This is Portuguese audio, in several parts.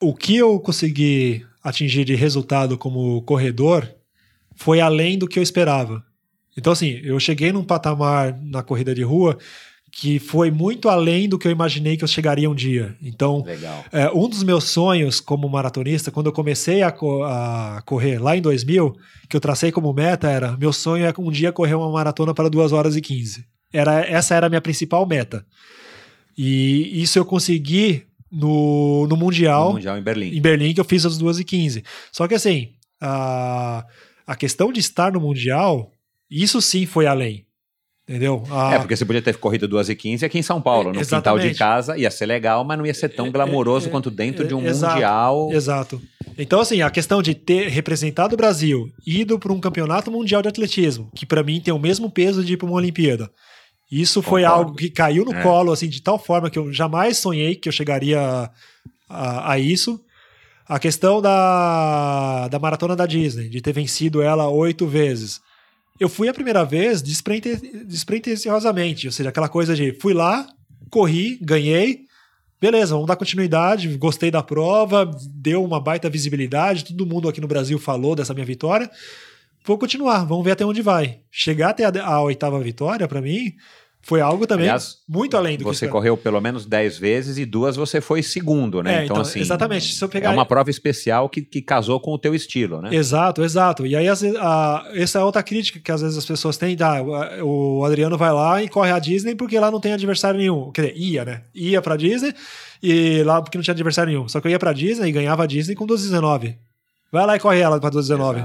o que eu consegui atingir de resultado como corredor foi além do que eu esperava. Então, assim, eu cheguei num patamar na corrida de rua que foi muito além do que eu imaginei que eu chegaria um dia. Então, é, um dos meus sonhos como maratonista, quando eu comecei a, co a, correr lá em 2000, que eu tracei como meta era, meu sonho é um dia correr uma maratona para 2 horas e 15. Era, essa era a minha principal meta. E isso eu consegui no, no Mundial. No Mundial em Berlim. Em Berlim, que eu fiz as 2 e 15. Só que assim, a, a questão de estar no Mundial, isso sim foi além. Entendeu? É, porque você podia ter corrido 2 e 15 aqui em São Paulo, no Exatamente. quintal de casa, ia ser legal, mas não ia ser tão é, glamouroso é, quanto dentro de um exato, mundial. Exato. Então, assim, a questão de ter representado o Brasil, ido para um campeonato mundial de atletismo, que para mim tem o mesmo peso de ir para uma Olimpíada. Isso foi Concordo. algo que caiu no é. colo, assim, de tal forma que eu jamais sonhei que eu chegaria a, a, a isso. A questão da, da maratona da Disney, de ter vencido ela oito vezes eu fui a primeira vez despretensiosamente, ou seja, aquela coisa de fui lá, corri, ganhei, beleza, vamos dar continuidade, gostei da prova, deu uma baita visibilidade, todo mundo aqui no Brasil falou dessa minha vitória. Vou continuar, vamos ver até onde vai. Chegar até a, a oitava vitória, para mim, foi algo também Aliás, muito além do você que Você correu pelo menos 10 vezes e duas você foi segundo, né? É, então, então, assim. Exatamente. Se eu pegar... É uma prova especial que, que casou com o teu estilo, né? Exato, exato. E aí, a, a, essa é outra crítica que às vezes as pessoas têm. Ah, o Adriano vai lá e corre a Disney porque lá não tem adversário nenhum. Quer dizer, ia, né? Ia pra Disney e lá porque não tinha adversário nenhum. Só que eu ia pra Disney e ganhava a Disney com 12,19. Vai lá e corre ela pra 12,19.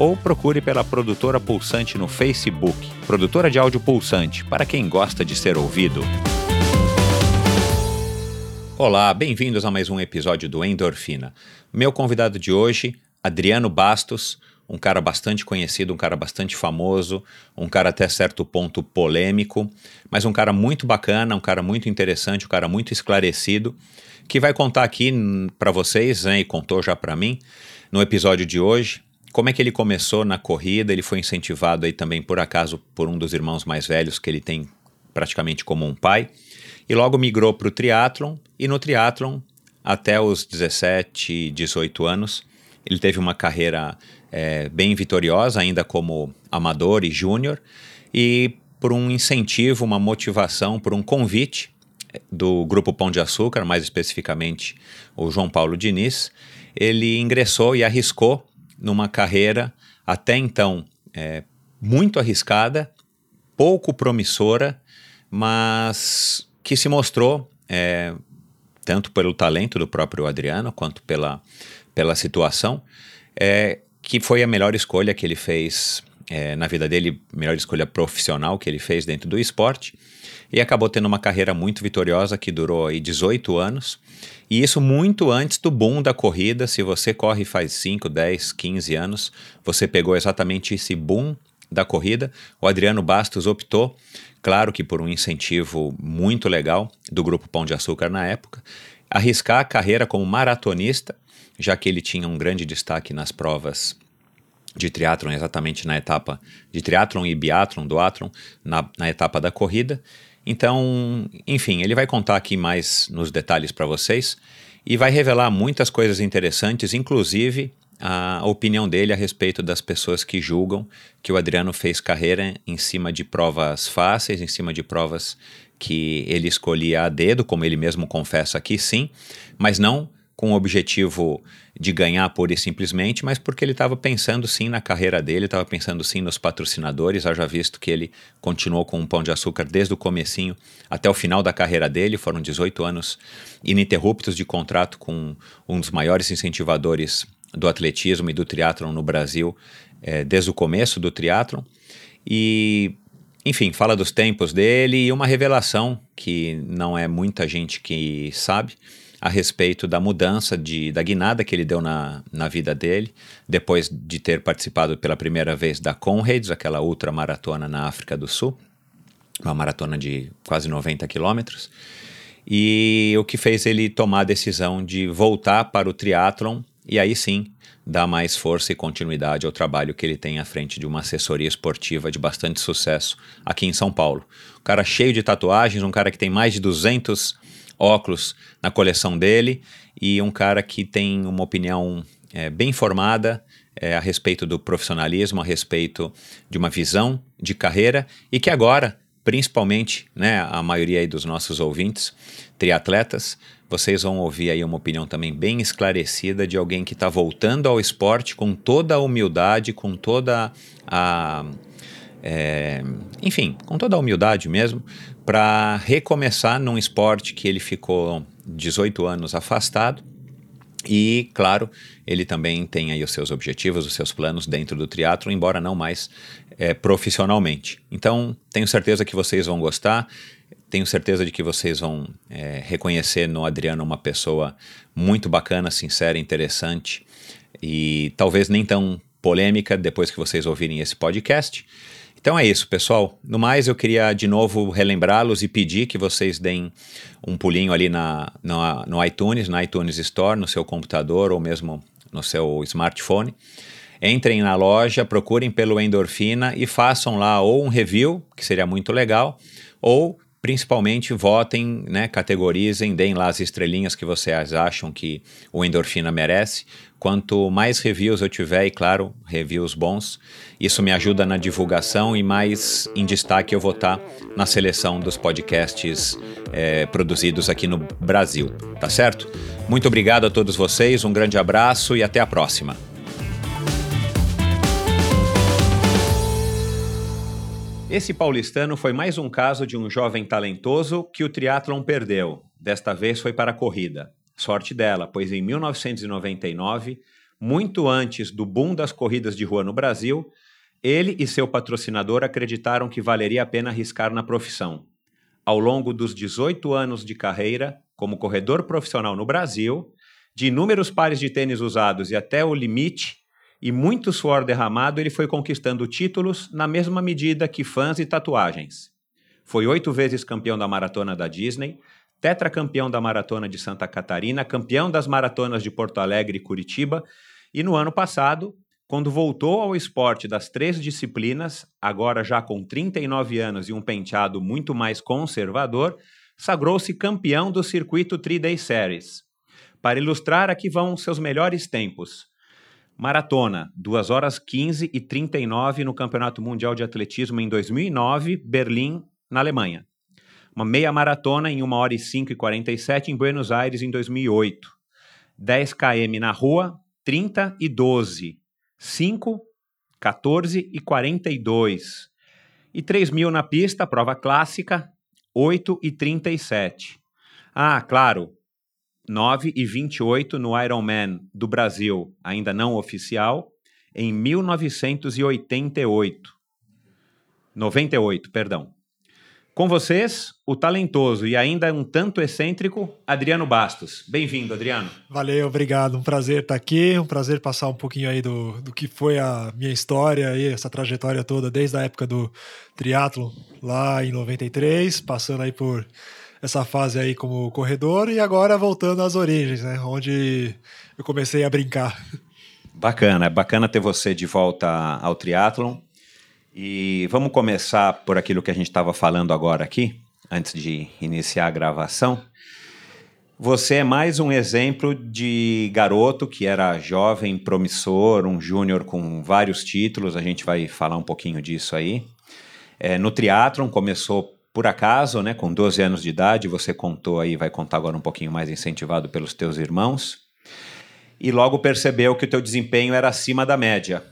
ou procure pela produtora Pulsante no Facebook, produtora de áudio Pulsante, para quem gosta de ser ouvido. Olá, bem-vindos a mais um episódio do Endorfina. Meu convidado de hoje, Adriano Bastos, um cara bastante conhecido, um cara bastante famoso, um cara até certo ponto polêmico, mas um cara muito bacana, um cara muito interessante, um cara muito esclarecido, que vai contar aqui para vocês, né, e contou já para mim, no episódio de hoje, como é que ele começou na corrida? Ele foi incentivado aí também, por acaso, por um dos irmãos mais velhos que ele tem praticamente como um pai. E logo migrou para o triatlon. E no triatlon, até os 17, 18 anos, ele teve uma carreira é, bem vitoriosa, ainda como amador e júnior. E por um incentivo, uma motivação, por um convite é, do Grupo Pão de Açúcar, mais especificamente o João Paulo Diniz, ele ingressou e arriscou numa carreira até então é, muito arriscada, pouco promissora, mas que se mostrou, é, tanto pelo talento do próprio Adriano quanto pela, pela situação, é, que foi a melhor escolha que ele fez é, na vida dele, melhor escolha profissional que ele fez dentro do esporte, e acabou tendo uma carreira muito vitoriosa que durou aí 18 anos e isso muito antes do boom da corrida. Se você corre faz 5, 10, 15 anos, você pegou exatamente esse boom da corrida. O Adriano Bastos optou, claro que por um incentivo muito legal do Grupo Pão de Açúcar na época, arriscar a carreira como maratonista, já que ele tinha um grande destaque nas provas de triatlon, exatamente na etapa de triatlon e biatlon, do na, na etapa da corrida. Então, enfim, ele vai contar aqui mais nos detalhes para vocês e vai revelar muitas coisas interessantes, inclusive a opinião dele a respeito das pessoas que julgam que o Adriano fez carreira em cima de provas fáceis, em cima de provas que ele escolhia a dedo, como ele mesmo confessa aqui, sim, mas não com o objetivo de ganhar pura e simplesmente, mas porque ele estava pensando sim na carreira dele, estava pensando sim nos patrocinadores, haja visto que ele continuou com o Pão de Açúcar desde o comecinho até o final da carreira dele, foram 18 anos ininterruptos de contrato com um dos maiores incentivadores do atletismo e do triatlon no Brasil, é, desde o começo do triatlon, e enfim, fala dos tempos dele e uma revelação que não é muita gente que sabe a respeito da mudança de, da guinada que ele deu na, na vida dele, depois de ter participado pela primeira vez da Conrads, aquela ultramaratona na África do Sul, uma maratona de quase 90 quilômetros, e o que fez ele tomar a decisão de voltar para o triatlon e aí sim dar mais força e continuidade ao trabalho que ele tem à frente de uma assessoria esportiva de bastante sucesso aqui em São Paulo. Um cara cheio de tatuagens, um cara que tem mais de 200 óculos na coleção dele e um cara que tem uma opinião é, bem formada é, a respeito do profissionalismo, a respeito de uma visão de carreira e que agora, principalmente, né, a maioria dos nossos ouvintes, triatletas, vocês vão ouvir aí uma opinião também bem esclarecida de alguém que está voltando ao esporte com toda a humildade, com toda a. É, enfim, com toda a humildade mesmo, para recomeçar num esporte que ele ficou 18 anos afastado. E, claro, ele também tem aí os seus objetivos, os seus planos dentro do teatro, embora não mais é, profissionalmente. Então, tenho certeza que vocês vão gostar. Tenho certeza de que vocês vão é, reconhecer no Adriano uma pessoa muito bacana, sincera, interessante e talvez nem tão polêmica depois que vocês ouvirem esse podcast. Então é isso, pessoal. No mais, eu queria de novo relembrá-los e pedir que vocês deem um pulinho ali na, no, no iTunes, na iTunes Store, no seu computador ou mesmo no seu smartphone. Entrem na loja, procurem pelo Endorfina e façam lá ou um review, que seria muito legal, ou principalmente votem, né, categorizem, deem lá as estrelinhas que vocês acham que o Endorfina merece. Quanto mais reviews eu tiver, e claro, reviews bons, isso me ajuda na divulgação e mais em destaque eu vou estar na seleção dos podcasts é, produzidos aqui no Brasil, tá certo? Muito obrigado a todos vocês, um grande abraço e até a próxima. Esse paulistano foi mais um caso de um jovem talentoso que o triatlon perdeu. Desta vez foi para a corrida. Sorte dela, pois em 1999, muito antes do boom das corridas de rua no Brasil, ele e seu patrocinador acreditaram que valeria a pena arriscar na profissão. Ao longo dos 18 anos de carreira, como corredor profissional no Brasil, de inúmeros pares de tênis usados e até o limite, e muito suor derramado, ele foi conquistando títulos na mesma medida que fãs e tatuagens. Foi oito vezes campeão da maratona da Disney, tetracampeão da maratona de Santa Catarina, campeão das maratonas de Porto Alegre e Curitiba, e no ano passado, quando voltou ao esporte das três disciplinas, agora já com 39 anos e um penteado muito mais conservador, sagrou-se campeão do circuito 3-Day Series. Para ilustrar, aqui vão seus melhores tempos. Maratona, 2 horas 15 e 39 no Campeonato Mundial de Atletismo em 2009, Berlim, na Alemanha. Uma meia maratona em 1 hora e 5 e 47 em Buenos Aires em 2008. 10 km na rua, 30 e 12. 5, 14 e 42. E 3 mil na pista, prova clássica, 8 e 37. Ah, claro, 9 e 28 no Ironman do Brasil, ainda não oficial, em 1988. 98, perdão. Com vocês, o talentoso e ainda um tanto excêntrico Adriano Bastos. Bem-vindo, Adriano. Valeu, obrigado. Um prazer estar aqui, um prazer passar um pouquinho aí do, do que foi a minha história e essa trajetória toda desde a época do triatlo lá em 93, passando aí por essa fase aí como corredor e agora voltando às origens, né? Onde eu comecei a brincar. Bacana, é bacana ter você de volta ao triatlon. E vamos começar por aquilo que a gente estava falando agora aqui, antes de iniciar a gravação. Você é mais um exemplo de garoto que era jovem, promissor, um júnior com vários títulos, a gente vai falar um pouquinho disso aí. É, no triatlon começou por acaso, né, com 12 anos de idade, você contou aí, vai contar agora um pouquinho mais incentivado pelos teus irmãos, e logo percebeu que o teu desempenho era acima da média.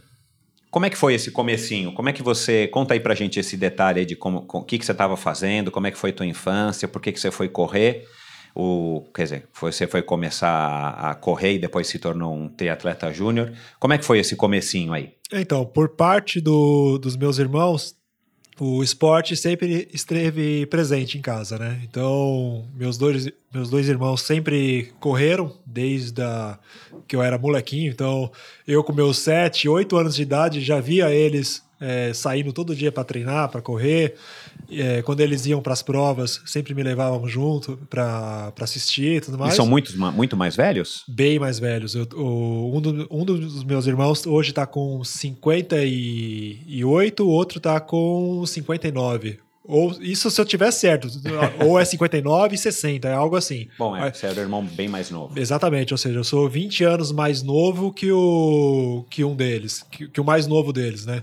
Como é que foi esse comecinho? Como é que você conta aí pra gente esse detalhe de como o que, que você estava fazendo, como é que foi tua infância, por que, que você foi correr? O, quer dizer, você foi começar a correr e depois se tornou um triatleta júnior. Como é que foi esse comecinho aí? Então, por parte do, dos meus irmãos, o esporte sempre esteve presente em casa, né? Então, meus dois, meus dois irmãos sempre correram desde a, que eu era molequinho. Então, eu com meus sete, oito anos de idade já via eles é, saindo todo dia para treinar, para correr. É, quando eles iam para as provas, sempre me levavam junto para assistir e tudo mais. E são muitos, muito mais velhos? Bem mais velhos. Eu, o, um, do, um, dos meus irmãos hoje está com 58, o outro está com 59. Ou isso se eu tiver certo. ou é 59 e 60, é algo assim. Bom, é, você é o irmão bem mais novo. Exatamente, ou seja, eu sou 20 anos mais novo que o que um deles, que, que o mais novo deles, né?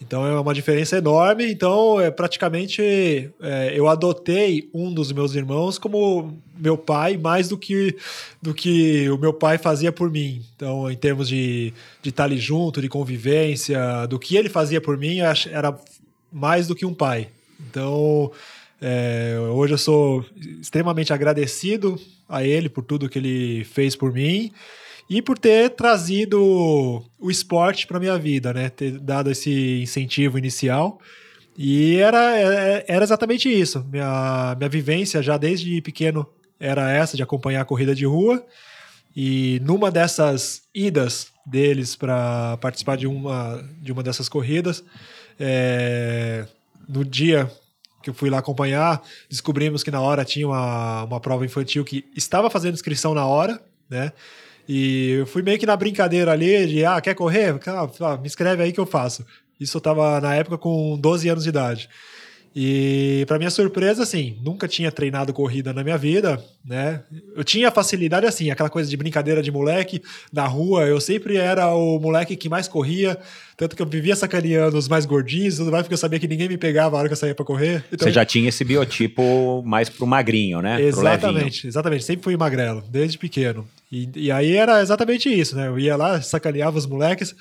Então é uma diferença enorme. Então, é praticamente é, eu adotei um dos meus irmãos como meu pai, mais do que, do que o meu pai fazia por mim. Então, em termos de, de estar ali junto, de convivência, do que ele fazia por mim, era mais do que um pai. Então, é, hoje eu sou extremamente agradecido a ele por tudo que ele fez por mim e por ter trazido o esporte para minha vida, né? Ter dado esse incentivo inicial. E era, é, era exatamente isso. Minha, minha vivência já desde pequeno era essa de acompanhar a corrida de rua. E numa dessas idas deles para participar de uma, de uma dessas corridas, é, no dia que eu fui lá acompanhar, descobrimos que na hora tinha uma, uma prova infantil que estava fazendo inscrição na hora, né? E eu fui meio que na brincadeira ali de, ah, quer correr? Ah, me escreve aí que eu faço. Isso eu tava na época com 12 anos de idade. E para minha surpresa, assim, nunca tinha treinado corrida na minha vida, né? Eu tinha facilidade assim, aquela coisa de brincadeira de moleque na rua, eu sempre era o moleque que mais corria, tanto que eu vivia sacaneando os mais gordinhos, tudo mais, porque eu sabia que ninguém me pegava a hora que eu saía para correr. Então, Você já tinha esse biotipo mais pro magrinho, né? Exatamente, exatamente, sempre fui magrelo, desde pequeno. E, e aí era exatamente isso, né? Eu ia lá, sacaneava os moleques,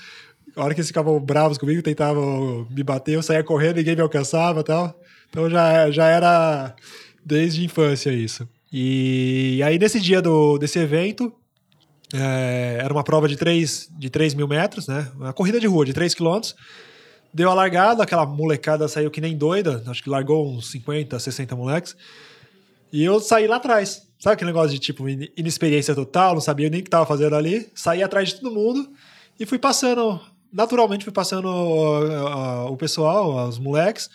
a hora que eles ficavam bravos comigo, tentavam me bater, eu saía correndo, ninguém me alcançava e tal. Então já, já era desde a infância isso. E aí nesse dia do, desse evento, é, era uma prova de 3, de 3 mil metros, né? Uma corrida de rua de 3 quilômetros. Deu a largada, aquela molecada saiu que nem doida, acho que largou uns 50, 60 moleques. E eu saí lá atrás. Sabe aquele negócio de tipo inexperiência total, não sabia nem o que estava fazendo ali. Saí atrás de todo mundo e fui passando, naturalmente fui passando uh, o pessoal, os moleques.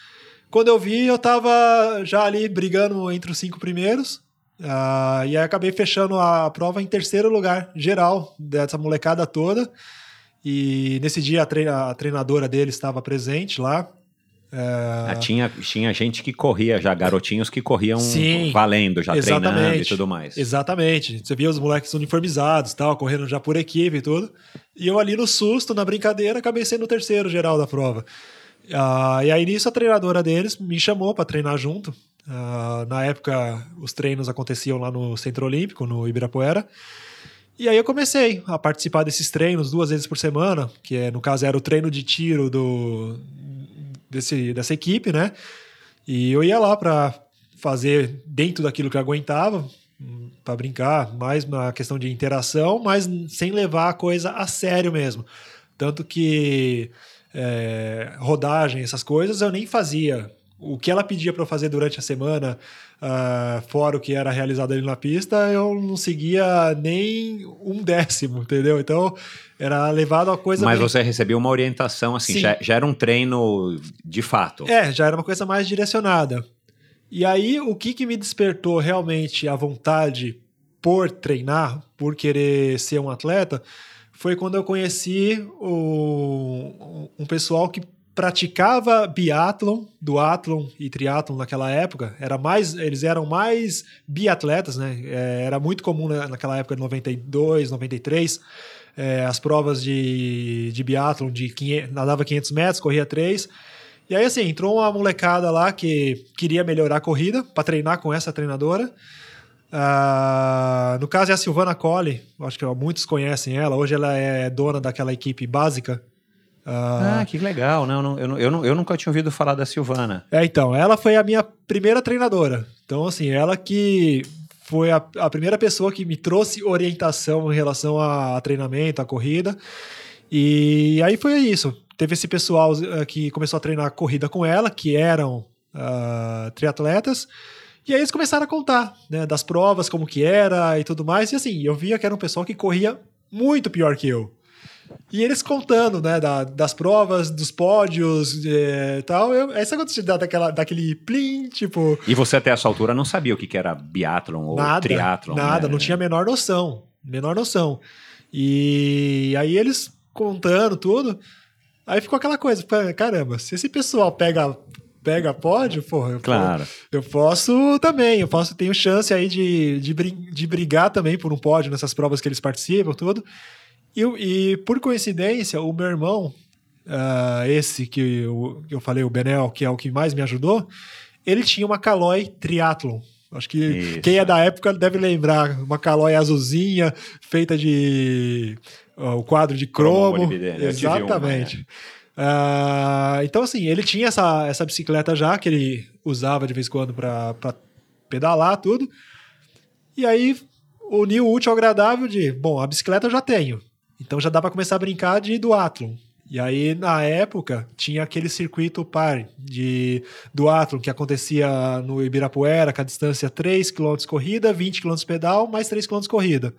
Quando eu vi, eu tava já ali brigando entre os cinco primeiros. Uh, e aí acabei fechando a prova em terceiro lugar, geral, dessa molecada toda. E nesse dia a, treina, a treinadora dele estava presente lá. É... Tinha, tinha gente que corria já, garotinhos que corriam Sim, valendo, já treinando e tudo mais. Exatamente. Você via os moleques uniformizados, tal, correndo já por equipe e tudo. E eu ali no susto, na brincadeira, acabei sendo o terceiro geral da prova. Uh, e aí nisso a treinadora deles me chamou para treinar junto. Uh, na época os treinos aconteciam lá no Centro Olímpico, no Ibirapuera. E aí eu comecei a participar desses treinos duas vezes por semana, que é, no caso era o treino de tiro do, desse, dessa equipe, né? E eu ia lá para fazer dentro daquilo que eu aguentava, para brincar, mais uma questão de interação, mas sem levar a coisa a sério mesmo. Tanto que é, rodagem, essas coisas, eu nem fazia. O que ela pedia para eu fazer durante a semana, uh, fora o que era realizado ali na pista, eu não seguia nem um décimo, entendeu? Então era levado a coisa. Mas você recebeu uma orientação, assim, já, já, era um treino de fato. É, já era uma coisa mais direcionada. E aí, o que, que me despertou realmente a vontade por treinar, por querer ser um atleta, foi quando eu conheci o, um pessoal que praticava biatlon, duatlon e triatlon naquela época. Era mais, eles eram mais biatletas, né? É, era muito comum naquela época de 92, 93, é, as provas de, de biatlon de 500, nadava 500 metros, corria 3. E aí, assim, entrou uma molecada lá que queria melhorar a corrida para treinar com essa treinadora. Uh, no caso é a Silvana Colli, acho que muitos conhecem ela. Hoje ela é dona daquela equipe básica. Uh, ah, que legal. Não, não, eu, eu, eu nunca tinha ouvido falar da Silvana. É, então, ela foi a minha primeira treinadora. Então, assim, ela que foi a, a primeira pessoa que me trouxe orientação em relação a, a treinamento, a corrida. E aí foi isso. Teve esse pessoal uh, que começou a treinar corrida com ela, que eram uh, triatletas. E aí eles começaram a contar, né, das provas, como que era e tudo mais. E assim, eu via que era um pessoal que corria muito pior que eu. E eles contando, né, da, das provas, dos pódios e é, tal. Eu, sabe quando você dá daquela, daquele plim, tipo... E você até essa altura não sabia o que, que era biathlon ou nada, triatlon, Nada, né? não tinha a menor noção. Menor noção. E aí eles contando tudo... Aí ficou aquela coisa, caramba, se esse pessoal pega pega pódio, porra, eu, claro. eu posso também, eu posso, tenho chance aí de, de, de brigar também por um pódio nessas provas que eles participam, tudo. E, e por coincidência, o meu irmão, uh, esse que eu, que eu falei, o Benel, que é o que mais me ajudou, ele tinha uma Caloi Triathlon. Acho que Isso. quem é da época deve lembrar, uma Caloi azulzinha, feita de o quadro de cromo. cromo Exatamente. Uma, é. Uh, então, assim, ele tinha essa, essa bicicleta já, que ele usava de vez em quando para pedalar, tudo. E aí, uniu o útil ao agradável de, bom, a bicicleta eu já tenho. Então já dá para começar a brincar de duatlon. E aí, na época, tinha aquele circuito par de duatlon que acontecia no Ibirapuera, com a distância 3 km corrida, 20 km pedal, mais 3 km corrida.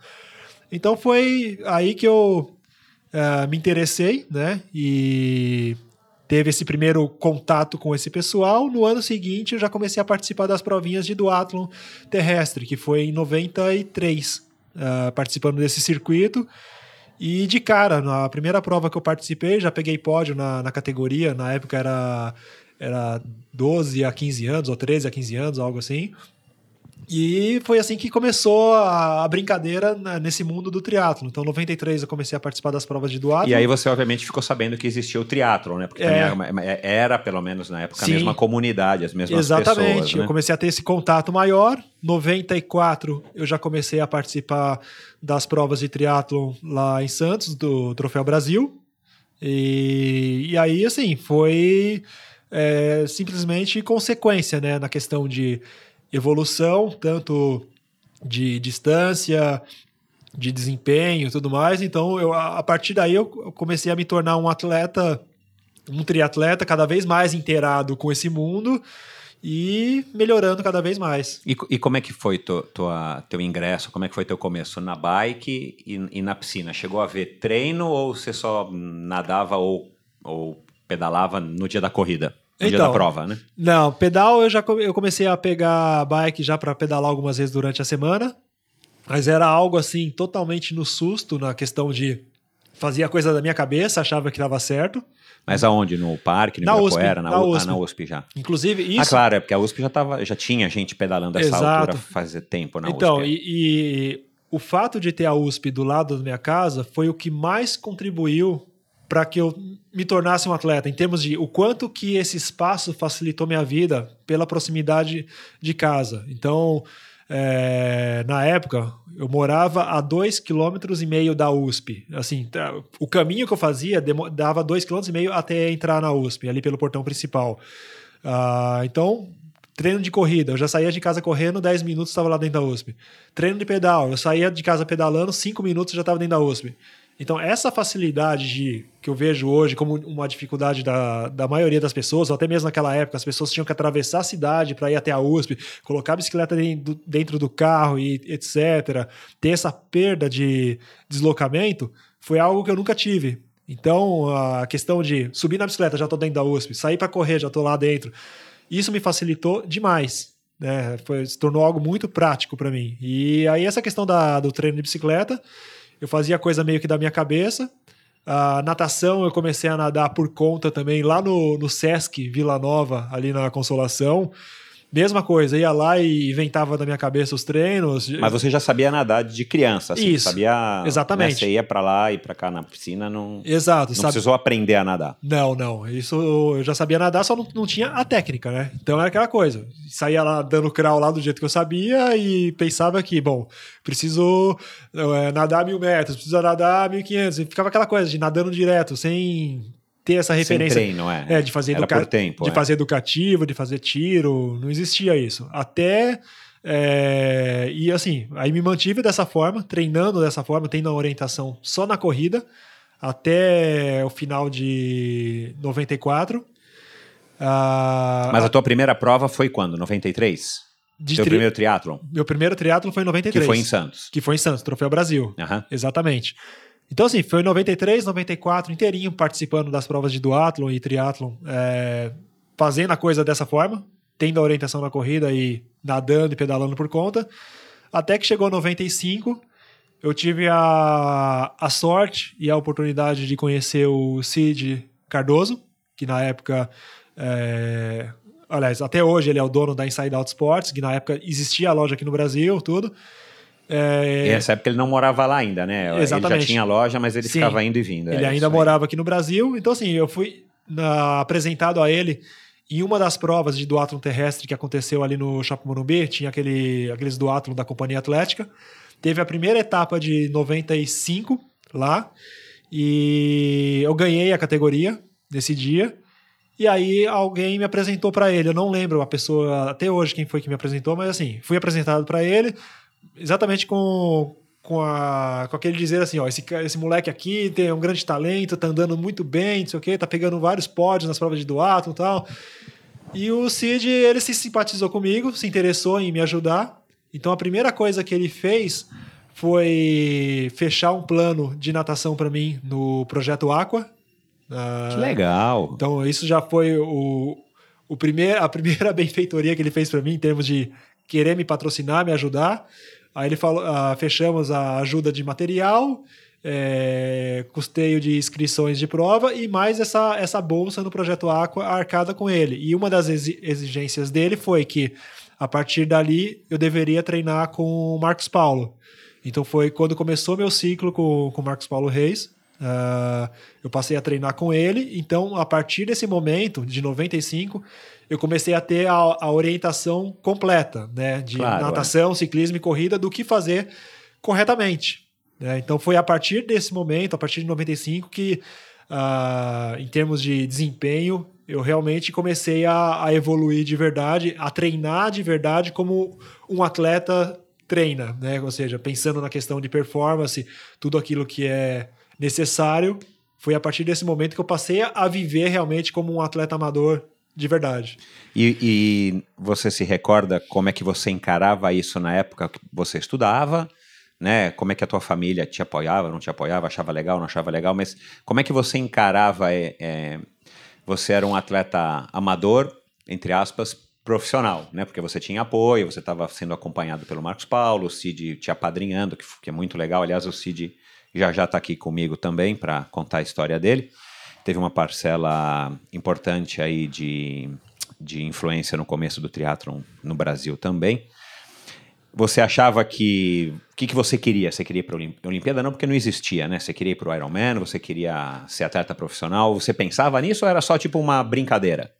Então foi aí que eu uh, me interessei, né? E teve esse primeiro contato com esse pessoal. No ano seguinte, eu já comecei a participar das provinhas de duatlon terrestre, que foi em 93, uh, ah, participando desse circuito. E de cara, na primeira prova que eu participei, já peguei pódio na, na categoria. Na época era, era 12 a 15 anos, ou 13 a 15 anos, algo assim. E foi assim que começou a, brincadeira nesse mundo do triatlo. Então, em 93 eu comecei a participar das provas de duatlo. E aí você obviamente ficou sabendo que existia o triatlo, né? Porque é. era, era, pelo menos na época, Sim. a mesma comunidade, as mesmas Exatamente. pessoas. Exatamente. Né? Eu comecei a ter esse contato maior. 94 eu já comecei a participar das provas de triatlo lá em Santos, do Troféu Brasil. E, e aí, assim, foi é, simplesmente consequência, né? Na questão de evolução, tanto de distância, de desempenho e tudo mais. Então, eu, a partir daí, eu comecei a me tornar um atleta, um triatleta cada vez mais inteirado com esse mundo e melhorando cada vez mais. E, e como é que foi tu, tua, teu ingresso? Como é que foi teu começo na bike e, e na piscina? Chegou a ver treino ou você só nadava ou, ou pedalava no dia da corrida? No então, dia da então, prova, né? Não, pedal eu já eu comecei a pegar bike já para pedalar algumas vezes durante a semana, mas era algo assim totalmente no susto na questão de fazia coisa da minha cabeça, achava que estava certo. Mas aonde? No parque, no na Ibirapuera? USP, na, na, USP. Ah, na USP já. Inclusive ah, isso... Ah, claro, é porque a USP já, tava, já tinha gente pedalando essa Exato. altura fazer tempo na então, USP. Então, e, e o fato de ter a USP do lado da minha casa foi o que mais contribuiu para que eu me tornasse um atleta, em termos de o quanto que esse espaço facilitou minha vida pela proximidade de casa. Então, é, na época, eu morava a dois quilômetros e meio da USP. Assim, tá, o caminho que eu fazia dava dois quilômetros e meio até entrar na USP, ali pelo portão principal. Ah, então, treino de corrida, eu já saía de casa correndo, 10 minutos estava lá dentro da USP. Treino de pedal, eu saía de casa pedalando, 5 minutos já estava dentro da USP. Então, essa facilidade de, que eu vejo hoje como uma dificuldade da, da maioria das pessoas, ou até mesmo naquela época, as pessoas tinham que atravessar a cidade para ir até a USP, colocar a bicicleta dentro, do carro e etc., ter essa perda de deslocamento, foi algo que eu nunca tive. Então, a questão de subir na bicicleta, já estou dentro da USP, sair para correr, já estou lá dentro, isso me facilitou demais. Né? Foi, se tornou algo muito prático para mim. E aí, essa questão da, do treino de bicicleta eu fazia coisa meio que da minha cabeça. A natação eu comecei a nadar por conta também lá no, no Sesc Vila Nova, ali na Consolação. Mesma coisa, ia lá e inventava da minha cabeça os treinos. Mas você já sabia nadar de criança, assim, Isso, sabia. exatamente. Né, você ia pra lá e pra cá na piscina, não, Exato, não sabe? precisou aprender a nadar. Não, não. Isso eu já sabia nadar, só não, não tinha a técnica, né? Então era aquela coisa. Saía lá dando crawl lá do jeito que eu sabia e pensava que, bom, preciso é, nadar mil metros, preciso nadar mil e quinhentos. E ficava aquela coisa de nadando direto, sem ter essa referência. Sem treino, é. É, de fazer, Era por tempo, de é. fazer educativo, de fazer tiro, não existia isso. Até. é, e assim, aí me mantive dessa forma, treinando dessa forma, tendo a orientação só na corrida, até o final de 94. Ah, Mas a tua primeira prova foi quando? 93? de Teu tri- primeiro triatlon? Meu primeiro triatlo foi em 93. Que foi em Santos. Que foi em Santos, Troféu Brasil. Aham. Exatamente. Então, assim, foi em 93, 94, inteirinho participando das provas de duatlon e triatlon, é, fazendo a coisa dessa forma, tendo a orientação na corrida e nadando e pedalando por conta. Até que chegou 95, eu tive a, a sorte e a oportunidade de conhecer o Cid Cardoso, que na época. É, aliás, até hoje ele é o dono da Inside Out Sports, que na época existia a loja aqui no Brasil, tudo. É, E nessa época ele não morava lá ainda, né? Ele Exatamente. já tinha loja, mas ele Sim. ficava indo e vindo. Ele é ainda morava aqui no Brasil, então assim, eu fui na- apresentado a ele em uma das provas de duatlon terrestre que aconteceu ali no Shopping Morumbi, tinha aquele, aqueles duatlon da Companhia Atlética. Teve a primeira etapa de 95 lá e eu ganhei a categoria nesse dia. E aí alguém me apresentou para ele, eu não lembro a pessoa até hoje quem foi que me apresentou, mas assim, fui apresentado para ele exatamente com com, a, com aquele dizer assim, ó, esse, esse moleque aqui tem um grande talento, tá andando muito bem, não sei o quê, tá pegando vários pódios nas provas de duatlon e tal. E o Cid, ele se simpatizou comigo, se interessou em me ajudar. Então a primeira coisa que ele fez foi fechar um plano de natação para mim no projeto Aqua. Ah, Que legal. então, isso já foi o, o primeiro, a primeira benfeitoria que ele fez para mim em termos de querer me patrocinar, me ajudar. Aí ele falou, ah, fechamos a ajuda de material, é, custeio de inscrições de prova e mais essa, essa bolsa no projeto Aqua arcada com ele. E uma das exi- exigências dele foi que a partir dali eu deveria treinar com o Marcos Paulo. Então foi quando começou meu ciclo com com o Marcos Paulo Reis. Ah, eu passei a treinar com ele. Então, a partir desse momento, de 95, eu comecei a ter a, a orientação completa, né? De Claro, natação, ciclismo e corrida, do que fazer corretamente. né? Então, foi a partir desse momento, a partir de 95, que, ah, em termos de desempenho, eu realmente comecei a, a evoluir de verdade, a treinar de verdade como um atleta treina, né? Ou seja, pensando na questão de performance, tudo aquilo que é necessário, foi a partir desse momento que eu passei a- viver realmente como um atleta amador de verdade. E, e você se recorda como é que você encarava isso na época que você estudava? Né? Como é que a tua família te apoiava, não te apoiava, achava legal, não achava legal? Mas como é que você encarava? é, é, você era um atleta amador, entre aspas, profissional, né? Porque você tinha apoio, você estava sendo acompanhado pelo Marcos Paulo, o Cid te apadrinhando, que, que é muito legal. Aliás, o Cid já já está aqui comigo também para contar a história dele. Teve uma parcela importante aí de, de influência no começo do triatlon no Brasil também. Você achava que. O que, que você queria? Você queria ir para a Olimpíada? Não, porque não existia, né? Você queria ir para o Ironman, você queria ser atleta profissional. Você pensava nisso ou era só tipo uma brincadeira?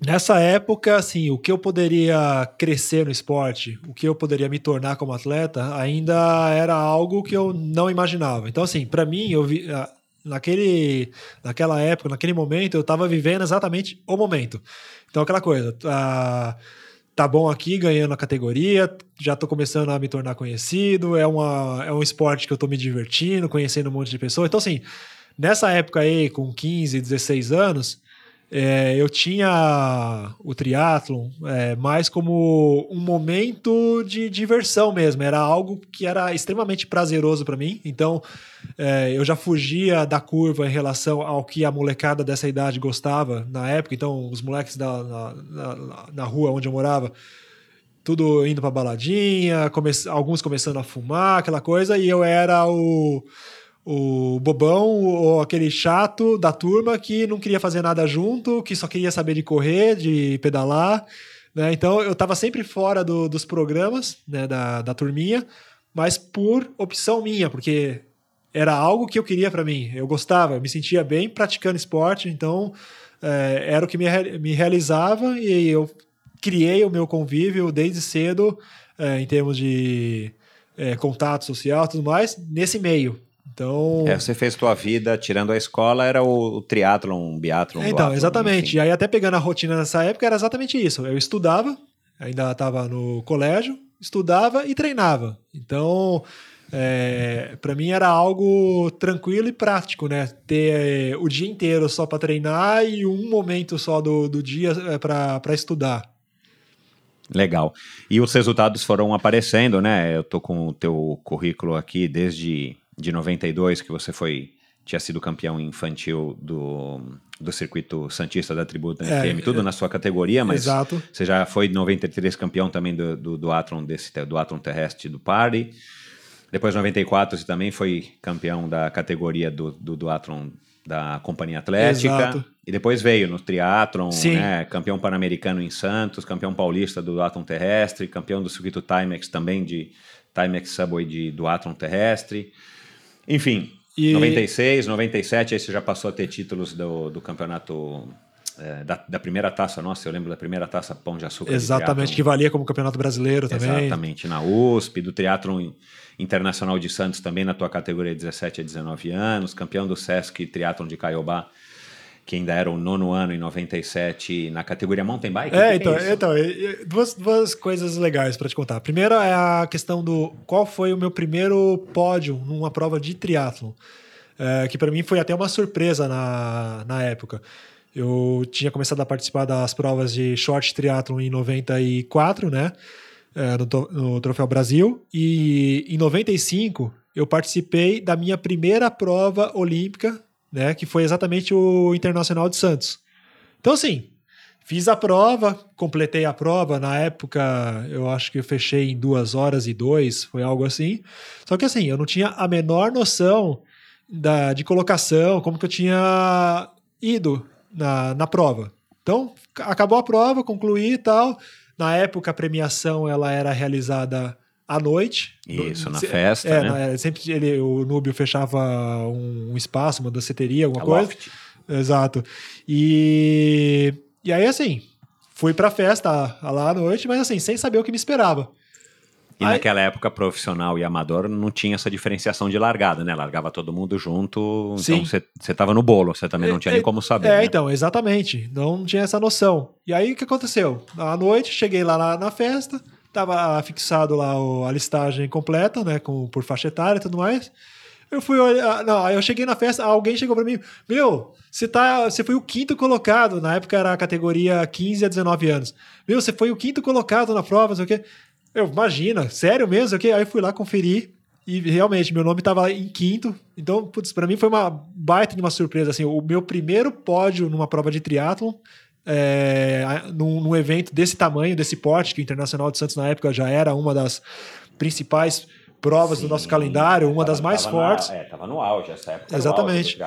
Nessa época, assim, o que eu poderia crescer no esporte, o que eu poderia me tornar como atleta, ainda era algo que eu não imaginava. Então, assim, para mim, eu vi, ah, naquele, naquela época, naquele momento, eu estava vivendo exatamente o momento. Então, aquela coisa, tá, tá bom aqui, ganhando a categoria, já tô começando a me tornar conhecido, é, uma, é um esporte que eu tô me divertindo, conhecendo um monte de pessoas. Então, assim, nessa época aí, com 15, 16 anos, é, eu tinha o triatlon é, mais como um momento de diversão mesmo. Era algo que era extremamente prazeroso para mim. Então, é, eu já fugia da curva em relação ao que a molecada dessa idade gostava na época. Então, os moleques da, na, na, na rua onde eu morava, tudo indo pra baladinha, come alguns começando a fumar, aquela coisa, e eu era o o bobão ou aquele chato da turma que não queria fazer nada junto, que só queria saber de correr, de pedalar. Né? Então eu estava sempre fora do, dos programas né, da, da turminha, mas por opção minha, porque era algo que eu queria para mim. Eu gostava, eu me sentia bem praticando esporte, então é, era o que me, me realizava e eu criei o meu convívio desde cedo, é, em termos de é, contato social tudo mais, nesse meio. Então. É, você fez tua vida, tirando a escola, era o, o triatlon, o biatlon. É, então, exatamente. Enfim. E aí, até pegando a rotina nessa época, era exatamente isso. Eu estudava, ainda estava no colégio, estudava e treinava. Então, é, para mim era algo tranquilo e prático, né? Ter é, o dia inteiro só para treinar e um momento só do, do dia é, para estudar. Legal. E os resultados foram aparecendo, né? Eu tô com o teu currículo aqui desde de 92, que você foi tinha sido campeão infantil do, do circuito Santista da Tributa é, FM, tudo é, na sua categoria, mas exato. você já foi em 93 campeão também do, do, do Atron desse do Atron terrestre do Party. Depois, em 94, você também foi campeão da categoria do, do, do Atron da Companhia Atlética. Exato. E depois veio no triatlon, né, campeão pan-americano em Santos, campeão paulista do Atron terrestre, campeão do circuito Timex também de Timex Subway de, do Atron terrestre. Enfim, e... 96, 97, aí você já passou a ter títulos do, do campeonato é, da, da, primeira taça, nossa, eu lembro da primeira taça Pão de Açúcar. Exatamente, que valia como campeonato brasileiro também. Exatamente, na USP, do Triatlon Internacional de Santos também na tua categoria 17 a 19 anos, campeão do Sesc Triatlon de Caiobá, que ainda era o nono ano em 97 na categoria mountain bike. É, então, é então duas, duas coisas legais para te contar. A primeira é a questão do qual foi o meu primeiro pódio numa prova de triatlon, é, que para mim foi até uma surpresa na, na época. Eu tinha começado a participar das provas de short triatlon em 94, né? É, no, no Troféu Brasil. E em 95 eu participei da minha primeira prova olímpica né? Que foi exatamente o Internacional de Santos. Então, assim, fiz a prova, completei a prova. Na época, eu acho que eu fechei em duas horas e dois, foi algo assim. Só que, assim, eu não tinha a menor noção da, de colocação, como que eu tinha ido na, na prova. Então, acabou a prova, concluí e tal. Na época, a premiação ela era realizada à noite. Isso, na festa, é, né? Na, sempre ele, o Núbio fechava um, um espaço, uma danceteria, alguma A coisa. Loft. Exato. E, e aí, assim, fui pra festa lá à noite, mas assim, sem saber o que me esperava. E aí, naquela época, profissional e amador não tinha essa diferenciação de largada, né? Largava todo mundo junto, então sim. então você estava no bolo, você também não tinha é, nem como saber. É, né? então, exatamente. Não tinha essa noção. E aí, o que aconteceu? À noite, cheguei lá na, na festa, Tava fixado lá a listagem completa, né? Com, por faixa etária e tudo mais. Eu fui olhar. Não, aí eu cheguei na festa, alguém chegou para mim, meu, você tá. Você foi o quinto colocado. Na época era a categoria 15 a 19 anos. Meu, você foi o quinto colocado na prova, não sei o quê. Eu, imagina, sério mesmo? Okay? Aí eu fui lá conferir. E realmente, meu nome estava em quinto. Então, putz, pra mim foi uma baita de uma surpresa. Assim, o meu primeiro pódio numa prova de triatlon é, num, num, evento desse tamanho, desse porte, que o Internacional de Santos na época já era uma das principais provas Sim, do nosso calendário, uma tava, das mais fortes. Na, é, tava no auge essa época. Exatamente.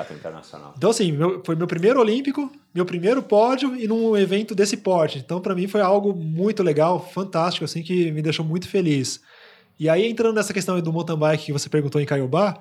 Então, assim, meu, foi meu primeiro Olímpico, meu primeiro pódio e num evento desse porte. Então, para mim, foi algo muito legal, fantástico, assim, que me deixou muito feliz. E aí, entrando nessa questão do mountain bike que você perguntou em Caiobá,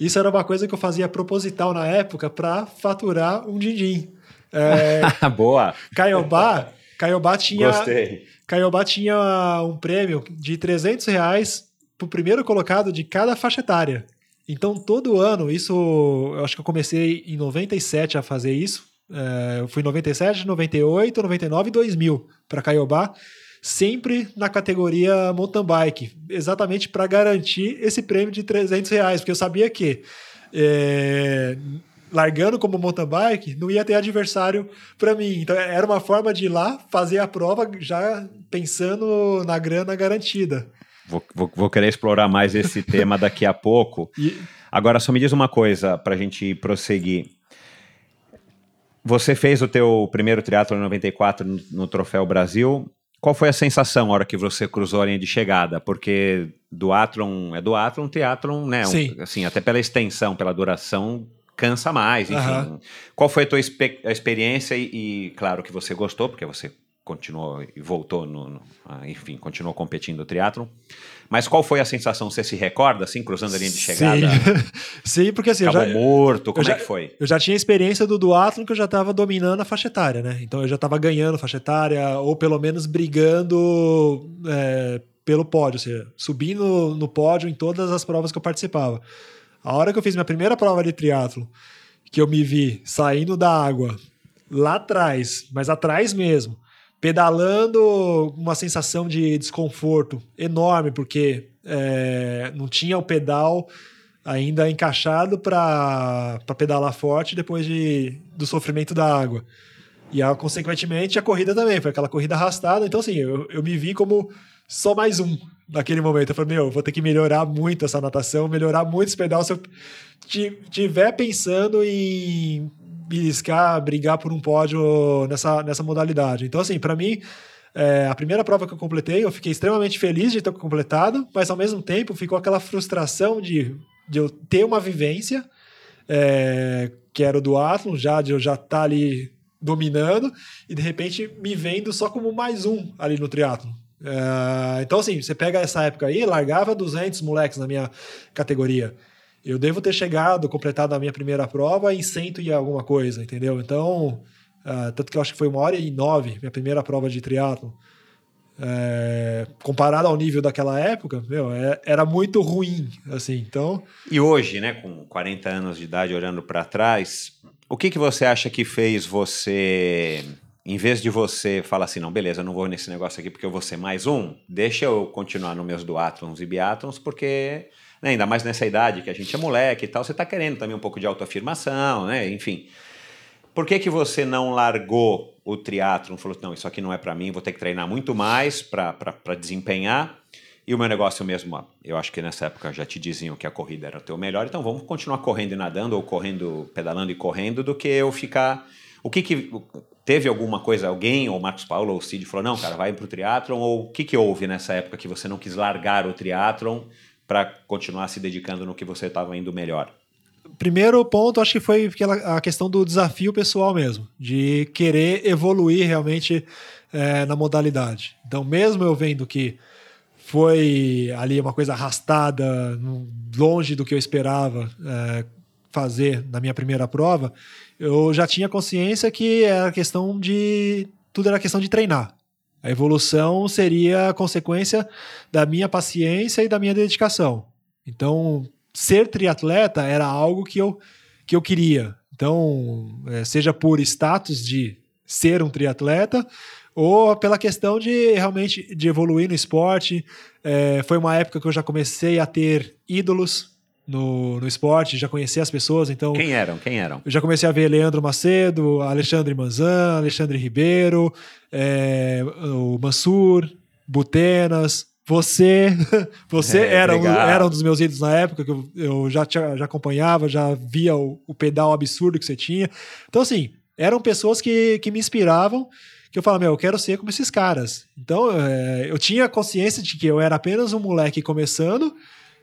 isso era uma coisa que eu fazia proposital na época para faturar um din-din. É, Boa. Caiobá, Caiobá tinha. Gostei. Caiobá tinha um prêmio de 300 reais pro primeiro colocado de cada faixa etária. Então, todo ano, isso. Eu acho que eu comecei em 97 a fazer isso. É, eu fui em 97, 98, 99 e 2000 para Caiobá. Sempre na categoria mountain bike, exatamente para garantir esse prêmio de 300 reais, porque eu sabia que é, largando como mountain bike, não ia ter adversário para mim. Então era uma forma de ir lá fazer a prova já pensando na grana garantida. Vou, vou, vou querer explorar mais esse tema daqui a pouco. E... Agora, só me diz uma coisa para a gente prosseguir. Você fez o teu primeiro triatlo em 94 no, no Troféu Brasil. Qual foi a sensação na hora que você cruzou a linha de chegada? Porque duatlon é duatlon, triatlon, né? Sim. Um, assim, até pela extensão, pela duração, cansa mais, enfim. Uhum. Qual foi a tua a experiência e, e, claro, que você gostou, porque você continuou e voltou, no, no, enfim, continuou competindo no triatlon. Mas qual foi a sensação? Você se recorda, assim, cruzando a linha de chegada? Sim, Sim porque assim... Acabou já, morto, como já, é que foi? Eu já tinha experiência do duatlon que eu já estava dominando a faixa etária, né? Então eu já estava ganhando faixa etária, ou pelo menos brigando é, pelo pódio, ou seja, subindo no pódio em todas as provas que eu participava. A hora que eu fiz minha primeira prova de triatlo, que eu me vi saindo da água lá atrás, mas atrás mesmo, pedalando uma sensação de desconforto enorme, porque é, não tinha o pedal ainda encaixado para pedalar forte depois de, do sofrimento da água. E, a, consequentemente, a corrida também. Foi aquela corrida arrastada. Então, assim, eu, eu me vi como só mais um naquele momento. Eu falei, meu, vou ter que melhorar muito essa natação, melhorar muito esse pedal. Se eu tiver pensando em beliscar, brigar por um pódio nessa, nessa modalidade. Então, assim, para mim, é, a primeira prova que eu completei, eu fiquei extremamente feliz de ter completado, mas ao mesmo tempo ficou aquela frustração de, de eu ter uma vivência, é, que era o do Athlon, já de eu já estar tá ali dominando, e de repente me vendo só como mais um ali no triatlo. É, então, assim, você pega essa época aí, largava 200 moleques na minha categoria. Eu devo ter chegado, completado a minha primeira prova em cento e alguma coisa, entendeu? Então, uh, tanto que eu acho que foi uma hora e nove, minha primeira prova de triatlo. É, comparado ao nível daquela época, meu, é, era muito ruim, assim, então... E hoje, né, com 40 anos de idade, olhando para trás, o que, que você acha que fez você, em vez de você falar assim, não, beleza, eu não vou nesse negócio aqui porque eu vou ser mais um, deixa eu continuar nos meus duatlons e biatlons, porque né? Ainda mais nessa idade que a gente é moleque e tal, você está querendo também um pouco de autoafirmação, né? Enfim. Por que, que você não largou o triatlon? Falou, não, isso aqui não é para mim, vou ter que treinar muito mais para desempenhar. E o meu negócio mesmo, eu acho que nessa época já te diziam que a corrida era o teu melhor, então vamos continuar correndo e nadando, ou correndo, pedalando e correndo, do que eu ficar. O que que. Teve alguma coisa, alguém, ou Marcos Paulo ou Cid, falou: não, cara, vai para o triatlon, ou o que, que houve nessa época que você não quis largar o triatlon para continuar se dedicando no que você estava indo melhor? Primeiro ponto, acho que foi a questão do desafio pessoal mesmo, de querer evoluir realmente é, na modalidade. Então, mesmo eu vendo que foi ali uma coisa arrastada, longe do que eu esperava é, fazer na minha primeira prova, eu já tinha consciência que era questão de. Tudo era questão de treinar. A evolução seria a consequência da minha paciência e da minha dedicação. Então, ser triatleta era algo que eu, que eu queria. Então, é, seja por status de ser um triatleta ou pela questão de realmente de evoluir no esporte. É, foi uma época que eu já comecei a ter ídolos no, no esporte, já conhecia as pessoas, então... Quem eram? Quem eram? Eu já comecei a ver Leandro Macedo, Alexandre Manzan, Alexandre Ribeiro, é, o Mansur, Butenas, você, você é, era, um, era um dos meus ídolos na época, que eu, eu já, te, já acompanhava, já via o, o, pedal absurdo que você tinha. Então, assim, eram pessoas que, que me inspiravam, que eu falava, meu, eu quero ser como esses caras. Então, é, eu tinha consciência de que eu era apenas um moleque começando,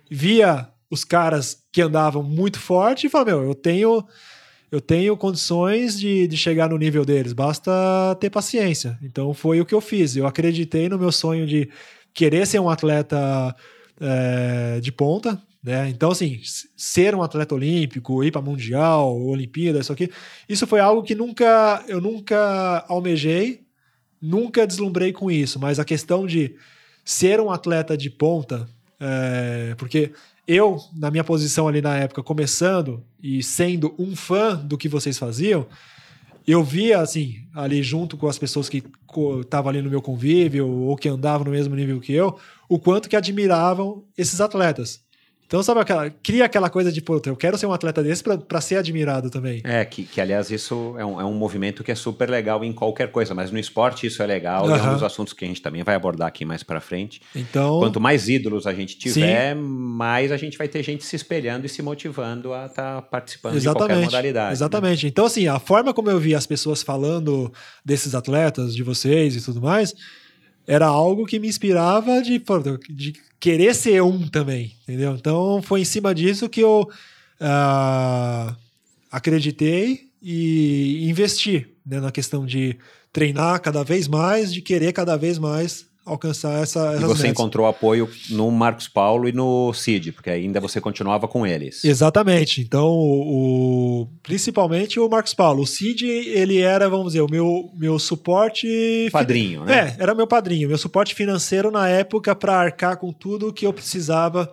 via os caras que andavam muito forte e fala, meu, eu tenho eu tenho condições de, de chegar no nível deles, basta ter paciência. Então foi o que eu fiz. Eu acreditei no meu sonho de querer ser um atleta é, de ponta, né? Então, assim, ser um atleta olímpico, ir para mundial, Olimpíada, isso aqui, isso foi algo que nunca eu nunca almejei, nunca deslumbrei com isso. Mas a questão de ser um atleta de ponta, é, porque eu, na minha posição ali na época, começando e sendo um fã do que vocês faziam, eu via, assim, ali junto com as pessoas que estavam ali no meu convívio ou que andavam no mesmo nível que eu, o quanto que admiravam esses atletas. Então, sabe aquela. Cria aquela coisa de, pô, eu quero ser um atleta desse para ser admirado também. É, que, que aliás, isso é um, é um movimento que é super legal em qualquer coisa, mas no esporte isso é legal uhum. e é um dos assuntos que a gente também vai abordar aqui mais para frente. Então. Quanto mais ídolos a gente tiver, Sim. mais a gente vai ter gente se espelhando e se motivando a estar tá participando Exatamente. de qualquer modalidade. Né? Exatamente. Né? Então, assim, a forma como eu vi as pessoas falando desses atletas, de vocês e tudo mais era algo que me inspirava de, de querer ser um também, entendeu? Então foi em cima disso que eu uh, acreditei e investi né, na questão de treinar cada vez mais, de querer cada vez mais alcançar essa. E você metas. encontrou apoio no Marcos Paulo e no Cid, porque ainda você continuava com eles. Exatamente. Então, o, principalmente o Marcos Paulo. O Cid, ele era, vamos dizer, o meu, meu suporte. Padrinho, né? É, era meu padrinho, meu suporte financeiro na época para arcar com tudo que eu precisava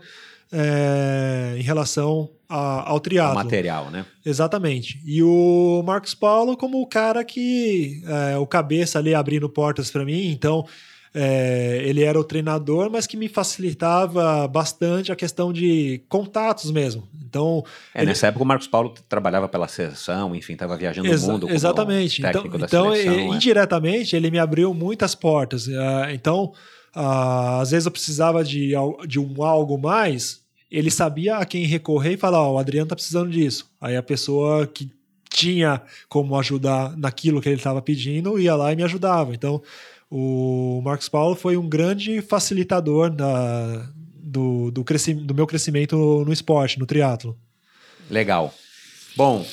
é, em relação a, ao triatlo. material, né? Exatamente. E o Marcos Paulo como o cara que é, o cabeça ali abrindo portas para mim, então é, ele era o treinador, mas que me facilitava bastante a questão de contatos mesmo. Então, é, ele... nessa época o Marcos Paulo trabalhava pela seleção, enfim, estava viajando Exa o mundo. Exatamente. então, então seleção, é. indiretamente, ele me abriu muitas portas. Uh, então, às vezes eu precisava de, de um algo mais, ele sabia a quem recorrer e falar: oh, o Adriano está precisando disso. Aí a pessoa que tinha como ajudar naquilo que ele estava pedindo ia lá e me ajudava. Então, o Marcos Paulo foi um grande facilitador da, do, do, do meu crescimento no esporte, no triatlo. Legal. Bom,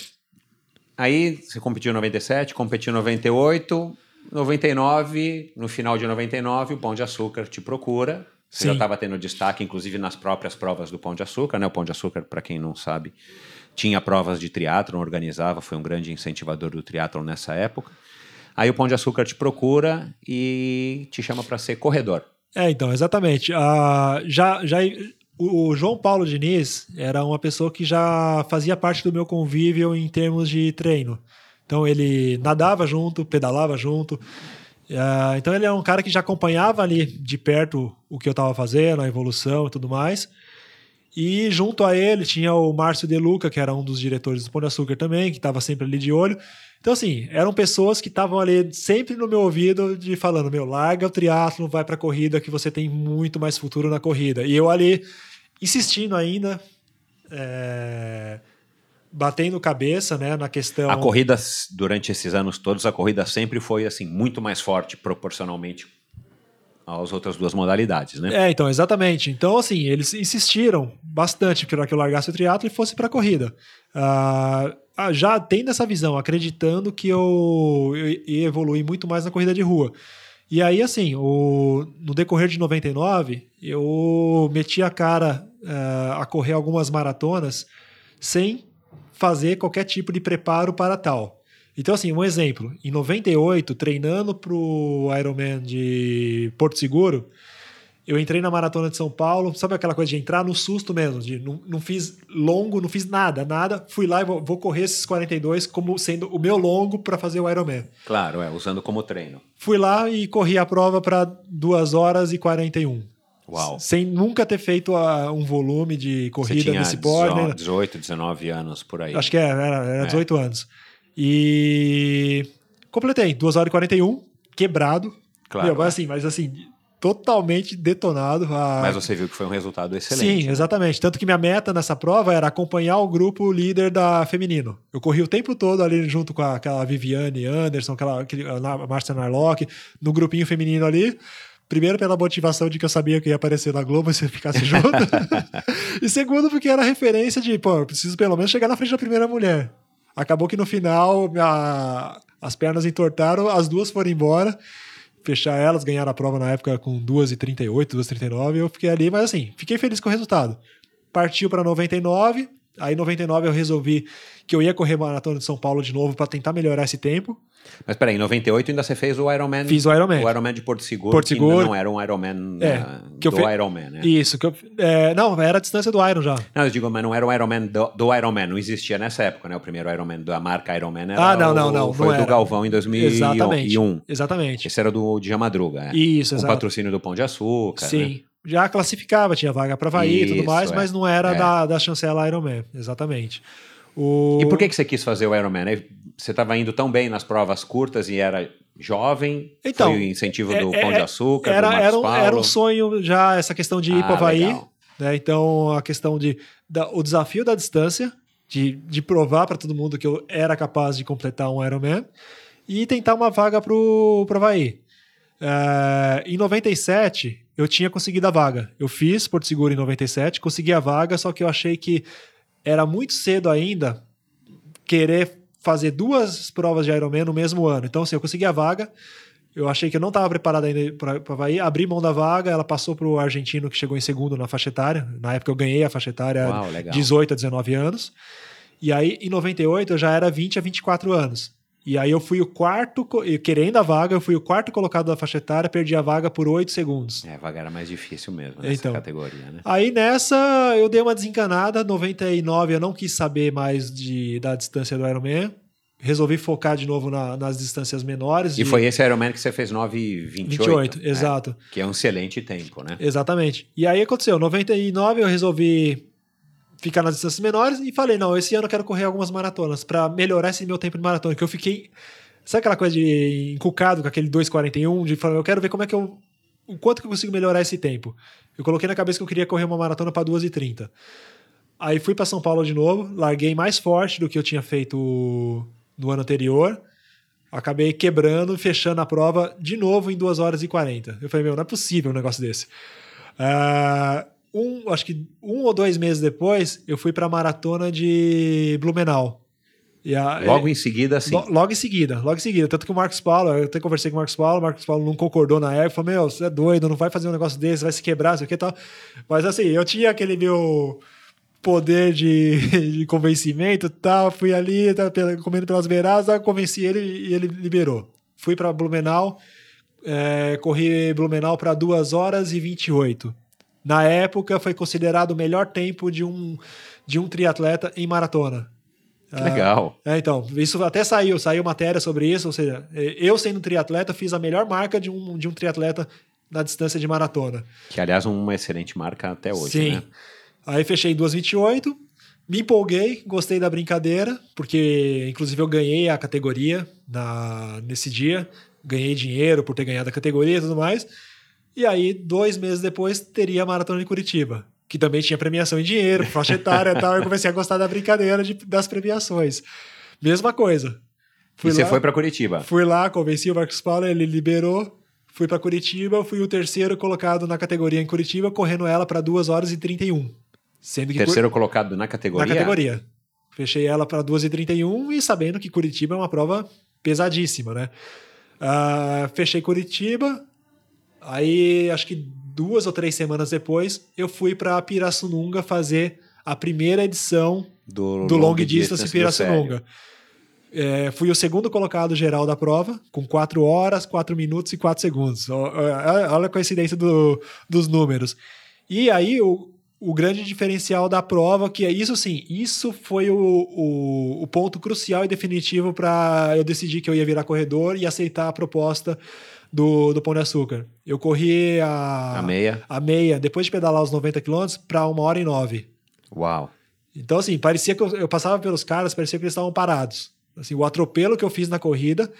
aí você competiu em 97, competiu em 98, 99, no final de 99, o Pão de Açúcar te procura. Você Sim. já estava tendo destaque, inclusive nas próprias provas do Pão de Açúcar, né? O Pão de Açúcar, para quem não sabe, tinha provas de triatlon, organizava, foi um grande incentivador do triatlon nessa época. Aí o Pão de Açúcar te procura e te chama para ser corredor. É, então, exatamente. Uh, já, já, o João Paulo Diniz era uma pessoa que já fazia parte do meu convívio em termos de treino. Então ele nadava junto, pedalava junto. Uh, então ele era um cara que já acompanhava ali de perto o que eu estava fazendo, a evolução e tudo mais. E junto a ele tinha o Márcio De Luca, que era um dos diretores do Pão de Açúcar também, que estava sempre ali de olho. Então, assim, eram pessoas que estavam ali sempre no meu ouvido, de falando: meu, larga o triatlo, vai para a corrida, que você tem muito mais futuro na corrida. E eu ali insistindo ainda, é, batendo cabeça né, na questão. A corrida, durante esses anos todos, a corrida sempre foi assim muito mais forte proporcionalmente às outras duas modalidades, né? É, então, exatamente. Então, assim, eles insistiram bastante para que eu largasse o triatlo e fosse para a corrida. Uh, já tendo essa visão, acreditando que eu, eu ia evoluir muito mais na corrida de rua. E aí, assim, o, no decorrer de 99, eu meti a cara uh, a correr algumas maratonas sem fazer qualquer tipo de preparo para tal. Então, assim, um exemplo. Em 98, treinando para o Ironman de Porto Seguro, eu entrei na Maratona de São Paulo, sabe aquela coisa de entrar no susto mesmo, de não, não fiz longo, não fiz nada, nada, fui lá e vou, vou correr esses 42 como sendo o meu longo para fazer o Ironman. Claro, é, usando como treino. Fui lá e corri a prova para 2 horas e 41. Uau. Sem nunca ter feito a, um volume de corrida nesse pós, né? 18, 19 anos por aí. Acho que era, era, era 18 é. anos. E completei, 2 horas e 41, quebrado. Claro. Meu, mas assim, mas assim, totalmente detonado. A... Mas você viu que foi um resultado excelente. Sim, né? exatamente. Tanto que minha meta nessa prova era acompanhar o grupo líder da feminino. Eu corri o tempo todo ali junto com aquela Viviane Anderson, aquela, aquela Marcia Narlock, no grupinho feminino ali. Primeiro, pela motivação de que eu sabia que ia aparecer na Globo se ficasse junto. e segundo, porque era referência de, pô, eu preciso pelo menos chegar na frente da primeira mulher. Acabou que no final a, as pernas entortaram, as duas foram embora. Fechar elas, ganhar a prova na época com 2,38, 2,39. Eu fiquei ali, mas assim, fiquei feliz com o resultado. Partiu para 99, aí 99 eu resolvi que eu ia correr maratona de São Paulo de novo para tentar melhorar esse tempo. Mas peraí, em 98 ainda você fez o Ironman. Fiz o Ironman. O Ironman de Porto Seguro. Porto Seguro. não era um Ironman é, uh, que eu do fe... Ironman, né? Isso. Que eu, é, não, era a distância do Iron já. Não, eu digo, mas não era um Ironman do, do Ironman. Não existia nessa época, né? O primeiro Ironman da marca Ironman era Ah, não, não, não. Foi não do Galvão em 2001. Exatamente. Exatamente. Esse era do Dia Madruga, né? Isso, exato. O patrocínio do Pão de Açúcar. Sim. Né? Já classificava, tinha vaga para Havaí e tudo mais, é. mas não era é. da, da chancela Ironman. Exatamente. O... E por que, que você quis fazer o Ironman? Você estava indo tão bem nas provas curtas e era jovem? Então, foi o incentivo do é, Pão de é, Açúcar, era, do era, um, era um sonho já essa questão de ir ah, para Havaí. Né? Então, a questão de da, o desafio da distância, de, de provar para todo mundo que eu era capaz de completar um Ironman e tentar uma vaga para o Havaí. É, em 97, eu tinha conseguido a vaga. Eu fiz Porto Seguro em 97, consegui a vaga, só que eu achei que era muito cedo ainda querer fazer duas provas de Ironman no mesmo ano. Então, assim, eu consegui a vaga. Eu achei que eu não estava preparado ainda para Havaí, abri mão da vaga, ela passou para o argentino que chegou em segundo na faixa etária. Na época eu ganhei a faixa etária Uau, legal. 18 a 19 anos. E aí, em 98, eu já era 20 a 24 anos. E aí eu fui o quarto, e querendo a vaga, eu fui o quarto colocado da faixa etária, perdi a vaga por 8 segundos. É, vaga era mais difícil mesmo nessa Então. categoria, né? Aí nessa eu dei uma desencanada, 99 eu não quis saber mais de, da distância do Ironman. Resolvi focar de novo na- nas distâncias menores. E de foi esse Ironman que você fez 9,28. 28, né? exato. Que é um excelente tempo, né? Exatamente. E aí aconteceu, 99 eu resolvi ficar nas distâncias menores e falei, não, esse ano eu quero correr algumas maratonas para melhorar esse meu tempo de maratona, que eu fiquei sabe aquela coisa de encucado com aquele 2:41, de falar, eu quero ver como é que eu o quanto que eu consigo melhorar esse tempo. Eu coloquei na cabeça que eu queria correr uma maratona para 2:30. Aí fui para São Paulo de novo, larguei mais forte do que eu tinha feito no ano anterior. Acabei quebrando, fechando a prova de novo em 2 horas e 40. Eu falei, meu, não é possível um negócio desse. Ah, um, acho que um ou dois meses depois, eu fui para a maratona de Blumenau. A- Logo em seguida, assim. Lo- Logo em seguida, logo em seguida. Tanto que o Marcos Paulo, eu até conversei com o Marcos Paulo, o Marcos Paulo não concordou na época, falou: Meu, você é doido, não vai fazer um negócio desse, vai se quebrar, sei o que e tal. Mas assim, eu tinha aquele meu poder de, de convencimento tal, fui ali, tava pela- comendo pelas beiradas, eu convenci ele e ele liberou. Fui para Blumenau, é, corri Blumenau para 2 horas e 28. Na época, foi considerado o melhor tempo de um, de um triatleta em maratona. Que legal. É, então, isso até saiu, saiu matéria sobre isso, ou seja, é, eu sendo triatleta fiz a melhor marca de um, de um triatleta na distância de maratona. Que, aliás, uma excelente marca até hoje, Sim. né? Aí fechei em 2,28, me empolguei, gostei da brincadeira, porque inclusive eu ganhei a categoria na, nesse dia, ganhei dinheiro por ter ganhado a categoria e tudo mais. E aí, dois meses depois, teria a maratona de Curitiba, que também tinha premiação em dinheiro, faixa etária e tal. Eu comecei a gostar da brincadeira de- das premiações. Mesma coisa. e você lá- foi para Curitiba. Fui lá, convenci o Marcos Paulo, ele liberou. Fui para Curitiba, fui o terceiro colocado na categoria em Curitiba, correndo ela para 2 horas e 31. Sendo que Terceiro colocado na Cur- categoria. na categoria. Fechei ela para 2 e 31 e sabendo que Curitiba é uma prova pesadíssima, né? Ah, fechei Curitiba. Aí, acho que duas ou três semanas depois, eu fui para Pirassununga fazer a primeira edição Do, do Long Distance do Pirassununga. É, fui o segundo colocado geral da prova, com 4 horas, 4 minutos e 4 segundos. Olha a coincidência do- dos números. E aí, o, o grande diferencial da prova, que é isso sim, isso foi o, o, o ponto crucial e definitivo para eu decidir que eu ia virar corredor e aceitar a proposta do, do Pão de Açúcar. Eu corri a, A meia. a meia, depois de pedalar os 90 quilômetros, para uma hora e nove. Uau. Então, assim, parecia que eu, eu passava pelos caras, parecia que eles estavam parados. Assim, o atropelo que eu fiz na corrida.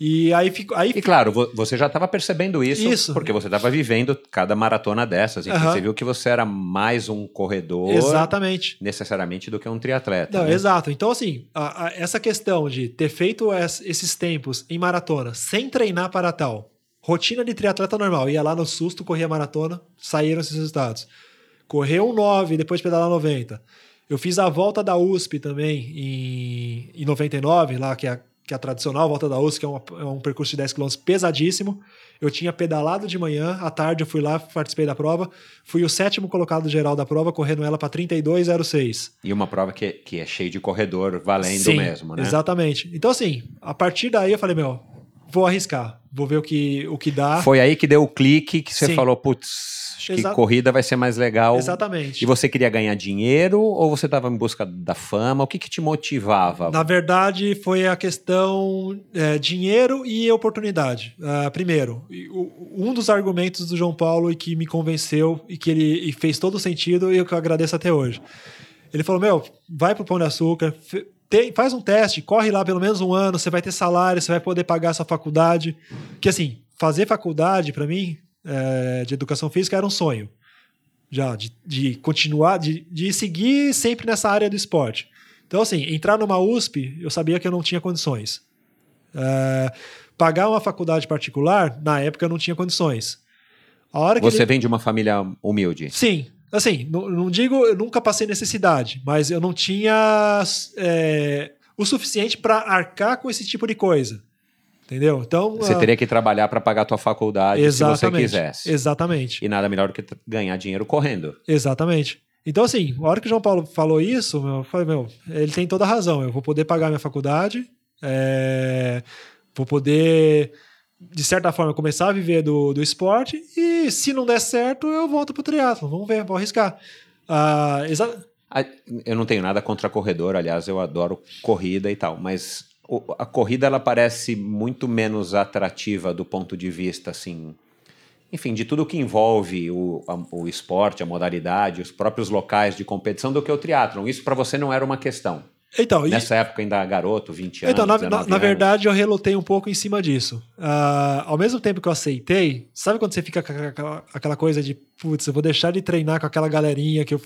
E aí fico. Aí E claro, vo- você já estava percebendo isso, Isso. porque você estava vivendo cada maratona dessas. Enfim, Aham. você viu que você era mais um corredor Exatamente. necessariamente do que um triatleta. Não, né? exato. Então, assim, a- a- essa questão de ter feito es- esses tempos em maratona sem treinar para tal, rotina de triatleta normal, ia lá no susto, corria maratona, saíram esses resultados. Correu um 9, depois pedalar 90. Eu fiz a volta da USP também em, em 99, lá que é, a, que é a tradicional volta da USP, que é, uma- é um percurso de 10 km pesadíssimo. Eu tinha pedalado de manhã, à tarde eu fui lá, participei da prova. Fui o sétimo colocado geral da prova, correndo ela para 32,06. E uma prova que, que é cheia de corredor valendo Sim, mesmo, né? Exatamente. Então, assim, a partir daí eu falei, meu, vou arriscar, vou ver o que, o que dá. Foi aí que deu o clique que você Sim. falou, putz, que Exa- corrida vai ser mais legal. Exatamente. E você queria ganhar dinheiro ou você estava em busca da fama? O que, que te motivava? Na verdade, foi a questão é, dinheiro e oportunidade. Ah, primeiro, um dos argumentos do João Paulo e que me convenceu e que ele e fez todo sentido e eu que eu agradeço até hoje. Ele falou: Meu, vai pro Pão de Açúcar, tem- faz um teste, corre lá pelo menos um ano, você vai ter salário, você vai poder pagar a sua faculdade. Que assim, fazer faculdade, para mim, é, de educação física era um sonho. Já, de, de continuar, de, de seguir sempre nessa área do esporte. Então, assim, entrar numa USP, eu sabia que eu não tinha condições. É, pagar uma faculdade particular, na época eu não tinha condições. A hora que Você ele- vem de uma família humilde. Sim, assim, não, não digo, eu nunca passei necessidade, mas eu não tinha é, o suficiente para arcar com esse tipo de coisa. Entendeu? Então. Você uh, teria que trabalhar para pagar a tua faculdade se você quisesse. Exatamente. E nada melhor do que ganhar dinheiro correndo. Exatamente. Então, assim, a hora que o João Paulo falou isso, eu falei, meu, ele tem toda a razão. Eu vou poder pagar minha faculdade, é, vou poder, de certa forma, começar a viver do, do esporte, e se não der certo, eu volto pro triatlo. Vamos ver, vou arriscar. Ah, eu não tenho nada contra corredor, aliás, eu adoro corrida e tal, mas a corrida ela parece muito menos atrativa do ponto de vista assim enfim, de tudo que envolve o, a, o esporte, a modalidade, os próprios locais de competição do que o triatlon. Isso para você não era uma questão. Então, Nessa e... época ainda garoto, 20 anos. Então, na, na, na verdade, eu relutei um pouco em cima disso. Uh, ao mesmo tempo que eu aceitei, sabe quando você fica com aquela, aquela coisa de, putz, eu vou deixar de treinar com aquela galerinha que eu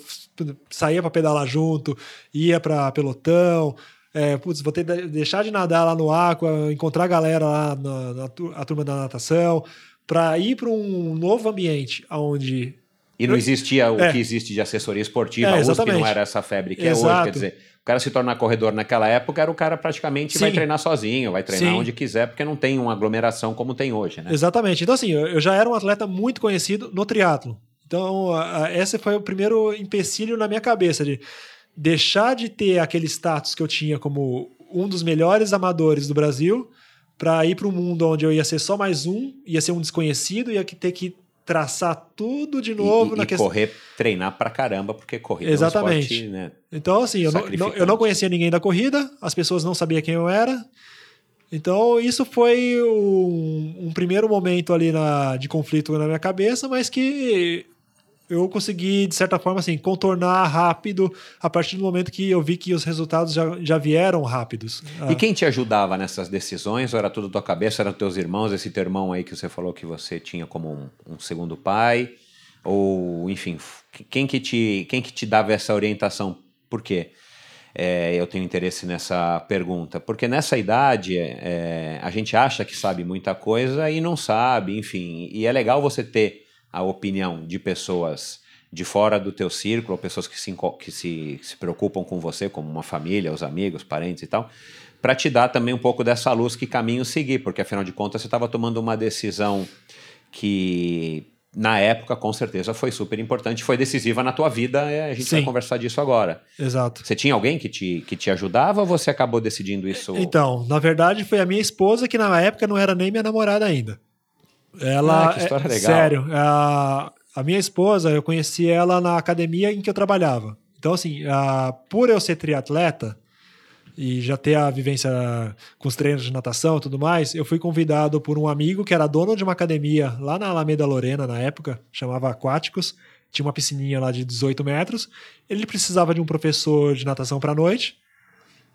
saía para pedalar junto, ia para pelotão, é, putz, vou ter deixar de nadar lá no Aqua, encontrar a galera lá na, na a turma da natação, para ir para um novo ambiente onde e não existia o é. que existe de assessoria esportiva, é, a USP não era essa febre que Exato. é hoje, quer dizer, o cara se tornar corredor naquela época era o cara praticamente Sim. vai treinar sozinho, vai treinar Sim. onde quiser, porque não tem uma aglomeração como tem hoje, né? Exatamente. Então assim, eu já era um atleta muito conhecido no triatlo. Então, esse foi o primeiro empecilho na minha cabeça de deixar de ter aquele status que eu tinha como um dos melhores amadores do Brasil para ir para um mundo onde eu ia ser só mais um, ia ser um desconhecido, ia ter que traçar tudo de novo e, na e questão. correr, treinar para caramba, porque corrida Exatamente. é um esporte, né? Então, assim, eu não, eu não conhecia ninguém da corrida, as pessoas não sabiam quem eu era. Então, isso foi um, um primeiro momento ali na, de conflito na minha cabeça, mas que eu consegui, de certa forma, assim, contornar rápido a partir do momento que eu vi que os resultados já, já vieram rápidos. E quem te ajudava nessas decisões? Ou era tudo tua cabeça? Eram teus irmãos? Esse teu irmão aí que você falou que você tinha como um, um segundo pai? Ou, enfim, quem que, te, quem que te dava essa orientação? Por quê? É, eu tenho interesse nessa pergunta. Porque nessa idade, é, a gente acha que sabe muita coisa e não sabe, enfim. E é legal você ter a opinião de pessoas de fora do teu círculo, pessoas que se, que se, se preocupam com você, como uma família, os amigos, parentes e tal, para te dar também um pouco dessa luz que caminho seguir, porque afinal de contas você estava tomando uma decisão que na época com certeza foi super importante, foi decisiva na tua vida, a gente Sim. vai conversar disso agora. Exato. Você tinha alguém que te, que te ajudava ou você acabou decidindo isso? Então, na verdade foi a minha esposa que na época não era nem minha namorada ainda. Ela, ah, que história é, legal. Sério, a, a minha esposa, eu conheci ela na academia em que eu trabalhava. Então, assim, a, por eu ser triatleta e já ter a vivência com os treinos de natação e tudo mais, eu fui convidado por um amigo que era dono de uma academia lá na Alameda Lorena, na época, chamava Aquáticos. Tinha uma piscininha lá de 18 metros. Ele precisava de um professor de natação para noite.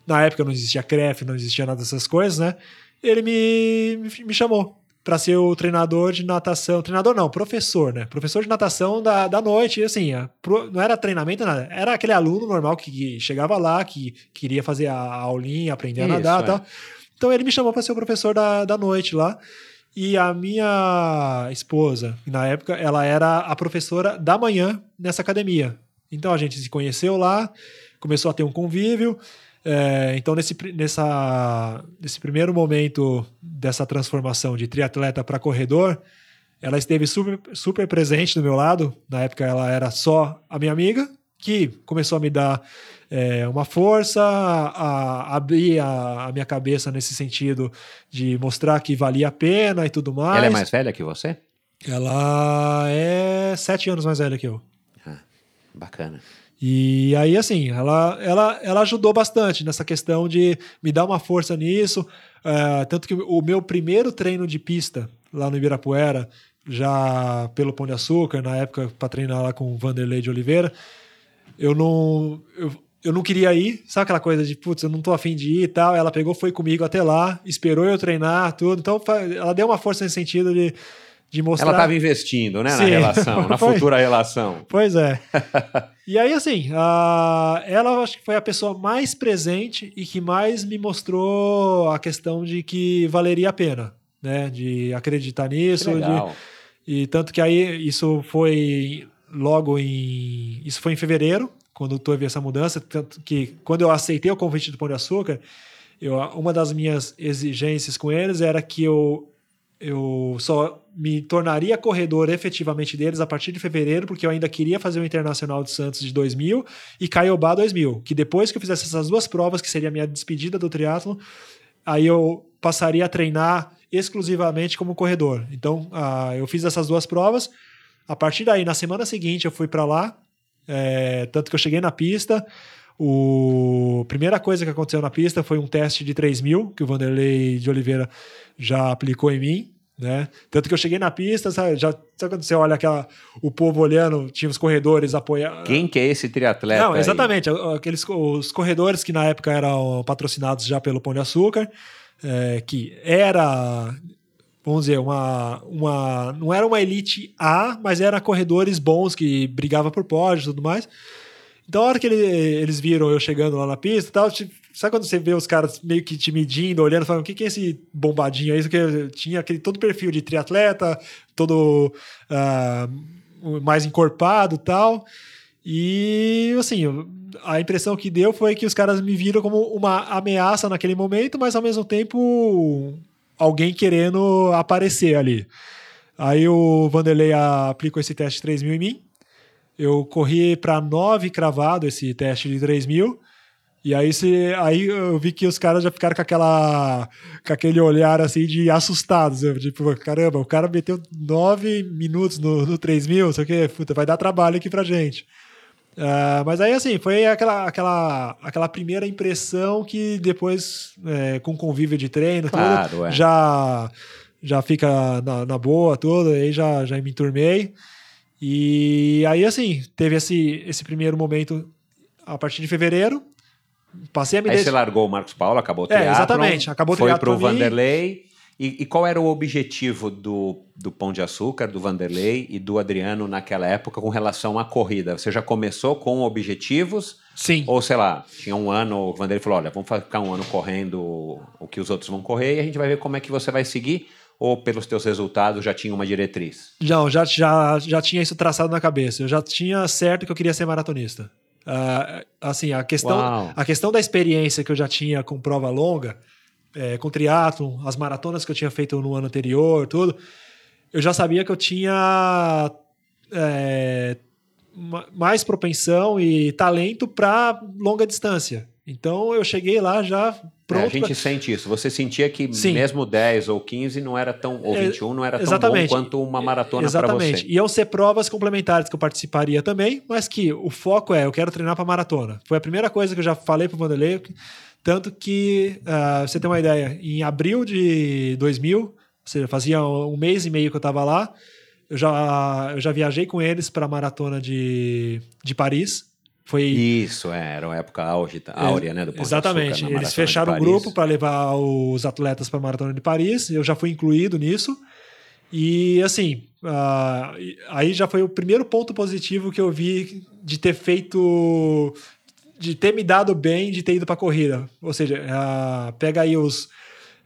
Na época não existia CREF, não existia nada dessas coisas, né? Ele me, me chamou para ser o treinador de natação. Treinador não, professor, né? Professor de natação da, da noite. E assim, a, pro, não era treinamento, nada. Era aquele aluno normal que, que chegava lá, que queria fazer a, a aulinha, aprender Isso, a nadar e é. tal. Então ele me chamou para ser o professor da, da noite lá. E a minha esposa, na época, ela era a professora da manhã nessa academia. Então a gente se conheceu lá, começou a ter um convívio. É, então, nesse, nessa, nesse primeiro momento dessa transformação de triatleta para corredor, ela esteve super, super presente do meu lado. Na época, ela era só a minha amiga, que começou a me dar é, uma força, a, a abrir a, a, minha cabeça nesse sentido de mostrar que valia a pena e tudo mais. Ela é mais velha que você? Ela é sete anos mais velha que eu. Ah, bacana. E aí, assim, ela, ela, ela ajudou bastante nessa questão de me dar uma força nisso. É, tanto que o meu primeiro treino de pista lá no Ibirapuera, já pelo Pão de Açúcar, na época para treinar lá com o Vanderlei de Oliveira, eu não. Eu, eu não queria ir, sabe aquela coisa de, putz, eu não tô afim de ir e tal. Ela pegou, foi comigo até lá, esperou eu treinar, tudo. Então, ela deu uma força nesse sentido de de mostrar. Ela estava investindo, né, Sim. na relação, na futura relação. Pois é. e aí, assim, a... ela acho que foi a pessoa mais presente e que mais me mostrou a questão de que valeria a pena, né, de acreditar nisso. De... E tanto que aí isso foi logo em. Isso foi em fevereiro, quando teve essa mudança, tanto que quando eu aceitei o convite do Pão de Açúcar, eu, uma das minhas exigências com eles era que eu, eu só me tornaria corredor efetivamente deles a partir de fevereiro, porque eu ainda queria fazer o Internacional de Santos de 2000 e Caiobá 2000, que depois que eu fizesse essas duas provas, que seria a minha despedida do triatlo, aí eu passaria a treinar exclusivamente como corredor. Então, uh, eu fiz essas duas provas. A partir daí, na semana seguinte, eu fui para lá, é, tanto que eu cheguei na pista. O primeira coisa que aconteceu na pista foi um teste de 3 mil que o Vanderlei de Oliveira já aplicou em mim. Né? Tanto que eu cheguei na pista, sabe, já sabe quando você olha aquela, o povo olhando, tinha os corredores apoiando. Quem que é esse triatleta? Não, exatamente. Aí? Aqueles, os corredores que na época eram patrocinados já pelo Pão de Açúcar, é, que era vamos dizer, uma, uma. Não era uma elite A, mas era corredores bons que brigava por pódio e tudo mais. Então, a hora que ele, eles viram eu chegando lá na pista tal, sabe quando você vê os caras meio que te medindo, olhando, falando, o que, que é esse bombadinho aí? Que tinha aquele todo perfil de triatleta, todo uh, mais encorpado tal. E, assim, a impressão que deu foi que os caras me viram como uma ameaça naquele momento, mas ao mesmo tempo alguém querendo aparecer ali. Aí o Vanderlei aplicou esse teste de 3 mil em mim. Eu corri para 9 cravado esse teste de 3 mil. E aí, se, aí eu vi que os caras já ficaram com, aquela, com aquele olhar assim de assustados. Eu, tipo, caramba, o cara meteu 9 minutos no, no 3 mil, sei o que, puta, vai dar trabalho aqui pra gente. Uh, mas aí, assim, foi aquela, aquela, aquela primeira impressão que depois, é, com convívio de treino, claro, tudo, é. já, já fica na, na, boa, tudo, aí já, já me enturmei. E aí, assim, teve esse, esse primeiro momento a partir de fevereiro. Passei a me Aí você largou o Marcos Paulo, acabou o triatlon, é, exatamente, acabou o Foi pro Vanderlei. E, e, qual era o objetivo do, do Pão de Açúcar, do Vanderlei e do Adriano naquela época com relação à corrida? Você já começou com objetivos? Sim. Ou, sei lá, tinha um ano, o Vanderlei falou, olha, vamos ficar um ano correndo o que os outros vão correr e a gente vai ver como é que você vai seguir? Ou pelos teus resultados já tinha uma diretriz? Não, já, já, já tinha isso traçado na cabeça. Eu já tinha certo que eu queria ser maratonista. Uh, assim, a questão, a questão da experiência que eu já tinha com prova longa é, com triatlon, as maratonas que eu tinha feito no ano anterior, tudo, eu já sabia que eu tinha é, mais propensão e talento para longa distância. Então eu cheguei lá já pronto. É, a gente pra... sente isso. Você sentia que Sim. mesmo 10 ou 15 não era tão ou 21 não era tão bom quanto uma maratona para você. Exatamente. Iam ser provas complementares que eu participaria também, mas que o foco é eu quero treinar para maratona. Foi a primeira coisa que eu já falei para o Vanderlei tanto que, uh, você tem uma ideia, em abril de 2000, ou seja, fazia um mês e meio que eu estava lá, eu já, eu já viajei com eles para a maratona de, de Paris. Foi... Isso, é, era uma época auge, áurea, né? Exatamente. Eles fecharam um grupo para levar os atletas para a maratona de Paris. Eu já fui incluído nisso. E assim, uh, aí já foi o primeiro ponto positivo que eu vi de ter feito de ter me dado bem de ter ido para corrida. Ou seja, uh, pega aí os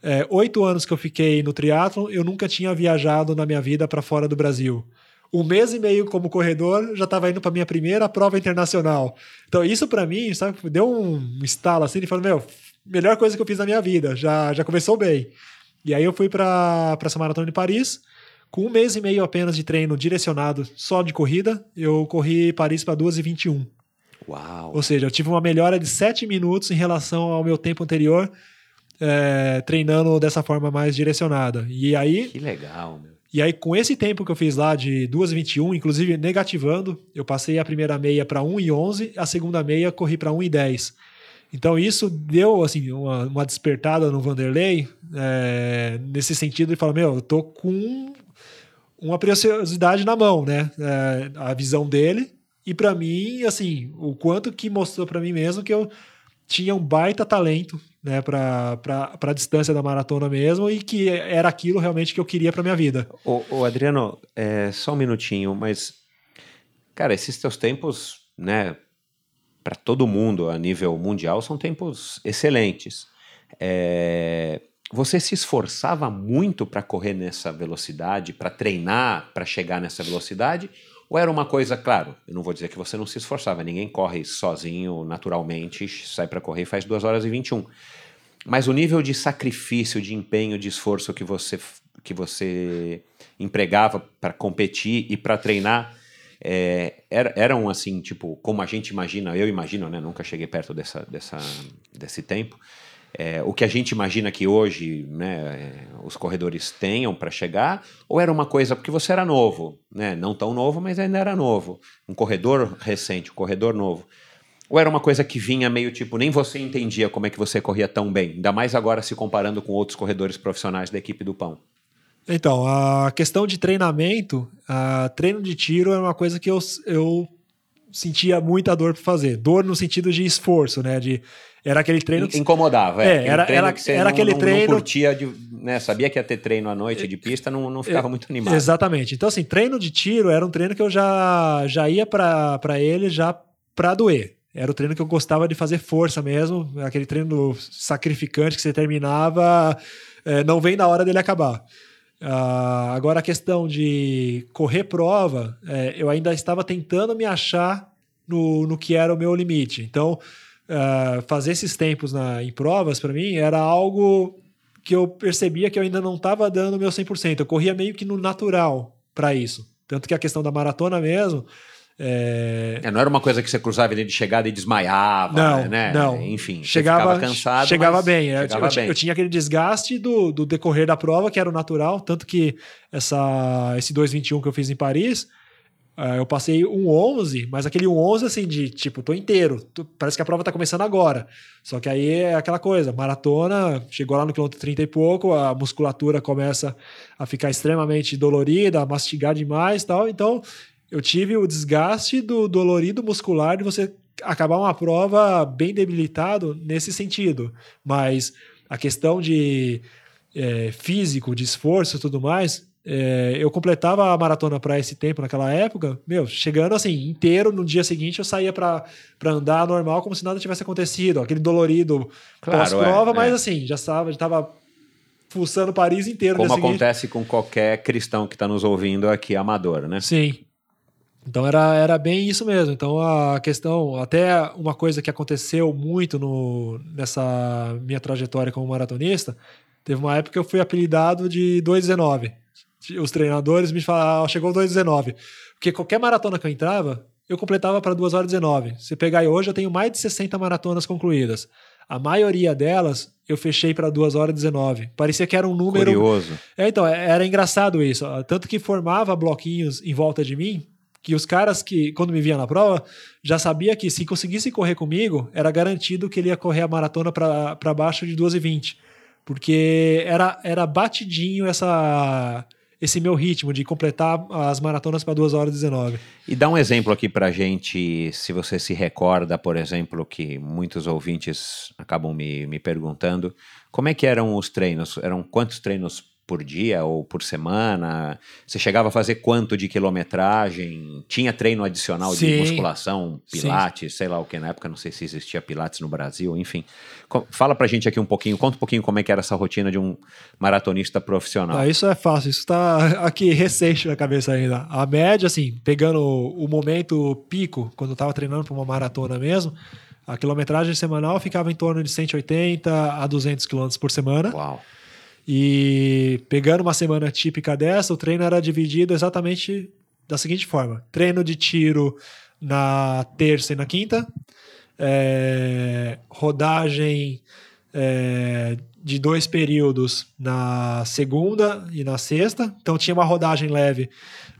é, oito anos que eu fiquei no triatlon, eu nunca tinha viajado na minha vida para fora do Brasil. Um mês e meio como corredor, já estava indo para minha primeira prova internacional. Então, isso para mim, sabe, deu um estalo assim, falar, meu, melhor coisa que eu fiz na minha vida, já, já começou bem. E aí eu fui para essa maratona de Paris, com um mês e meio apenas de treino direcionado só de corrida, eu corri Paris para 2h21. Uau. Ou seja, eu tive uma melhora de 7 minutos em relação ao meu tempo anterior, é, treinando dessa forma mais direcionada. E aí. Que legal, meu. E aí, com esse tempo que eu fiz lá de 2,21, inclusive negativando, eu passei a primeira meia para 1,11, a segunda meia corri para 1,10. Então, isso deu assim, uma, uma despertada no Vanderlei, é, nesse sentido de falar: meu, eu tô com uma preciosidade na mão, né? É, a visão dele e para mim, assim, o quanto que mostrou para mim mesmo que eu tinha um baita talento, né, para a distância da maratona mesmo e que era aquilo realmente que eu queria para minha vida. O, Adriano, é, só um minutinho, mas cara, esses teus tempos, né, para todo mundo a nível mundial são tempos excelentes. É, você se esforçava muito para correr nessa velocidade, para treinar, para chegar nessa velocidade? Ou era uma coisa, claro, eu não vou dizer que você não se esforçava, ninguém corre sozinho, naturalmente, sai para correr e faz 2 horas e 21. Mas o nível de sacrifício, de empenho, de esforço que você, que você empregava para competir e para treinar é, eram assim, tipo, como a gente imagina, eu imagino, né? Nunca cheguei perto dessa, dessa, desse tempo é, o que a gente imagina que hoje né, os corredores tenham para chegar, ou era uma coisa porque você era novo, né? não tão novo, mas ainda era novo, um corredor recente, um corredor novo. Ou era uma coisa que vinha meio tipo, nem você entendia como é que você corria tão bem, ainda mais agora se comparando com outros corredores profissionais da equipe do Pão. Então, a questão de treinamento, a treino de tiro é uma coisa que eu, eu sentia muita dor para fazer. Dor no sentido de esforço, né? De era aquele treino que incomodava, é, é era, treino era, que você era não, aquele não, treino não curtia, de, né, sabia que ia ter treino à noite de pista, não, não ficava muito animado. Exatamente. Então assim, treino de tiro era um treino que eu já já ia para ele já para doer. Era o treino que eu gostava de fazer força mesmo, aquele treino sacrificante que você terminava, é, não vem na hora dele acabar. Uh, agora a questão de correr prova, é, eu ainda estava tentando me achar no, no que era o meu limite. Então uh, fazer esses tempos na, em provas, para mim, era algo que eu percebia que eu ainda não estava dando o meu 100%. Eu corria meio que no natural para isso. Tanto que a questão da maratona mesmo. É... É, não era uma coisa que você cruzava ele de chegada e desmaiava, não, né? Não, Enfim, chegava cansado. Chegava bem. Chegava eu, bem. eu, tinha aquele desgaste do, do decorrer da prova, que era o natural. Tanto que essa, esse 2,21 que eu fiz em Paris, Uh, eu passei um 11, mas aquele um 11 assim de tipo, tô inteiro, tô, parece que a prova tá começando agora. Só que aí é aquela coisa, maratona, chegou lá no quilômetro 30 e pouco, a musculatura começa a ficar extremamente dolorida, a mastigar demais tal. Então, eu tive o desgaste do dolorido muscular de você acabar uma prova bem debilitado nesse sentido. Mas a questão de é, físico, de esforço e tudo mais, é, eu completava a maratona para esse tempo naquela época, meu, chegando assim, inteiro, no dia seguinte eu saía para andar normal, como se nada tivesse acontecido, aquele dolorido claro, pós-prova, é, mas é. assim, já estava, já estava fuçando Paris inteiro. Como acontece seguinte. com qualquer cristão que está nos ouvindo aqui, amador, né? Sim. Então era, era bem isso mesmo. Então a questão, até uma coisa que aconteceu muito no, nessa minha trajetória como maratonista, teve uma época que eu fui apelidado de 219 os treinadores me falaram, ah, chegou 2,19. Porque qualquer maratona que eu entrava, eu completava para 2 horas 19. Se pegar aí hoje, eu tenho mais de 60 maratonas concluídas. A maioria delas eu fechei para 2 horas 19. Parecia que era um número. Curioso. É, então, é, era engraçado isso. Tanto que formava bloquinhos em volta de mim, que os caras que, quando me via na prova, já sabia que se conseguisse correr comigo, era garantido que ele ia correr a maratona para baixo de 2 e 20. Porque era, era batidinho essa esse meu ritmo de completar as maratonas para 2 horas e 19. E dá um exemplo aqui para gente, se você se recorda, por exemplo, que muitos ouvintes acabam me, me perguntando, como é que eram os treinos? Eram quantos treinos por dia ou por semana? Você chegava a fazer quanto de quilometragem? Tinha treino adicional sim, de musculação, pilates, sim. sei lá o que na época, não sei se existia pilates no Brasil, enfim. Fala pra gente aqui um pouquinho, conta um pouquinho como é que era essa rotina de um maratonista profissional. Ah, isso é fácil, isso tá aqui recente na cabeça ainda. A média, assim, pegando o momento pico, quando eu tava treinando para uma maratona mesmo, a quilometragem semanal ficava em torno de 180 a 200 quilômetros por semana. Uau. E pegando uma semana típica dessa, o treino era dividido exatamente da seguinte forma: treino de tiro na terça e na quinta, é, rodagem é, de dois períodos na segunda e na sexta. Então tinha uma rodagem leve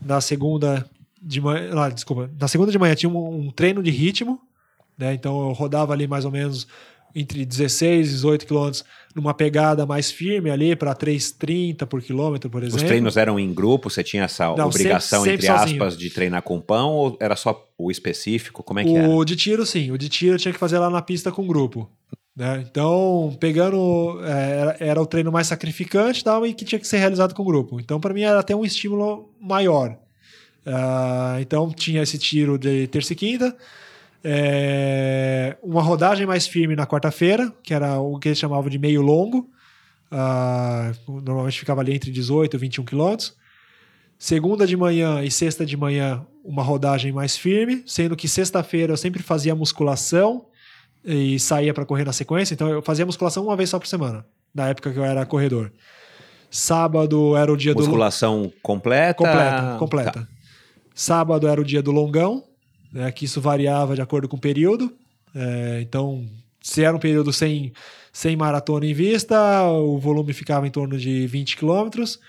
na segunda de manhã. Ah, desculpa, na segunda de manhã tinha um, um treino de ritmo. Né? Então eu rodava ali mais ou menos entre 16 e 18 quilômetros numa pegada mais firme ali para 3,30 por quilômetro, por exemplo. Os treinos eram em grupo? Você tinha essa Não, obrigação, sempre, sempre entre aspas, de treinar com pão ou era só o específico? Como é que o era? O de tiro, sim. O de tiro eu tinha que fazer lá na pista com grupo. Né? Então, pegando. É, era, era, o treino mais sacrificante tal, e que tinha que ser realizado com grupo. Então, para mim, era até um estímulo maior. Uh, então, tinha esse tiro de terça e quinta. É, uma rodagem mais firme na quarta-feira, que era o que eles chamavam de meio longo. Uh, normalmente ficava ali entre 18 e 21 quilômetros. Segunda de manhã e sexta de manhã, uma rodagem mais firme, sendo que sexta-feira eu sempre fazia musculação e saía para correr na sequência. Então eu fazia musculação uma vez só por semana, na época que eu era corredor. Sábado era o dia musculação do. Musculação completa? Completa, completa. Tá. Sábado era o dia do longão, né, que isso variava de acordo com o período. É, então, se era um período sem, sem maratona em vista, o volume ficava em torno de 20 quilômetros.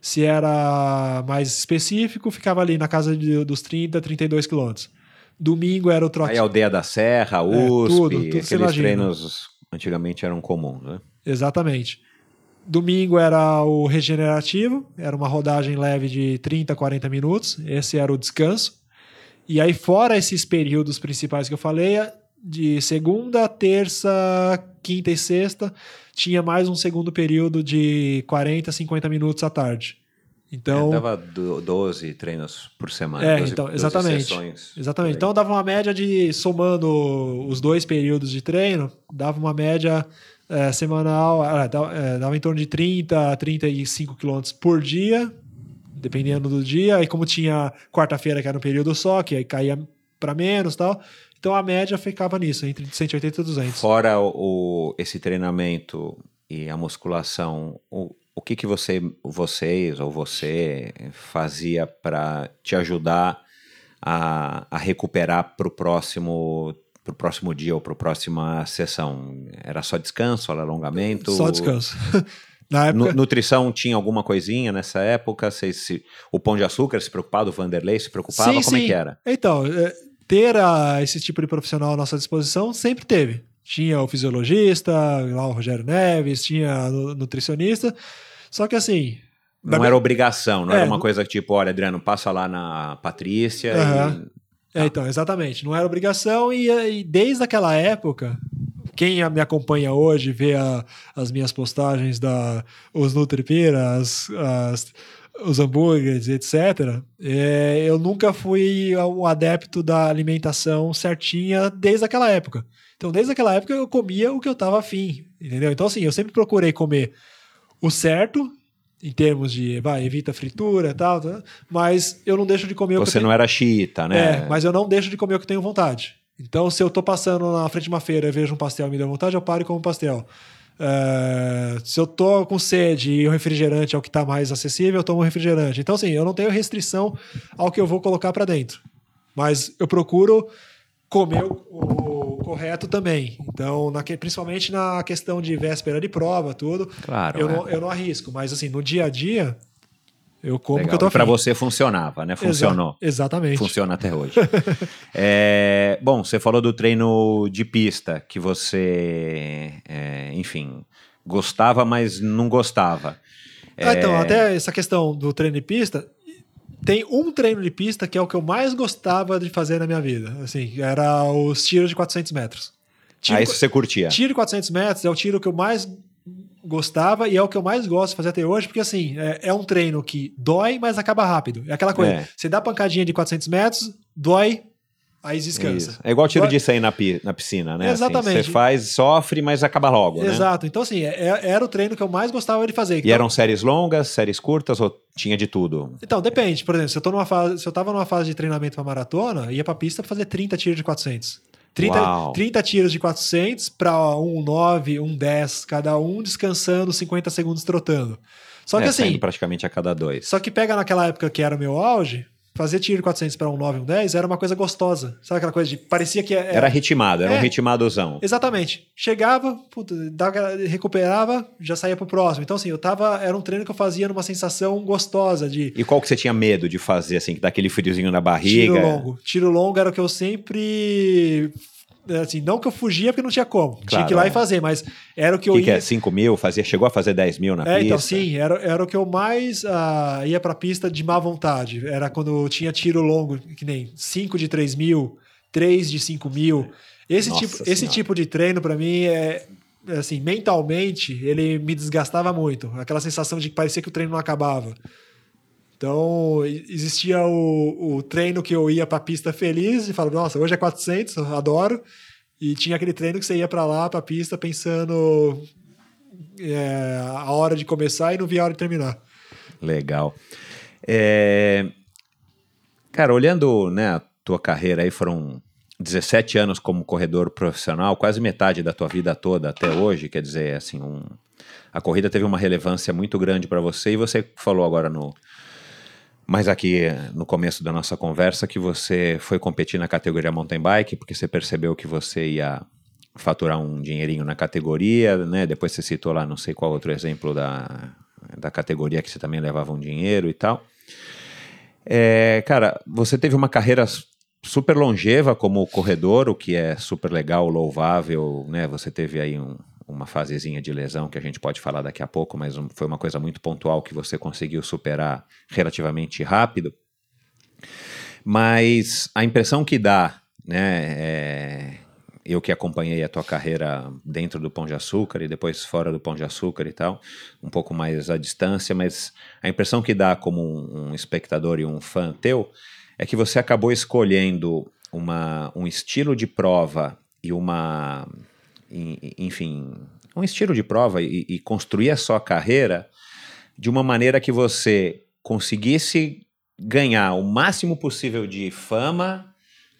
Se era mais específico, ficava ali na casa de, dos 30, 32 quilômetros. Domingo era o trote. Aí Aldeia da Serra, USP, é, tudo, tudo aqueles treinos antigamente eram comuns, né? Exatamente. Domingo era o regenerativo, era uma rodagem leve de 30, 40 minutos. Esse era o descanso. E aí, fora esses períodos principais que eu falei, de segunda, terça, quinta e sexta, tinha mais um segundo período de 40, 50 minutos à tarde. Então, é, dava 12 treinos por semana. É, 12, então, exatamente. Sessões, exatamente. Então dava uma média de, somando os dois períodos de treino, dava uma média é, semanal, é, dava, é, dava, em torno de 30 a 35 quilômetros por dia, dependendo do dia. E como tinha quarta-feira, que era um período só, que aí caía para menos tal, então a média ficava nisso, entre 180 e 200. Fora o, o esse treinamento e a musculação, o, o que, que você, vocês ou você fazia para te ajudar a, a recuperar para o próximo para o próximo dia ou para a próxima sessão? Era só descanso, era alongamento? Só descanso. Época... Nutrição tinha alguma coisinha nessa época? Se, se, o Pão de Açúcar se preocupava, o Vanderlei se preocupava? Sim, Como sim. é que era? Então, é, ter a, esse tipo de profissional à nossa disposição sempre teve. Tinha o fisiologista, lá o Rogério Neves, tinha o nutricionista. Só que assim. Não era obrigação, não é, era uma coisa tipo, olha, Adriano, passa lá na Patrícia. E... É, então, exatamente. Não era obrigação, e, e desde aquela época, quem me acompanha hoje vê a, as minhas postagens da os Nutripira, as, as os hambúrgueres, etc., é, eu nunca fui um adepto da alimentação certinha desde aquela época. Então, desde aquela época, eu comia o que eu estava afim, entendeu? Então, assim, eu sempre procurei comer o certo, em termos de, vai, evita fritura e tal, tá? mas eu não deixo de comer Você o que Você não tenho... era xiita, né? É, mas eu não deixo de comer o que tenho vontade. Então, se eu tô passando na frente de uma feira e vejo um pastel e me dá vontade, eu paro e como pastel. Uh, se eu tô com sede e o refrigerante é o que está mais acessível, eu tomo refrigerante. Então, assim, eu não tenho restrição ao que eu vou colocar para dentro. Mas eu procuro comer o, o correto também. Então, na, principalmente na questão de véspera de prova, tudo. Claro. Eu, é. não, eu não arrisco. Mas, assim, no dia a dia, eu como Legal. que eu tô Para você funcionava, né? Funcionou. Exa exatamente. Funciona até hoje. é, bom, você falou do treino de pista, que você, é, enfim, gostava, mas não gostava. Ah, então, é... até essa questão do treino de pista, tem um treino de pista que é o que eu mais gostava de fazer na minha vida. Assim, era os tiros de 400 metros. Tiro, ah, isso você curtia? Tiro de 400 metros é o tiro que eu mais gostava e é o que eu mais gosto de fazer até hoje, porque assim, é, é um treino que dói, mas acaba rápido. É aquela coisa, é. você dá pancadinha de 400 metros, dói, aí descansa. Isso. É igual tiro dói... de 100 na, pi, na piscina, né? Assim, Exatamente. Assim, você faz, sofre, mas acaba logo, né? Exato. Né? Então assim, é, é, era o treino que eu mais gostava de fazer. Então... E eram séries longas, séries curtas ou tinha de tudo? Então, depende. Por exemplo, se eu, tô numa fase, se eu tava numa fase de treinamento para maratona, ia pra pista pra fazer 30 tiros de 400. 30, 30 tiros de 400 para um 9, um 10 cada um, descansando 50 segundos trotando. Só que é, assim. praticamente a cada dois. Só que pega naquela época que era o meu auge, fazer tiro de 400 para um 9, um 10 era uma coisa gostosa. Sabe aquela coisa de. Parecia que era. Era ritmado, era é, um ritmadozão. Exatamente. Chegava, puta, dava, recuperava, já saía pro próximo. Então, assim, eu tava. Era um treino que eu fazia numa sensação gostosa de. E qual que você tinha medo de fazer, assim, daquele friozinho na barriga? Tiro longo. Tiro longo era o que eu sempre assim, não que eu fugia porque não tinha como. Claro, tinha que ir lá é. e fazer, mas era o que, que eu ia. que é 5 mil? Fazia, chegou a fazer 10 mil na é, pista? Então, sim, era, era o que eu mais uh, ia pra pista de má vontade. Era quando tinha tiro longo, que nem 5 de 3 mil, 3 de 5 mil. Esse, tipo, esse tipo de treino, para mim, é. Assim, mentalmente, ele me desgastava muito. Aquela sensação de que parecia que o treino não acabava. Então, existia o, o treino que eu ia para a pista feliz e falava, nossa, hoje é 400, adoro. E tinha aquele treino que você ia para lá, para a pista, pensando é, a hora de começar e não via a hora de terminar. Legal. É... Cara, olhando né, a tua carreira aí, foram 17 anos como corredor profissional, quase metade da tua vida toda até hoje, quer dizer, assim, um... a corrida teve uma relevância muito grande para você e você falou agora no mas aqui no começo da nossa conversa que você foi competir na categoria mountain bike porque você percebeu que você ia faturar um dinheirinho na categoria, né? Depois você citou lá, não sei qual outro exemplo da, da categoria que você também levava um dinheiro e tal. É, cara, você teve uma carreira super longeva como corredor, o que é super legal, louvável, né? Você teve aí um, uma fasezinha de lesão que a gente pode falar daqui a pouco, mas foi uma coisa muito pontual que você conseguiu superar relativamente rápido. Mas a impressão que dá, né, é, eu que acompanhei a tua carreira dentro do Pão de Açúcar e depois fora do Pão de Açúcar e tal, um pouco mais à distância, mas a impressão que dá como um, um espectador e um fã teu é que você acabou escolhendo uma, um estilo de prova e uma, enfim, um estilo de prova e, e construir a sua carreira de uma maneira que você conseguisse ganhar o máximo possível de fama,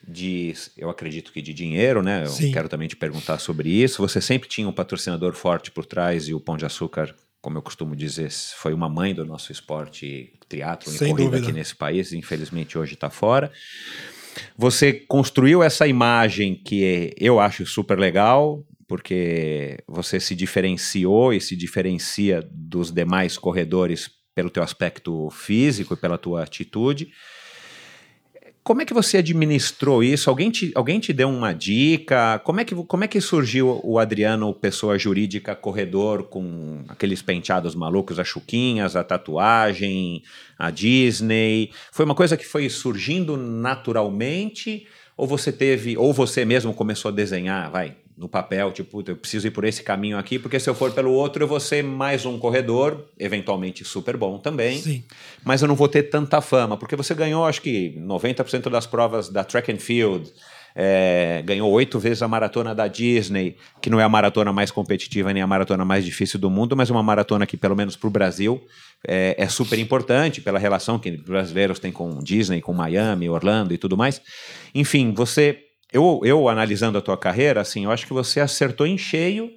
de, eu acredito que de dinheiro, né? Eu Sim. quero também te perguntar sobre isso. Você sempre tinha um patrocinador forte por trás e o Pão de Açúcar, como eu costumo dizer, foi uma mãe do nosso esporte triatlo e corrida dúvida. aqui nesse país. Infelizmente hoje está fora. Você construiu essa imagem que eu acho super legal, porque você se diferenciou e se diferencia dos demais corredores pelo teu aspecto físico e pela tua atitude. Como é que você administrou isso? Alguém te, alguém te deu uma dica? Como é, que, como é que surgiu o Adriano, pessoa jurídica, corredor, com aqueles penteados malucos, as chuquinhas, a tatuagem, a Disney? Foi uma coisa que foi surgindo naturalmente? Ou você teve, ou você mesmo começou a desenhar, vai, no papel, tipo, eu preciso ir por esse caminho aqui, porque se eu for pelo outro, eu vou ser mais um corredor, eventualmente super bom também, Sim. mas eu não vou ter tanta fama, porque você ganhou, acho que 90% das provas da track and field, é, ganhou oito vezes a maratona da Disney, que não é a maratona mais competitiva nem a maratona mais difícil do mundo, mas uma maratona que, pelo menos para o Brasil, é, é, super importante pela relação que brasileiros têm com Disney, com Miami, Orlando e tudo mais. Enfim, você eu, eu analisando a tua carreira, assim, eu acho que você acertou em cheio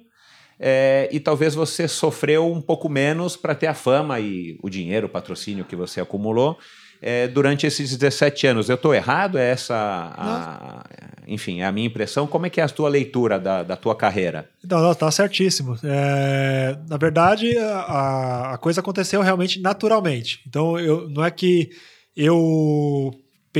é, e talvez você sofreu um pouco menos para ter a fama e o dinheiro, o patrocínio que você acumulou é, durante esses 17 anos. Eu estou errado? É essa, a, enfim, é a minha impressão. Como é que é a tua leitura da, da tua carreira? Não, não, tá certíssimo. É, na verdade, a, a coisa aconteceu realmente naturalmente. Então, eu, não é que eu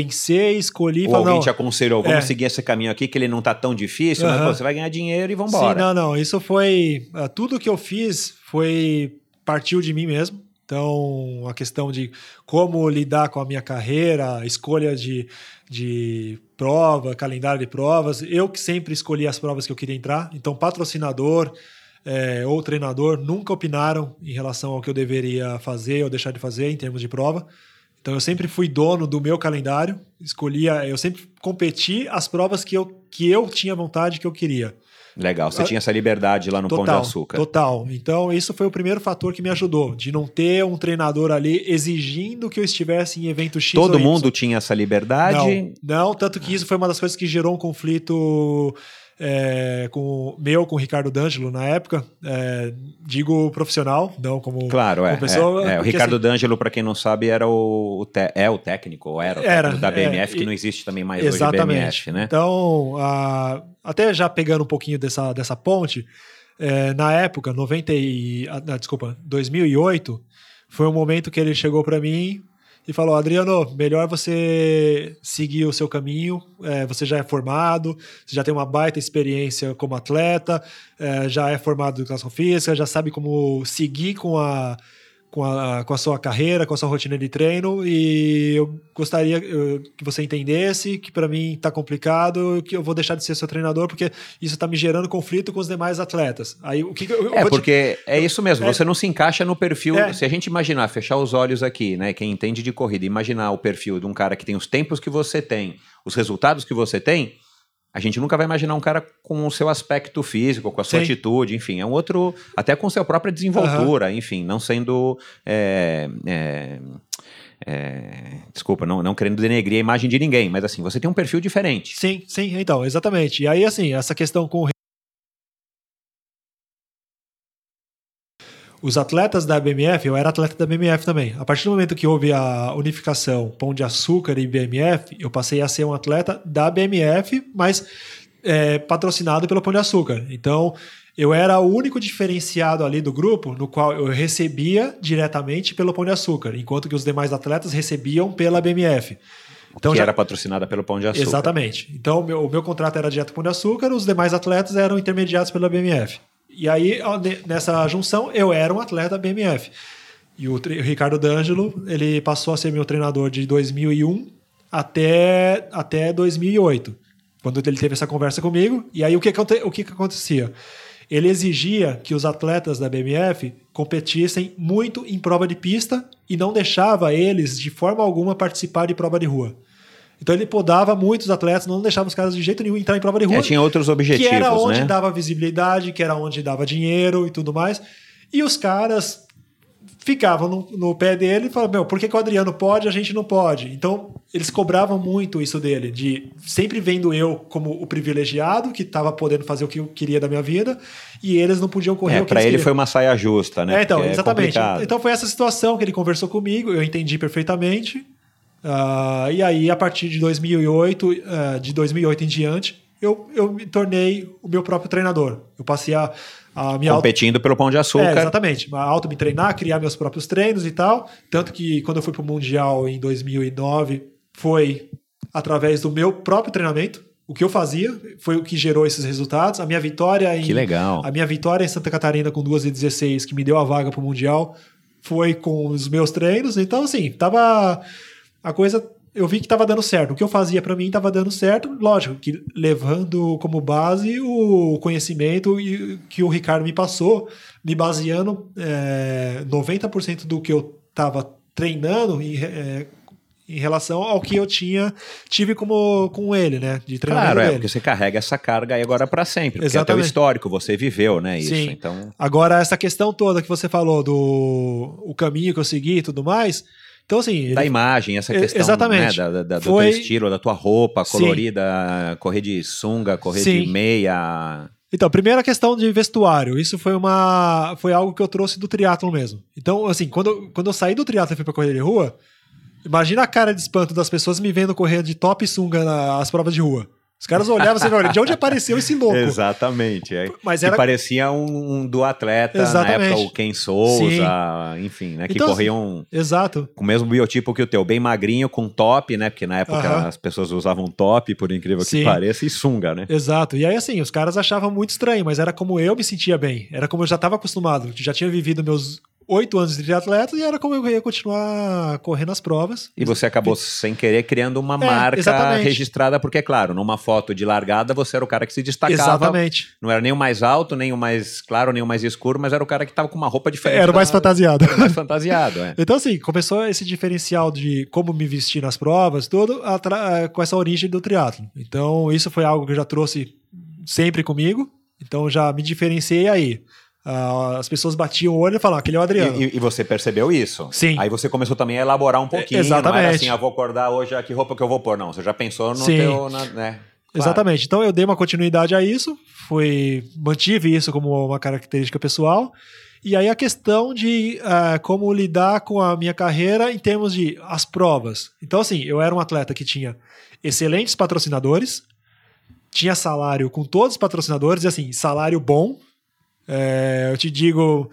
pensei, escolhi. Ou alguém te aconselhou, vamos é. seguir esse caminho aqui, que ele não tá tão difícil, uhum. né? Pô, você vai ganhar dinheiro e vamos embora. Sim, não, não. Isso foi. Uh, tudo que eu fiz foi. partiu de mim mesmo. Então, a questão de como lidar com a minha carreira, escolha de, de prova, calendário de provas. Eu que sempre escolhi as provas que eu queria entrar. Então, patrocinador é, ou treinador nunca opinaram em relação ao que eu deveria fazer ou deixar de fazer em termos de prova. Então eu sempre fui dono do meu calendário, escolhia, eu sempre competi as provas que eu, que eu tinha vontade, que eu queria. Legal, você a, tinha essa liberdade lá no total, Pão de Açúcar. Total. Então, isso foi o primeiro fator que me ajudou, de não ter um treinador ali exigindo que eu estivesse em evento X. Todo mundo tinha essa liberdade? Não, não, tanto que isso foi uma das coisas que gerou um conflito é, com meu com o Ricardo D'Angelo na época, é, digo profissional, não como, claro, como é, pessoa. É, é. o Ricardo assim, D'Angelo, para quem não sabe, era o, te, é o técnico, ou era o era, da BMF, é, que não existe também mais exatamente. hoje BMF, né? Então, a, até já pegando um pouquinho dessa, dessa ponte, é, na época, 90 e, ah, desculpa, 2008, foi um momento que ele chegou para mim e falou: Adriano, melhor você seguir o seu caminho. É, você já é formado, você já tem uma baita experiência como atleta, é, já é formado em educação física, já sabe como seguir com a com a, com a sua carreira, com a sua rotina de treino e eu gostaria eu, que você entendesse que para mim está complicado, que eu vou deixar de ser seu treinador porque isso está me gerando conflito com os demais atletas. Aí o que eu, É, porque te... é isso mesmo, é, você não se encaixa no perfil, é, se a gente imaginar, fechar os olhos aqui, né, quem entende de corrida, imaginar o perfil de um cara que tem os tempos que você tem, os resultados que você tem, a gente nunca vai imaginar um cara com o seu aspecto físico, com a sua Sim. atitude, enfim, é um outro, até com sua própria desenvoltura, uhum. enfim, não sendo é, é, é, desculpa, não, não querendo denegrir a imagem de ninguém, mas assim, você tem um perfil diferente. Sim, sim, então, exatamente. E aí, assim, essa questão com os atletas da BMF, eu era atleta da BMF também. A partir do momento que houve a unificação Pão de Açúcar e BMF, eu passei a ser um atleta da BMF, mas é, patrocinado pelo Pão de Açúcar. Então, eu era o único diferenciado ali do grupo no qual eu recebia diretamente pelo Pão de Açúcar, enquanto que os demais atletas recebiam pela BMF. Então, que já... era patrocinada pelo Pão de Açúcar. Exatamente. Então, o meu, o meu contrato era direto Pão de Açúcar, os demais atletas eram intermediados pela BMF. E aí, nessa junção, eu era um atleta BMF. E o, o Ricardo D'Angelo, ele passou a ser meu treinador de 2001 até, até 2008, quando ele teve essa conversa comigo. E aí, o que, o que, que acontecia? Ele exigia que os atletas da BMF competissem muito em prova de pista e não deixava eles, de forma alguma, participar de prova de rua. Então ele podava muitos atletas, não deixava os caras de jeito nenhum entrar em prova de rua. É, tinha outros objetivos, Que era onde né? dava visibilidade, que era onde dava dinheiro e tudo mais. E os caras ficavam no, no pé dele e falavam, meu, por que, que o Adriano pode a gente não pode? Então eles cobravam muito isso dele, de sempre vendo eu como o privilegiado, que estava podendo fazer o que eu queria da minha vida, e eles não podiam correr é, o que Para ele queriam. foi uma saia justa, né? É, então, Porque exatamente. É então foi essa situação que ele conversou comigo, eu entendi perfeitamente. Uh, e aí, a partir de 2008, uh, de 2008 em diante, eu, eu me tornei o meu próprio treinador. Eu passei a, a me Competindo auto... pelo pão de açúcar. É, exatamente. A auto me treinar, criar meus próprios treinos e tal. Tanto que quando eu fui para o Mundial em 2009, foi através do meu próprio treinamento. O que eu fazia foi o que gerou esses resultados. A minha vitória em. Que legal. A minha vitória em Santa Catarina com 2 e 16, que me deu a vaga para o Mundial, foi com os meus treinos. Então, assim, tava a coisa eu vi que estava dando certo. O que eu fazia para mim estava dando certo, lógico, que levando como base o conhecimento que o Ricardo me passou, me baseando é, 90% do que eu estava treinando em, é, em relação ao que eu tinha tive como com ele, né, de treinamento Claro, é, dele. porque você carrega essa carga aí agora para sempre, porque Exatamente. é teu histórico, você viveu, né, isso. Sim. Então, Agora essa questão toda que você falou do o caminho que eu segui e tudo mais, então, assim. da ele- imagem, essa questão exatamente. né, da, da- da- do Foi- teu estilo, da tua roupa Sim. colorida, correr de sunga, correr Sim. de meia. Então, primeira questão de vestuário. Isso foi uma foi algo que eu trouxe do triatlo mesmo. Então, assim, quando, eu- quando eu saí do triatlo e fui pra correr de rua, imagina a cara de espanto das pessoas me vendo correr de top e sunga nas provas de rua. Os caras olhavam assim, olha, de onde apareceu esse louco? Exatamente. É, Mas que era- parecia um, um do atleta, na Exatamente. época o Ken Souza, enfim, né? Que Então, corriam Exato. com o mesmo biotipo que o teu, bem magrinho, com top, né? Porque na época Aham. as pessoas usavam top, por incrível que Sim. pareça, e sunga, né? Exato. E aí, assim, os caras achavam muito estranho, mas era como eu me sentia bem. Era como eu já estava acostumado. Já tinha vivido meus oito anos de triatleta e era como eu ia continuar correndo as provas. E você acabou, sem querer, criando uma É, marca exatamente. registrada, porque, claro, numa foto de largada você era o cara que se destacava. Exatamente. Não era nem o mais alto, nem o mais claro, nem o mais escuro, mas era o cara que tava com uma roupa diferente. Era o mais da- fantasiado. era o mais fantasiado, é. Então, assim, começou esse diferencial de como me vestir nas provas, tudo atra- com essa origem do triatlo. Então, isso foi algo que eu já trouxe sempre comigo. Então, já me diferenciei aí. Ah, as pessoas batiam o olho e falavam, aquele é o Adriano. E, e- você percebeu isso? Sim. Aí você começou também a elaborar um pouquinho. Não exatamente. era assim, ah, vou acordar hoje, ah, que roupa que eu vou pôr. Não, você já pensou no Sim. teu... na- né? Claro. Exatamente. Então eu dei uma continuidade a isso, fui mantive isso como uma característica pessoal. E aí a questão de ah, como lidar com a minha carreira em termos de as provas. Então assim, eu era um atleta que tinha excelentes patrocinadores, tinha salário com todos os patrocinadores e assim salário bom. É, eu te digo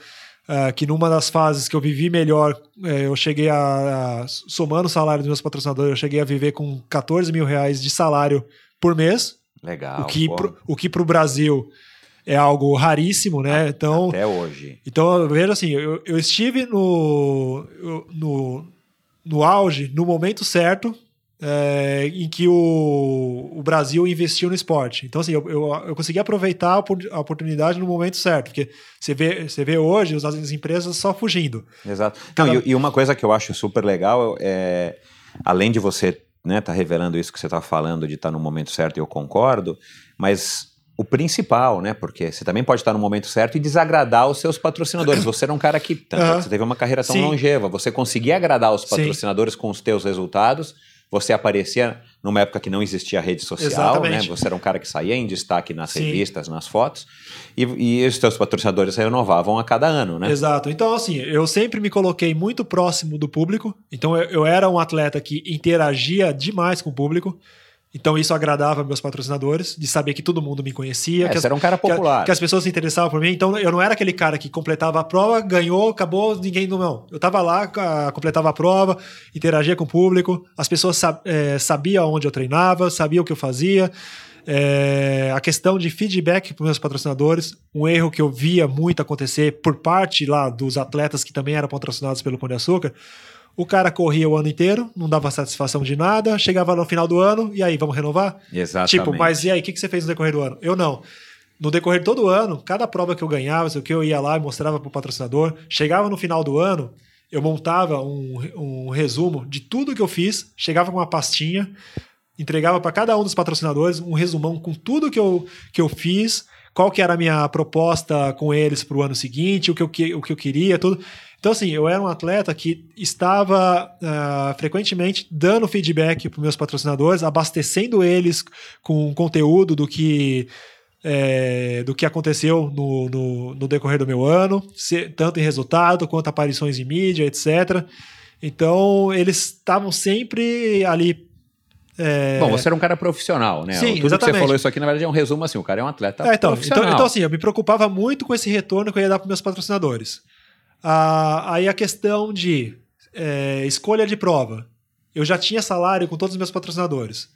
ah, que numa das fases que eu vivi melhor, eh, eu cheguei a, a- somando o salário dos meus patrocinadores, eu cheguei a viver com 14 mil reais de salário por mês, Legal. o que pro, o que para o Brasil é algo raríssimo, né? Então, Até hoje. então eu vejo assim, eu, eu estive no, no, no auge, no momento certo, é, em que o, o Brasil investiu no esporte. Então, assim, eu, eu, eu consegui aproveitar a opor- a oportunidade no momento certo, porque você vê, você vê hoje as as empresas só fugindo. Exato. Cada- Não, e, e uma coisa que eu acho super legal é, além de você né, tá revelando isso que você está falando, de estar no momento certo, e eu concordo, mas o principal, né? Porque você também pode estar no momento certo e desagradar os seus patrocinadores. Você era um cara que tanto, Aham. você teve uma carreira tão Sim. longeva, você conseguia agradar os Sim. patrocinadores com os teus resultados. Você aparecia numa época que não existia rede social, né? Você era um cara que saía em destaque nas Sim. revistas, nas fotos, e, e os teus patrocinadores renovavam a cada ano, né? Exato. Então, assim, eu sempre me coloquei muito próximo do público. Então, eu, eu era um atleta que interagia demais com o público. Então, isso agradava meus patrocinadores, de saber que todo mundo me conhecia. É, que as, era um cara que popular. que as pessoas se interessavam por mim. Então, eu não era aquele cara que completava a prova, ganhou, acabou, ninguém não. Eu tava lá, ca- completava a prova, interagia com o público. As pessoas sab- eh, sabiam onde eu treinava, sabiam o que eu fazia. É, a questão de feedback para meus patrocinadores, um erro que eu via muito acontecer por parte lá dos atletas que também eram patrocinados pelo Pão de Açúcar. O cara corria o ano inteiro, não dava satisfação de nada, chegava no final do ano, e aí, vamos renovar? Exatamente. Tipo, mas e aí, o que, que você fez no decorrer do ano? Eu não. No decorrer de todo o ano, cada prova que eu ganhava, o que eu ia lá e mostrava para o patrocinador, chegava no final do ano, eu montava um, um resumo de tudo que eu fiz, chegava com uma pastinha, entregava para cada um dos patrocinadores um resumão com tudo que eu, que eu fiz, qual que era a minha proposta com eles para o ano seguinte, o que, eu, o que eu queria, tudo. Então, assim, eu era um atleta que estava ah, frequentemente dando feedback para meus patrocinadores, abastecendo eles com conteúdo do que é, do que aconteceu no, no, no decorrer do meu ano, se- tanto em resultado quanto aparições em mídia, etc. Então, eles estavam sempre ali. é, Bom, você era um cara profissional, né? Sim, Tudo que exatamente. você falou isso aqui, na verdade, é um resumo assim. O cara é um atleta É, então, profissional. então, então, assim, eu me preocupava muito com esse retorno que eu ia dar para meus patrocinadores. Ah, aí a questão de é, escolha de prova. Eu já tinha salário com todos os meus patrocinadores.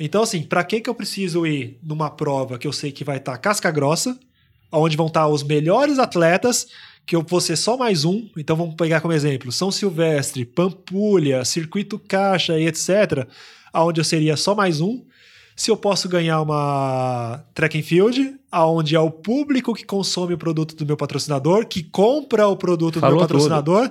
Então, assim, para que, que eu preciso ir numa prova que eu sei que vai estar casca grossa, onde vão estar os melhores atletas, que eu vou ser só mais um. Então, vamos pegar como exemplo São Silvestre, Pampulha, Circuito Caixa e etc., aonde eu seria só mais um se eu posso ganhar uma track and field, aonde é o público que consome o produto do meu patrocinador, que compra o produto Falou do meu patrocinador,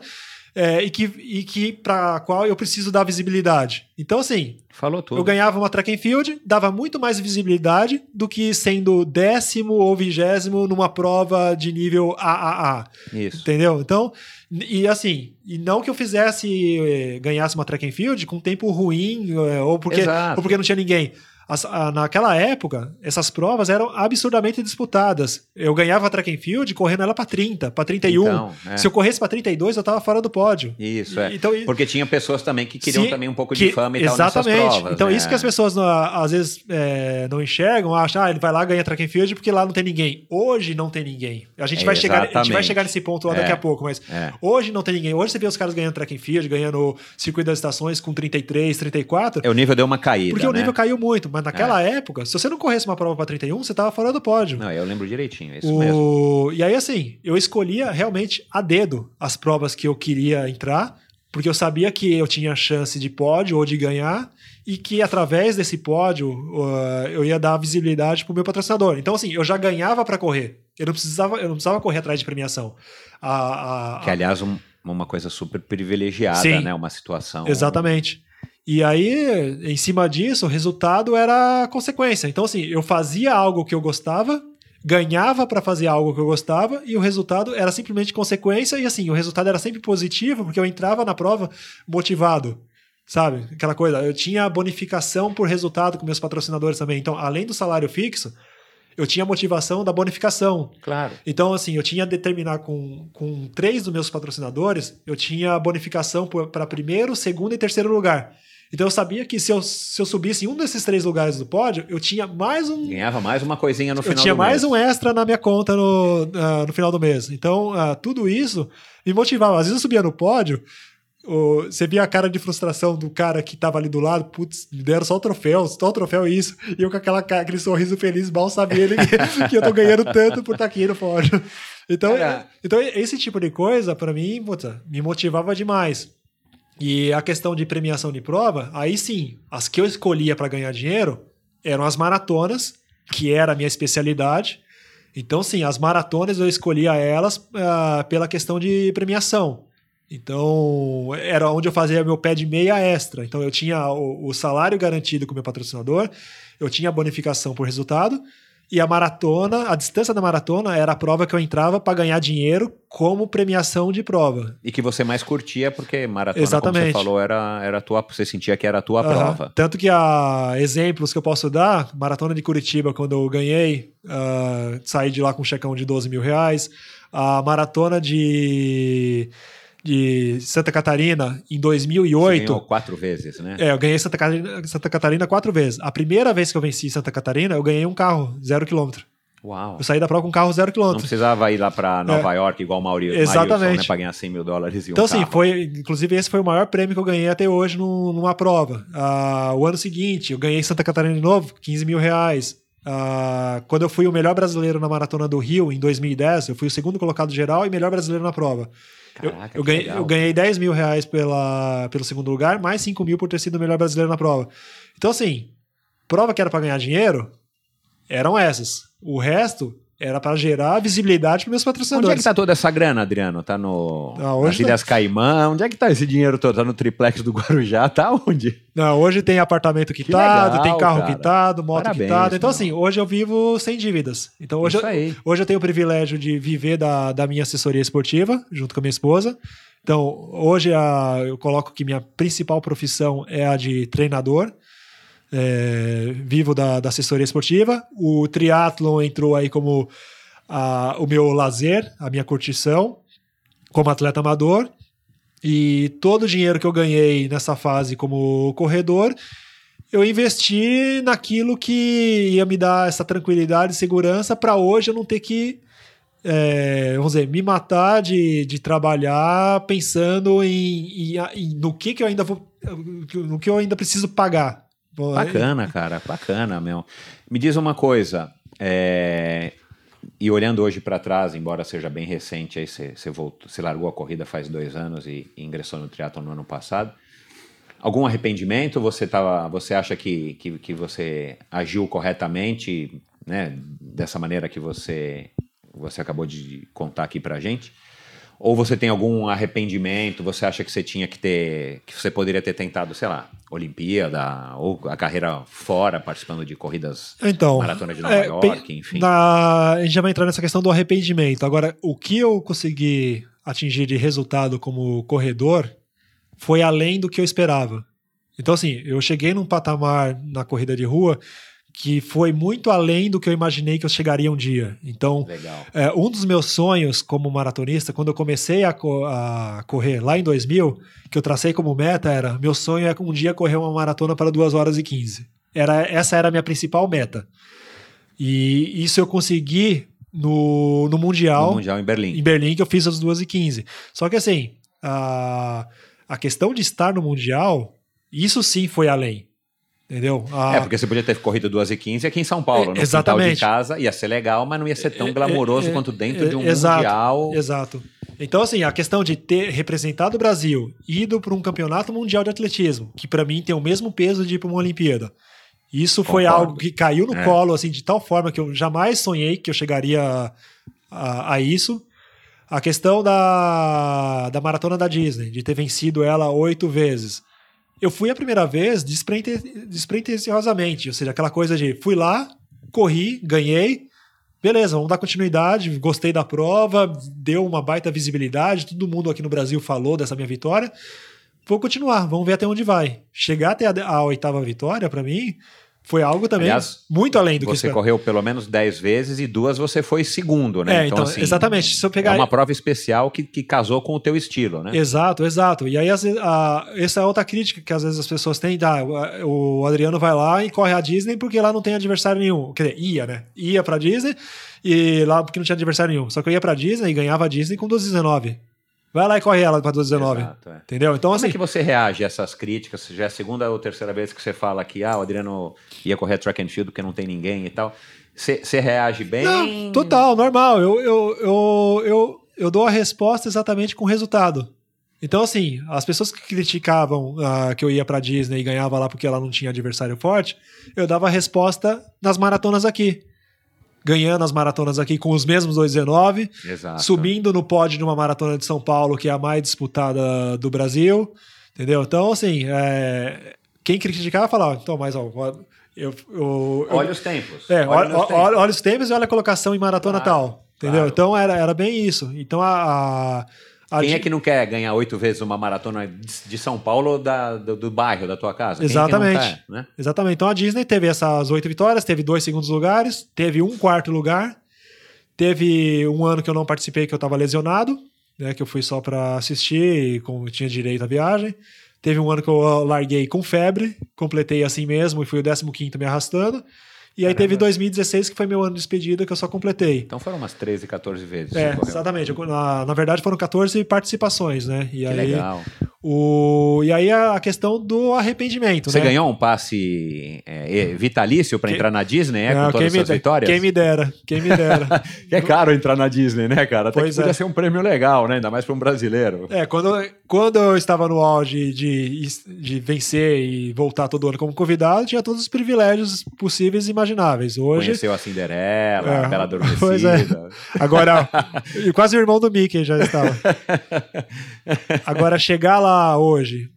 é, e que, e que para qual eu preciso dar visibilidade. Então, assim, Falou tudo. eu ganhava uma track and field, dava muito mais visibilidade do que sendo décimo ou vigésimo numa prova de nível AAA. Isso. Entendeu? Então, e assim, e não que eu fizesse, eh, ganhasse uma track and field com tempo ruim, eh, ou porque, Exato. ou porque não tinha ninguém. As- a- naquela época, essas provas eram absurdamente disputadas. Eu ganhava track and field correndo ela para 30, para 31. Então, é. Se eu corresse para 32, eu tava fora do pódio. Isso, é. Então, Porque tinha pessoas também que queriam também um pouco que- de fama e tal nessas Exatamente. provas. então, né? isso que as pessoas às vezes é, não enxergam, acham, ah, ele vai lá ganha track and field porque lá não tem ninguém. Hoje não tem ninguém. A gente, É, vai, chegar, a gente vai exatamente. chegar nesse ponto lá É. daqui a pouco, mas É. hoje não tem ninguém. Hoje você vê os caras ganhando track and field, ganhando circuito das estações com 33, 34. É, o nível deu uma caída, Porque o né? nível caiu muito, mas naquela época, se você não corresse uma prova para 31, você tava fora do pódio. Não, eu lembro direitinho, é isso mesmo. O... E aí, assim, eu escolhia realmente a dedo as provas que eu queria entrar, porque eu sabia que eu tinha chance de pódio ou de ganhar, e que através desse pódio uh, eu ia dar visibilidade pro meu patrocinador. Então, assim, eu já ganhava para correr. Eu não precisava, eu não precisava correr atrás de premiação. A, a- Que, aliás, um- uma coisa super privilegiada, Sim. né? Uma situação... Exatamente. E aí, em cima disso, o resultado era a consequência. Então, assim, eu fazia algo que eu gostava, ganhava para fazer algo que eu gostava, e o resultado era simplesmente consequência, e assim, o resultado era sempre positivo, porque eu entrava na prova motivado. Sabe? Aquela coisa, eu tinha bonificação por resultado com meus patrocinadores também. Então, além do salário fixo, eu tinha motivação da bonificação. Claro. Então, assim, eu tinha determinar com, com três dos meus patrocinadores, eu tinha bonificação para primeiro, segundo e terceiro lugar. Então eu sabia que se eu, se eu subisse em um desses três lugares do pódio, eu tinha mais um. Ganhava mais uma coisinha no Eu final tinha do mais mês. um extra na minha conta no, ah, no final do mês. Então, ah, tudo isso me motivava. Às vezes eu subia no pódio, o- você via a cara de frustração do cara que tava ali do lado, putz, me deram só o troféu, só o troféu e isso. E eu com aquela, aquele sorriso feliz, mal sabia ele que, que eu tô ganhando tanto por estar aqui no pódio. Então, então esse tipo de coisa, para mim, puta, me motivava demais. E a questão de premiação de prova, aí sim, as que eu escolhia para ganhar dinheiro eram as maratonas, que era a minha especialidade. Então, sim, as maratonas eu escolhia elas ah, pela questão de premiação. Então, era onde eu fazia meu pé de meia extra. Então, eu tinha o, o salário garantido com o meu patrocinador, eu tinha a bonificação por resultado, E a maratona, a distância da maratona era a prova que eu entrava para ganhar dinheiro como premiação de prova. E que você mais curtia porque maratona, Exatamente. como você falou, era, era a tua, você sentia que era a tua Aham. prova. Tanto que há exemplos que eu posso dar, maratona de Curitiba, quando eu ganhei, ah, saí de lá com um checão de 12 mil reais. A maratona de, de Santa Catarina, em Você 2008, ganhou quatro vezes, né? É, eu ganhei Santa Catarina, Santa Catarina quatro vezes. A primeira vez que eu venci Santa Catarina, eu ganhei um carro, zero quilômetro. Uau. Eu saí da prova com um carro zero Não quilômetro. precisava ir lá pra Nova York igual o Mauri, Exatamente. Marilson, né? Pra ganhar 100 mil dólares e um Então, assim, carro. foi. Inclusive, esse foi o maior prêmio que eu ganhei até hoje num- numa prova. Ah, o ano seguinte, eu ganhei Santa Catarina de novo, 15 mil reais. Ah, quando eu fui o melhor brasileiro na Maratona do Rio, em 2010, eu fui o segundo colocado geral e melhor brasileiro na prova. Eu, Caraca, eu que ganhei, legal. eu ganhei 10 mil reais pela, pelo segundo lugar, mais 5 mil por ter sido o melhor brasileiro na prova. Então, assim, prova que era para ganhar dinheiro eram essas. O resto era para gerar visibilidade para meus Onde é patrocinadores. que tá toda essa grana, Adriano? Tá no Ah, nas tá- Ilhas Caimã? Onde é que tá esse dinheiro todo? Tá no triplex do Guarujá? Tá onde? Não, hoje tem apartamento quitado, legal, tem carro cara. quitado, moto Parabéns, quitada. Então, meu. assim, hoje eu vivo sem dívidas. Então, hoje, Isso eu, hoje eu tenho o privilégio de viver da, da minha assessoria esportiva, junto com a minha esposa. Então, hoje a, eu coloco que minha principal profissão é a de treinador. É, vivo da, da assessoria esportiva. O triatlon entrou aí como a- o meu lazer, a minha curtição, como atleta amador. E todo o dinheiro que eu ganhei nessa fase como corredor, eu investi naquilo que ia me dar essa tranquilidade e segurança para hoje eu não ter que, é, vamos dizer, me matar de, de trabalhar pensando em, em- em- no que, que eu ainda vou, no que eu ainda preciso pagar. Bom, Bacana, cara, bacana, meu. Me diz uma coisa, é, e olhando hoje para trás, embora seja bem recente, aí você, você voltou, você largou a corrida faz dois anos e, e ingressou no triatlo no ano passado. Algum arrependimento? Você tava, você acha que, que, que você agiu corretamente, né, dessa maneira que você você acabou de contar aqui pra gente? Ou você tem algum arrependimento? Você acha que você tinha que ter, que você poderia ter tentado, sei lá, Olimpíada ou a carreira fora, participando de corridas Então, maratona de Nova é, York, enfim. na- a gente já vai entrar nessa questão do arrependimento. Agora, o que eu consegui atingir de resultado como corredor foi além do que eu esperava. Então, assim, eu cheguei num patamar na corrida de rua que foi muito além do que eu imaginei que eu chegaria um dia. Então, é, um dos meus sonhos como maratonista, quando eu comecei a, co- a correr lá em 2000, que eu tracei como meta era, meu sonho é um dia correr uma maratona para 2 horas e 15. Era, essa era a minha principal meta. E isso eu consegui no, no Mundial, No Mundial em Berlim. em Berlim, que eu fiz às 2 e 15. Só que assim, a, a questão de estar no Mundial, isso sim foi além. Entendeu? A- É, porque você podia ter corrido 2 e 15 aqui em São Paulo, É, no exatamente. de casa, ia ser legal, mas não ia ser tão É, glamouroso é, quanto dentro é, de um exato, Mundial. Exato. Então, assim, a questão de ter representado o Brasil, ido para um campeonato mundial de atletismo, que para mim tem o mesmo peso de ir para uma Olimpíada. Isso foi Concordo. algo que caiu no É. colo, assim, de tal forma que eu jamais sonhei que eu chegaria a, a- a isso. A questão da, da maratona da Disney, de ter vencido ela oito vezes. Eu fui a primeira vez desprete- despretensiosamente, ou seja, aquela coisa de fui lá, corri, ganhei, beleza, vamos dar continuidade, gostei da prova, deu uma baita visibilidade, todo mundo aqui no Brasil falou dessa minha vitória. Vou continuar, vamos ver até onde vai. Chegar até a, a oitava vitória, para mim, foi algo também Aliás, muito além do que Você correu pelo menos 10 vezes e duas você foi segundo, né? É, então, exatamente. Se eu pegar É uma prova especial que, que casou com o teu estilo, né? Exato, exato. E aí, às vezes, a- essa é outra crítica que às vezes as pessoas têm. Ah, o Adriano vai lá e corre a Disney porque lá não tem adversário nenhum. Quer dizer, ia, né? Ia pra Disney e lá porque não tinha adversário nenhum. Só que eu ia pra Disney e ganhava a Disney com 12,19. Vai lá e corre ela pra 12,19. Exato, é. Entendeu? Então, Como assim. é que você reage a essas críticas? Já é a segunda ou terceira vez que você fala que ah, o Adriano ia correr track and field porque não tem ninguém e tal. Você você reage bem? Não, total, normal. Eu, eu, eu, eu, eu dou a resposta exatamente com o resultado. Então, assim, as pessoas que criticavam ah, que eu ia pra Disney e ganhava lá porque ela não tinha adversário forte, eu dava a resposta nas maratonas aqui. Ganhando as maratonas aqui com os mesmos 2,19, Exato. subindo no pódio de uma maratona de São Paulo, que é a mais disputada do Brasil. Entendeu? Então, assim, é, quem criticava falava, então, mas ó, Eu, eu, eu- Olha os tempos. é, olha, tempos. olha- olha os tempos e olha a colocação em maratona Claro, tal. Entendeu? claro. Então era, era bem isso. Então a, a Quem di- é que não quer ganhar oito vezes uma maratona de de São Paulo ou da, do, do bairro, da tua casa? É Exatamente. quer, né? Exatamente. Então a Disney teve essas oito vitórias, teve dois segundos lugares, teve um quarto lugar, teve um ano que eu não participei que eu estava lesionado, né, que eu fui só para assistir e com, tinha direito à viagem. Teve um ano que eu larguei com febre, completei assim mesmo e fui o 15 me arrastando. E aí Caramba. teve 2016, que foi meu ano de despedida, que eu só completei. Então foram umas 13, 14 vezes. É, exatamente. Na, na verdade foram 14 participações, né? E Que aí, legal. O, e aí a, questão do arrependimento, Você né? ganhou um passe é, vitalício para entrar na Disney, é, Não, com todas quem, me, essas vitórias? quem me dera, quem me dera. É caro entrar na Disney, né, cara? Até Pois que podia é. ser um prêmio legal, né? Ainda mais para um brasileiro. É, quando, quando eu estava no auge de, de vencer e voltar todo ano como convidado, tinha todos os privilégios possíveis e imagináveis. Hoje, Conheceu a Cinderela, É, a Bela Adormecida. pois é. agora, e quase o irmão do Mickey já estava. Agora, chegar lá hoje,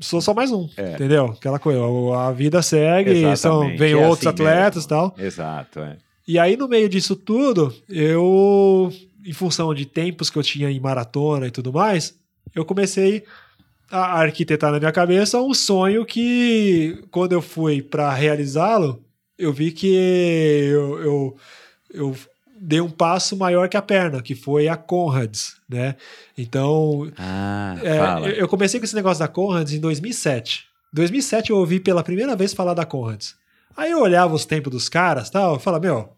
sou só mais um, É. entendeu? Aquela coisa, a vida segue, são, Exatamente, vem é outros assim atletas e tal. Exato, é. E aí, no meio disso tudo, eu, em função de tempos que eu tinha em maratona e tudo mais, eu comecei a arquitetar na minha cabeça um sonho que, quando eu fui para realizá-lo, eu vi que eu, eu, eu dei um passo maior que a perna, que foi a Conrads, né? Então, Ah, é, eu comecei com esse negócio da Conrads em 2007. Em 2007 eu ouvi pela primeira vez falar da Conrads. Aí eu olhava os tempos dos caras tal, eu falava, meu,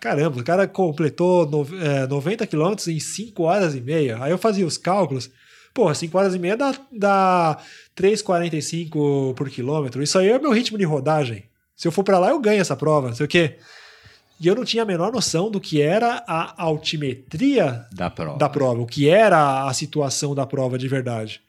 caramba, o cara completou no, é, 90 quilômetros em 5 horas e meia. Aí eu fazia os cálculos, porra, 5 horas e meia dá, dá 3,45 por quilômetro. Isso aí é meu ritmo de rodagem. Se eu for pra lá, eu ganho essa prova, não sei o quê. E eu não tinha a menor noção do que era a altimetria Da prova. da prova, o que era a situação da prova de verdade.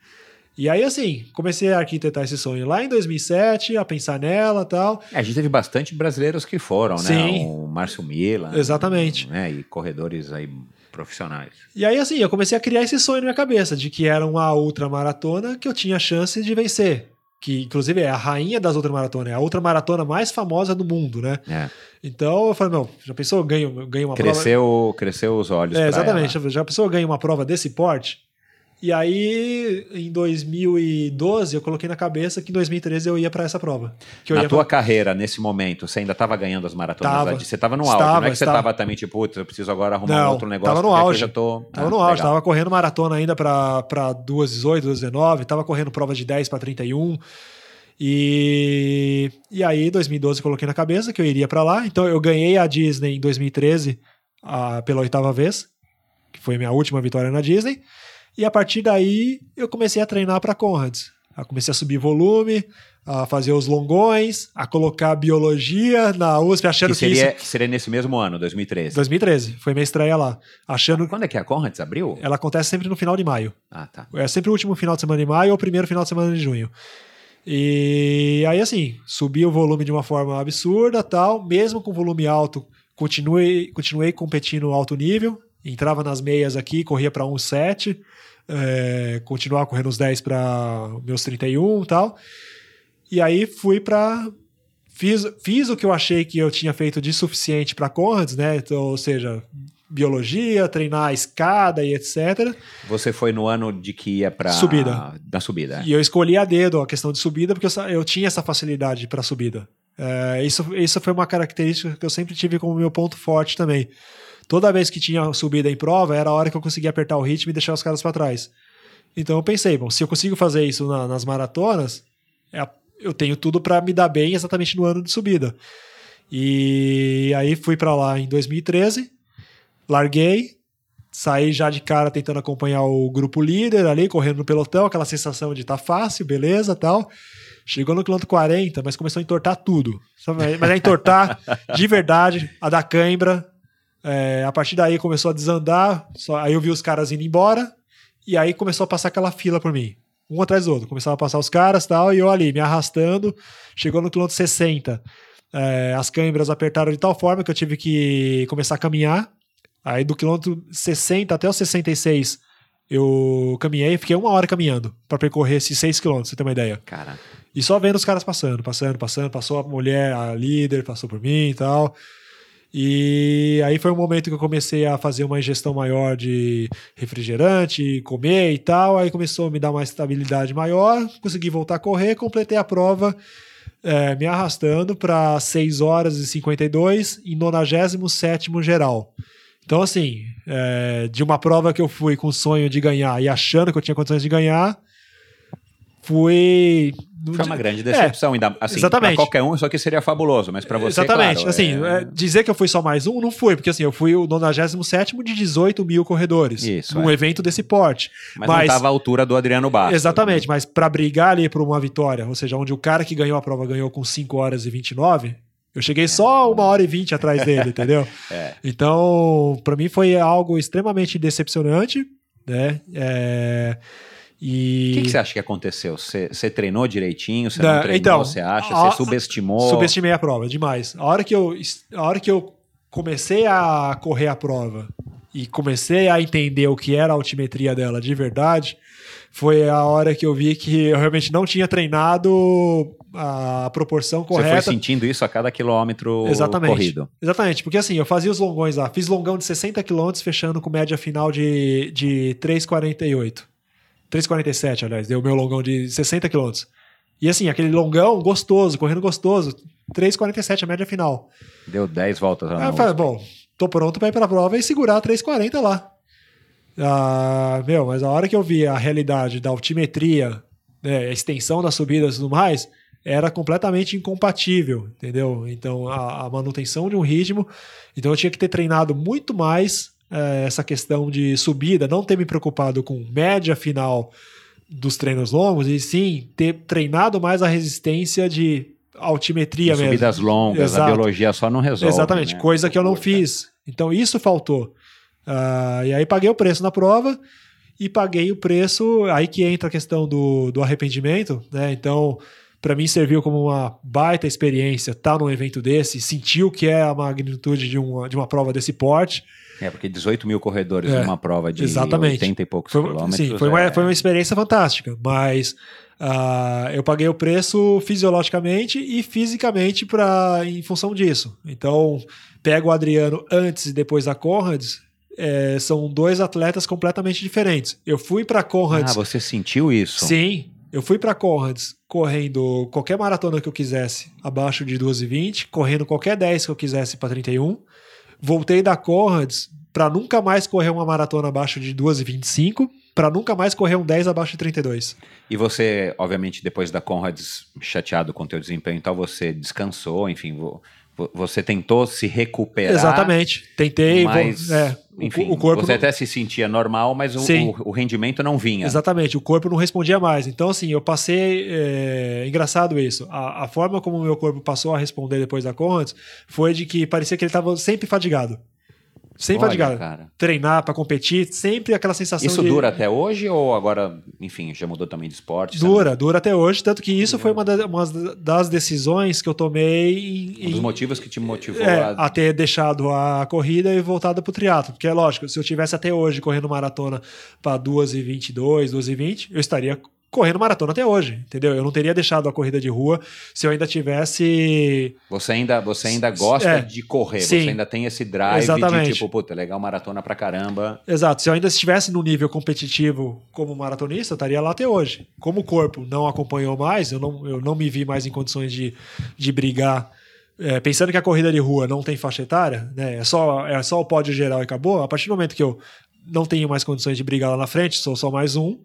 E aí, assim, comecei a arquitetar esse sonho lá em 2007, a pensar nela tal. É, a gente teve bastante brasileiros que foram, né? Sim. O Márcio Mila. Exatamente. Né? E corredores aí profissionais. E aí, assim, eu comecei a criar esse sonho na minha cabeça, de que era uma ultramaratona que eu tinha chance de vencer. Que, inclusive, é a rainha das ultramaratonas, é a ultramaratona mais famosa do mundo, né? É. Então, eu falei, meu, já pensou, eu ganho, ganho uma prova... Cresceu, cresceu os olhos. É, exatamente. ela. Já pensou eu ganho uma prova desse porte? E aí, em 2012, eu coloquei na cabeça que em 2013 eu ia para essa prova. Que Na tua carreira, nesse momento, você ainda estava ganhando as maratonas? Tava. Você estava no auge, não é que você estava. também tipo, putz, eu preciso agora arrumar Não, um outro negócio. tava no auge. Eu já tô... Tava Ah, no auge, legal. tava correndo maratona ainda para 2,18, 2,19, tava correndo prova de 10 para 31. E, e aí, em 2012, eu coloquei na cabeça que eu iria para lá. Então, eu ganhei a Disney em 2013 ah, pela oitava vez, que foi a minha última vitória na Disney. E a partir daí, eu comecei a treinar para Conrads. Eu comecei a subir volume, a fazer os longões, a colocar biologia na USP, achando Que que, seria, isso. que seria nesse mesmo ano, 2013. 2013, foi minha estreia lá. Achando Quando é que a Conrads abriu? ela acontece sempre no final de maio. Ah, tá. É sempre o último final de semana de maio ou o primeiro final de semana de junho. E aí, assim, subi o volume de uma forma absurda, tal, mesmo com volume alto, continuei, continuei competindo alto nível, entrava nas meias aqui, corria para 1,7, é, continuava correndo os 10 para meus 31 e tal. E aí fui para fiz, fiz o que eu achei que eu tinha feito de suficiente para Conrads, né? Então, ou seja, biologia, treinar a escada e etc. Você foi no ano de que ia pra... Subida. Na subida. é. E eu escolhi a dedo a questão de subida porque eu, eu tinha essa facilidade para subida. É, isso, isso foi uma característica que eu sempre tive como meu ponto forte também. Toda vez que tinha subida em prova, era a hora que eu conseguia apertar o ritmo e deixar os caras para trás. Então eu pensei, bom, se eu consigo fazer isso na- nas maratonas, é eu tenho tudo para me dar bem exatamente no ano de subida. E aí fui para lá em 2013, larguei, saí já de cara tentando acompanhar o grupo líder ali, correndo no pelotão, aquela sensação de tá fácil, beleza, tal. Chegou no quilômetro 40, mas começou a entortar tudo. Mas a entortar de verdade, a da cãibra. É, a partir daí começou a desandar, só, aí eu vi os caras indo embora, e aí começou a passar aquela fila por mim. Um atrás do outro. Começava a passar os caras tal, e eu ali, me arrastando. Chegou no quilômetro 60. É, as câimbras apertaram de tal forma que eu tive que começar a caminhar. Aí do quilômetro 60 até o 66 eu caminhei, fiquei uma hora caminhando para percorrer esses 6 quilômetros, você tem uma ideia. Cara, E só vendo os caras passando, passando, passando. Passou a mulher, a líder, passou por mim e tal. E aí foi um momento que eu comecei a fazer uma ingestão maior de refrigerante, comer e tal. Aí começou a me dar uma estabilidade maior, consegui voltar a correr, completei a prova é, me arrastando para 6 horas e 52 em 97 geral. Então, assim, é, de uma prova que eu fui com o sonho de ganhar e achando que eu tinha condições de ganhar, fui. Foi uma grande decepção, é, ainda assim, exatamente. Pra qualquer um isso aqui seria fabuloso, mas para você, Exatamente, claro, assim, é... dizer que eu fui só mais um, não fui, porque assim, eu fui o 97 de 18 mil corredores, isso, num é. evento desse porte. Mas, mas não estava à altura do Adriano Bastos. Exatamente, mas para brigar ali por uma vitória, ou seja, onde o cara que ganhou a prova ganhou com 5 horas e 29, eu cheguei só uma hora e vinte atrás dele, entendeu? É. Então, para mim foi algo extremamente decepcionante, né? É... E... O que, que, você acha que aconteceu? Você, você treinou direitinho? Você não, Não, treinou? então, você acha? a- Você subestimou? Subestimei a prova demais. A hora que eu, a hora que eu comecei a correr a prova e comecei a entender o que era a altimetria dela de verdade, foi a hora que eu vi que eu realmente não tinha treinado a proporção Você correta. foi sentindo isso a cada quilômetro Exatamente. corrido. Exatamente, porque assim, eu fazia os longões lá, fiz longão de 60 km fechando com média final de, de 3,48. 3,47, aliás, deu o meu longão de 60 km. E assim, aquele longão gostoso, correndo gostoso, 3,47 a média final. Deu 10 voltas. Aí lá eu falei, bom, tô pronto pra ir pra prova e segurar 3,40 lá. Ah, meu, mas a hora que eu vi a realidade da altimetria, né, a extensão das subidas e tudo mais, era completamente incompatível, entendeu? Então, a, a manutenção de um ritmo. Então, eu tinha que ter treinado muito mais essa questão de subida, não ter me preocupado com média final dos treinos longos, e sim ter treinado mais a resistência de altimetria mesmo. Subidas longas, Exato. a biologia só não resolve. Exatamente, né? coisa que eu não fiz. Então isso faltou. Ah, e aí paguei o preço na prova e paguei o preço. Aí que entra a questão do, do arrependimento, né? Então, para mim serviu como uma baita experiência estar num evento desse, sentir o que é a magnitude de uma, de uma prova desse porte. É, porque 18 mil corredores É, numa prova de exatamente. 80 e poucos Foi, quilômetros. sim, foi, uma, é- foi uma experiência fantástica, mas ah, eu paguei o preço fisiologicamente e fisicamente pra, em função disso. Então, pego o Adriano antes e depois da Conrads, é, são dois atletas completamente diferentes. Eu fui para Ah, Conrads, você sentiu isso? sim, eu fui para Conrads correndo qualquer maratona que eu quisesse abaixo de 2,20, correndo qualquer 10 que eu quisesse para 31. Voltei da Conrads para nunca mais correr uma maratona abaixo de 2,25, para nunca mais correr um 10 abaixo de 32. E você, obviamente, depois da Conrads, chateado com o teu desempenho e tal, você descansou, enfim, vo- vo- você tentou se recuperar. Exatamente. Tentei, Mas, é, o- enfim, o corpo você não- até se sentia normal, mas o, o- o rendimento não vinha. Exatamente, o corpo não respondia mais. Então, assim, eu passei. É, engraçado isso. A, a forma como o meu corpo passou a responder depois da Conrads foi de que parecia que ele estava sempre fadigado. Sempre Olha, fadigado. cara. Treinar para competir, sempre aquela sensação Isso de. dura até hoje ou agora, enfim, já mudou também de esporte? Dura, dura até hoje. Tanto que isso foi uma, da- uma das decisões que eu tomei em, Um dos em- motivos que te motivou é, a... a ter deixado a corrida e voltado pro triatlo. Porque é lógico, se eu tivesse até hoje correndo maratona para 2 e 22, 2 e 20, eu estaria correndo maratona até hoje, entendeu? Eu não teria deixado a corrida de rua se eu ainda tivesse Você ainda, você ainda gosta É. de correr, Sim. você ainda tem esse drive Exatamente. de tipo, puta, legal maratona pra caramba. Exato, se eu ainda estivesse no nível competitivo como maratonista, eu estaria lá até hoje. Como o corpo não acompanhou mais, eu não, eu não me vi mais em condições de, de brigar. É, pensando que a corrida de rua não tem faixa etária, né, é, só, é só o pódio geral e acabou, a partir do momento que eu não tenho mais condições de brigar lá na frente, sou só mais um,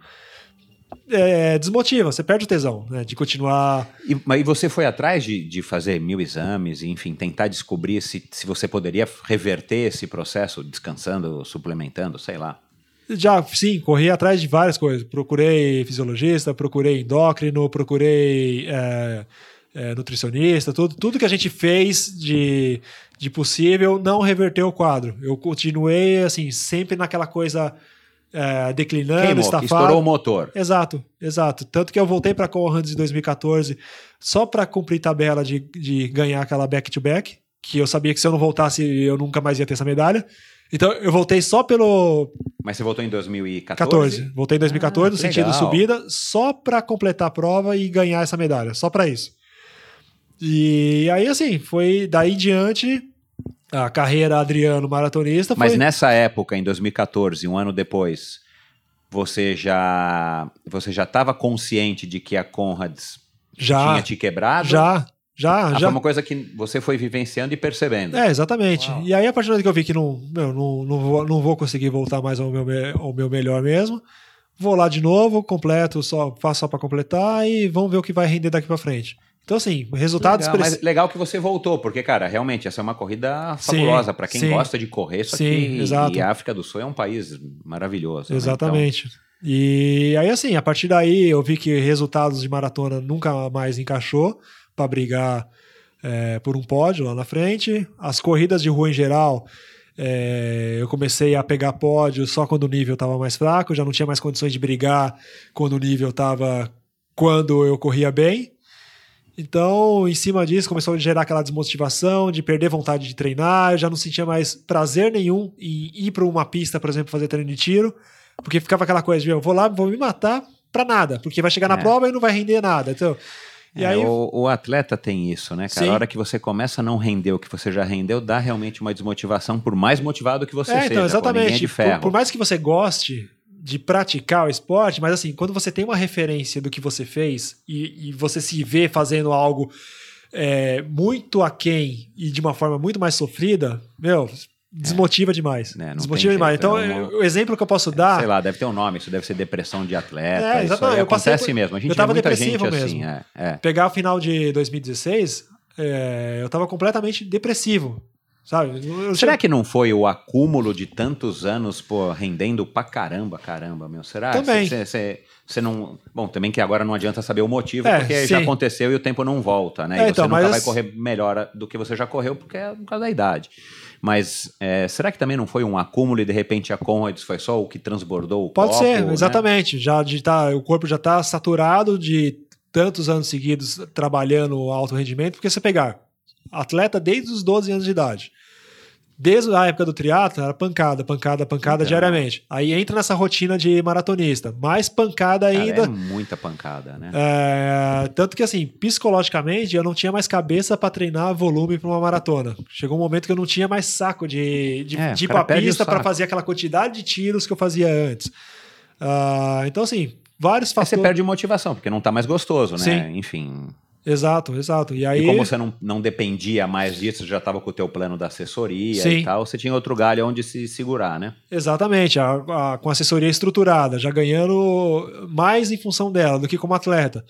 é, desmotiva, você perde o tesão né, de continuar. E, mas você foi atrás de, de fazer mil exames, enfim, tentar descobrir se, se você poderia reverter esse processo descansando, suplementando, sei lá. Já, sim, corri atrás de várias coisas. Procurei fisiologista, procurei endócrino, procurei é, é, nutricionista, tudo, tudo que a gente fez de, de possível não reverteu o quadro. Eu continuei, assim, sempre naquela coisa é, declinando, Queimou, estafado. estourou o motor. Exato, exato. Tanto que eu voltei para a Conrads em 2014 só para cumprir tabela de, de ganhar aquela back-to-back, que eu sabia que se eu não voltasse eu nunca mais ia ter essa medalha. Então eu voltei só pelo Mas você voltou em 2014? 14. Voltei em 2014, Ah, no sentido legal. subida, só para completar a prova e ganhar essa medalha, só para isso. E aí, assim, foi daí em diante a carreira Adriano maratonista. Mas foi... nessa época, em 2014, um ano depois, você já você já estava consciente de que a Conrads já, tinha te quebrado? já, já, Ah, já. Foi uma coisa que você foi vivenciando e percebendo. É, exatamente. Uau. E aí, a partir do momento que eu vi que não, meu, não, não, vou, não vou conseguir voltar mais ao meu, me- ao meu melhor mesmo, vou lá de novo, completo, só faço só para completar e vamos ver o que vai render daqui para frente. Então, assim, resultados Legal, mas legal que você voltou, porque, cara, realmente, essa é uma corrida fabulosa para quem sim. gosta de correr. Isso Sim, aqui, exato. e a África do Sul é um país maravilhoso. né? Exatamente. E aí, assim, a partir daí eu vi que resultados de maratona nunca mais encaixou para brigar é, por um pódio lá na frente. As corridas de rua em geral, é, eu comecei a pegar pódio só quando o nível estava mais fraco, já não tinha mais condições de brigar quando o nível estava quando eu corria bem. Então, em cima disso, começou a gerar aquela desmotivação de perder vontade de treinar. Eu já não sentia mais prazer nenhum em ir para uma pista, por exemplo, fazer treino de tiro, porque ficava aquela coisa de eu vou lá, vou me matar para nada, porque vai chegar na É. prova e não vai render nada. Então, É, aí, o, o atleta tem isso, né, cara? Sim. A hora que você começa a não render o que você já rendeu, dá realmente uma desmotivação, por mais motivado que você é, seja. então, ninguém é exatamente. Por, por mais que você goste de praticar o esporte, mas assim, quando você tem uma referência do que você fez e, e você se vê fazendo algo é, muito aquém e de uma forma muito mais sofrida, meu, desmotiva demais. É, desmotiva demais. jeito, Então, é uma- o exemplo que eu posso dar. Sei lá, deve ter um nome, isso deve ser depressão de atleta. É, exatamente, eu passei acontece por- mesmo. A gente eu tava depressivo assim. mesmo. É, é. pegar o final de 2016, é, eu tava completamente depressivo. Sabe? Eu- Será tinha- que não foi o acúmulo de tantos anos, pô, rendendo pra caramba, caramba, meu? Será? Também. Você não. Bom, também que agora não adianta saber o motivo, É, porque já sim. aconteceu e o tempo não volta, né? É, e você então, nunca mas- vai correr melhor do que você já correu, porque é por causa da idade. Mas é, será que também não foi um acúmulo e de repente a Conrads foi só o que transbordou o Pode copo, ser, né? exatamente. Já de tá, o corpo já está saturado de tantos anos seguidos trabalhando alto rendimento, porque você pegar atleta desde os 12 anos de idade. Desde a época do triatlo era pancada, pancada, pancada Então. diariamente. Aí entra nessa rotina de maratonista, mais pancada Cara, ainda. É muita pancada, né? É, tanto que assim, psicologicamente, eu não tinha mais cabeça para treinar volume para uma maratona. Chegou um momento que eu não tinha mais saco de, de, É, de ir pra pista para fazer aquela quantidade de tiros que eu fazia antes. Ah, então, assim, vários Aí você fatores. perde motivação, porque não tá mais gostoso, né? Sim. Enfim. Exato, exato. E aí. E como você não, não dependia mais disso, você já estava com o teu plano da assessoria Sim. e tal, você tinha outro galho onde se segurar, né? Exatamente, a, a- com assessoria estruturada, já ganhando mais em função dela do que como atleta.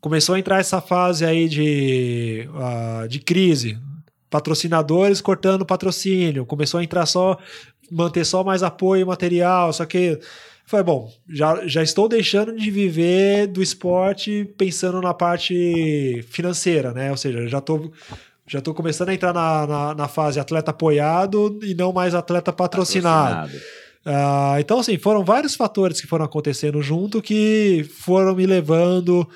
Começou a entrar essa fase aí de, ah, de crise, patrocinadores cortando patrocínio, começou a entrar só, manter só mais apoio material, só que foi bom, já, já estou deixando de viver do esporte pensando na parte financeira, né? Ou seja, já estou já tô começando a entrar na, na, na fase atleta apoiado e não mais atleta patrocinado. Ah, então, assim, foram vários fatores que foram acontecendo junto que foram me levando